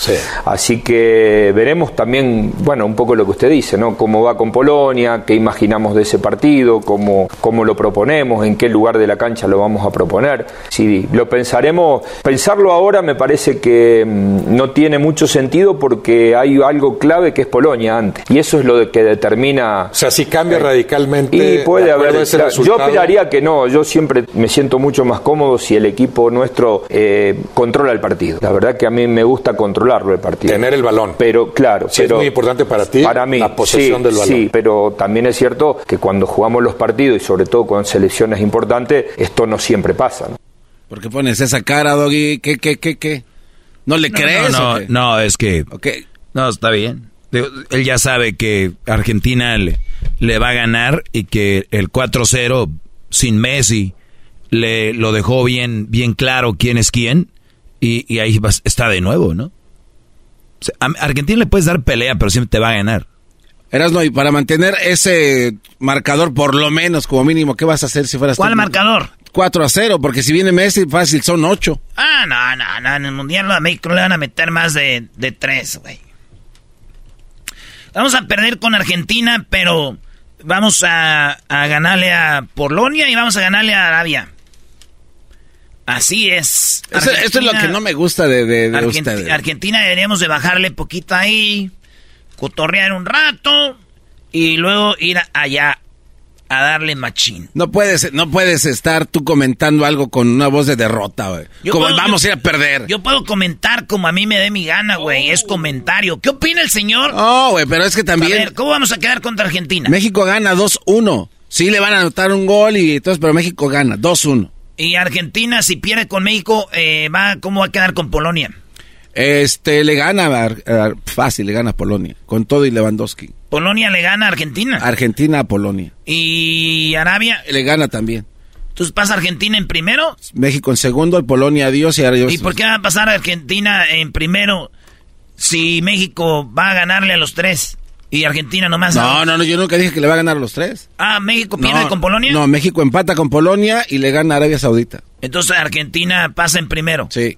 Speaker 22: Así que veremos también, bueno, un poco lo que usted dice, ¿no? Cómo va con Polonia, qué imaginamos de ese partido, cómo, cómo lo proponemos, en qué lugar de la cancha lo vamos a proponer. Si lo pensaremos, pensarlo ahora me parece que mm, no tiene mucho sentido porque hay algo clave que es Polonia antes. Y eso es lo que determina...
Speaker 24: O sea, si cambia radicalmente.
Speaker 22: Y puede haber.
Speaker 24: ese
Speaker 22: yo opinaría que no. Yo siempre me siento mucho más cómodo si el equipo nuestro eh, controla el partido. La verdad que a mí me gusta controlarlo el partido.
Speaker 24: Tener el balón.
Speaker 22: Pero claro,
Speaker 24: es muy importante para ti
Speaker 22: para mí
Speaker 24: la posesión
Speaker 22: sí,
Speaker 24: del balón.
Speaker 22: Sí, pero también es cierto que cuando jugamos los partidos y sobre todo con selecciones importantes, esto no siempre pasa. ¿no?
Speaker 6: ¿Por qué pones esa cara, Doggy? ¿Qué, qué, qué, qué? ¿No le crees?
Speaker 8: No,
Speaker 6: o
Speaker 8: no,
Speaker 6: qué?
Speaker 8: no, es que... No, está bien. Él ya sabe que Argentina le, le va a ganar y que el 4-0 sin Messi le lo dejó bien, bien claro quién es quién y, y ahí vas- está de nuevo, ¿no? O sea, a Argentina le puedes dar pelea, pero siempre te va a ganar.
Speaker 6: Erasno, y para mantener ese marcador, por lo menos, como mínimo, ¿qué vas a hacer si fueras
Speaker 3: ¿Cuál marcador?
Speaker 6: 4 a 0, porque si viene Messi, fácil, son 8.
Speaker 3: Ah, no, no, no. En el Mundial a México le van a meter más de, de tres, güey. Vamos a perder con Argentina, pero vamos a, a ganarle a Polonia y vamos a ganarle a Arabia. Así es.
Speaker 6: Eso- esto es lo que no me gusta de, de, de
Speaker 3: Argenti-
Speaker 6: ustedes.
Speaker 3: Argentina deberíamos de bajarle poquito ahí, cotorrear un rato y luego ir a- allá a darle machín.
Speaker 6: No puedes, no puedes estar tú comentando algo con una voz de derrota, güey. Como
Speaker 3: puedo-
Speaker 6: vamos a
Speaker 3: yo-
Speaker 6: ir a perder.
Speaker 3: Yo puedo comentar como a mí me dé mi gana, güey. Es comentario. ¿Qué opina el señor?
Speaker 6: No, güey, pero es que también...
Speaker 3: A ver, ¿cómo vamos a quedar contra Argentina?
Speaker 6: México gana 2-1. Sí le van a anotar un gol y todo, pero México gana 2-1.
Speaker 3: Y Argentina, si pierde con México, eh, va, ¿cómo va a quedar con Polonia?
Speaker 6: Este, le gana, ar- fácil, le gana a Polonia. Con todo y Lewandowski.
Speaker 3: Polonia le gana a Argentina.
Speaker 6: Argentina a Polonia.
Speaker 3: Y Arabia.
Speaker 6: Le gana también.
Speaker 3: Entonces pasa Argentina en primero.
Speaker 6: México en segundo, y Polonia adiós y adiós.
Speaker 3: ¿Y por qué va a pasar Argentina en primero si México va a ganarle a los tres? Y Argentina nomás. a
Speaker 6: No, no, no, yo nunca dije que le va a ganar a los tres.
Speaker 3: Ah, México pierde
Speaker 6: No,
Speaker 3: con Polonia.
Speaker 6: No, México empata con Polonia y le gana a Arabia Saudita.
Speaker 3: Entonces Argentina pasa en primero.
Speaker 6: Sí.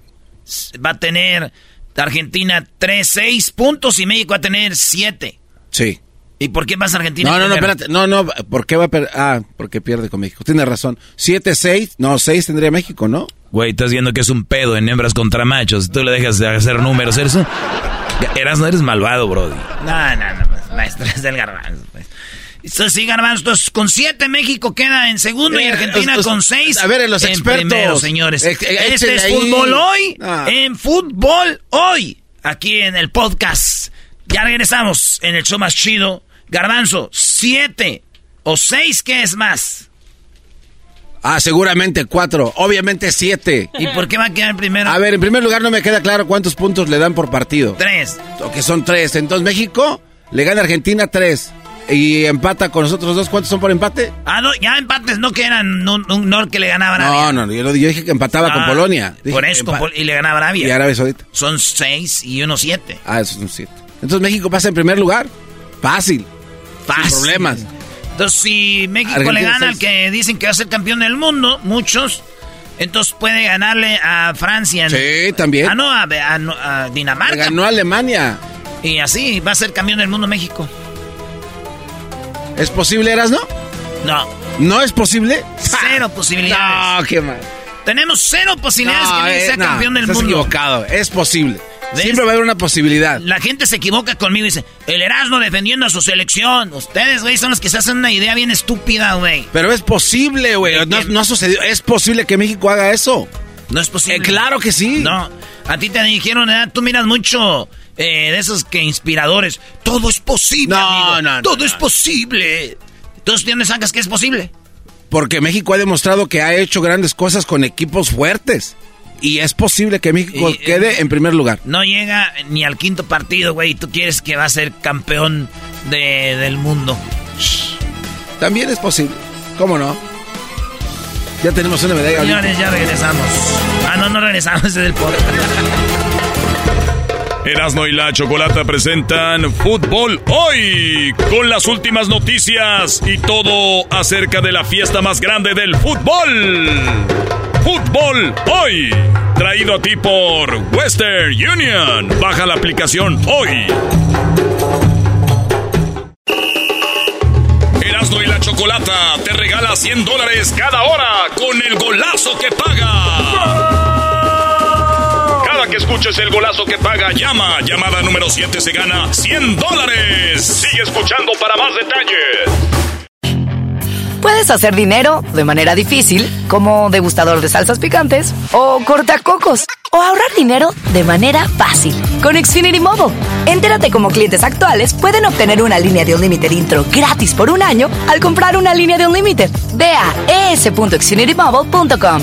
Speaker 3: Va a tener Argentina 3, 6 puntos y México va a tener 7.
Speaker 6: Sí.
Speaker 3: ¿Y por qué pasa Argentina?
Speaker 6: No, no, no, espérate. No, no, ¿por qué va a perder? Ah, porque pierde con México. Tienes razón. 7-6, no, 6 tendría México, ¿no?
Speaker 8: Güey, estás viendo que es un pedo en hembras contra machos. Tú le dejas de hacer números. Eres, un- eras, no eres malvado, brody.
Speaker 3: No, no, no, pues, maestro, es del garbanzo. pues. Sí, garbanzo, con 7 México queda en segundo y
Speaker 6: Eh,
Speaker 3: Argentina
Speaker 6: os- os-
Speaker 3: con 6
Speaker 6: a ver, los
Speaker 3: en
Speaker 6: expertos.
Speaker 3: primero, señores.
Speaker 6: Ex- eh,
Speaker 3: este es
Speaker 6: ahí.
Speaker 3: Fútbol Hoy,
Speaker 6: Ah.
Speaker 3: en Fútbol Hoy, aquí en el podcast. Ya regresamos en el show más chido. Garbanzo, 7 o 6, ¿qué es más?
Speaker 6: Ah, seguramente 4, obviamente 7.
Speaker 3: ¿Y por qué va a quedar primero?
Speaker 6: A ver, en primer lugar no me queda claro cuántos puntos le dan por partido.
Speaker 3: 3.
Speaker 6: O que son 3. Entonces México le gana a Argentina 3. Y empata con nosotros dos. ¿Cuántos son por empate?
Speaker 3: Ah, no, ya empates, no que eran un, un- no que le ganaba
Speaker 6: No,
Speaker 3: Arabia.
Speaker 6: no, no, yo, yo dije que empataba con
Speaker 3: Ah,
Speaker 6: Polonia. Dije
Speaker 3: Por eso, con
Speaker 6: empa-
Speaker 3: Pol- y le ganaba Arabia.
Speaker 6: Y Arabia Saudita.
Speaker 3: Son 6 y 1 7.
Speaker 6: Ah, eso es un 7. Entonces México pasa en primer lugar. Fácil.
Speaker 3: Fácil.
Speaker 6: Sin problemas.
Speaker 3: Entonces, si México le gana al
Speaker 6: seis.
Speaker 3: que dicen que va a ser campeón del mundo, muchos, entonces puede ganarle a Francia.
Speaker 6: Sí, también.
Speaker 3: Ah, no, a, a- a Dinamarca.
Speaker 6: Le ganó a Alemania.
Speaker 3: Y así va a ser campeón del mundo México.
Speaker 6: ¿Es posible, Eras, no?
Speaker 3: No,
Speaker 6: ¿No es posible?
Speaker 3: cero posibilidades.
Speaker 6: No, qué mal.
Speaker 3: Tenemos cero posibilidades que
Speaker 6: eh,
Speaker 3: sea
Speaker 6: no,
Speaker 3: campeón del
Speaker 6: estás
Speaker 3: mundo.
Speaker 6: equivocado. Es posible.
Speaker 3: ¿Ves?
Speaker 6: Siempre va a haber una posibilidad.
Speaker 3: La gente se equivoca conmigo y dice, el Erasmo defendiendo a su selección. Ustedes, güey, son los que se hacen una idea bien estúpida, güey.
Speaker 6: Pero es posible, güey. No, no ha sucedido. Es posible que México haga eso.
Speaker 3: No es posible.
Speaker 6: Eh, claro que sí.
Speaker 3: No, a ti te dijeron, ¿eh? tú miras mucho eh, de esos que inspiradores. Todo es posible,
Speaker 6: No,
Speaker 3: amigo.
Speaker 6: no, no,
Speaker 3: Todo
Speaker 6: no.
Speaker 3: es posible. Entonces, ¿de dónde sacas que es posible?
Speaker 6: Porque México ha demostrado que ha hecho grandes cosas con equipos fuertes. Y es posible que México
Speaker 3: Y, eh,
Speaker 6: quede en primer lugar.
Speaker 3: No llega ni al quinto partido, güey. y Tú quieres que va a ser campeón de- del mundo.
Speaker 6: También es posible. ¿Cómo no? Ya tenemos una medalla.
Speaker 3: Señores, ya regresamos. Ah, no, no regresamos desde el podcast.
Speaker 1: Erasmo y la Chocolata presentan Fútbol Hoy con las últimas noticias y todo acerca de la fiesta más grande del fútbol. Fútbol Hoy. Traído a ti por Western Union. Baja la aplicación hoy. Erasmo y la Chocolata te regala 100 dólares cada hora con el golazo que paga. Que escuches el golazo que paga, llama. Llamada número 7 se gana 100 dólares. Sigue escuchando para más detalles.
Speaker 15: Puedes hacer dinero de manera difícil, como degustador de salsas picantes, o cortacocos, o ahorrar dinero de manera fácil con Xfinity Mobile. Entérate cómo clientes actuales pueden obtener una línea de un límite intro gratis por un año al comprar una línea de un límite. Ve a es.xfinitymobile.com.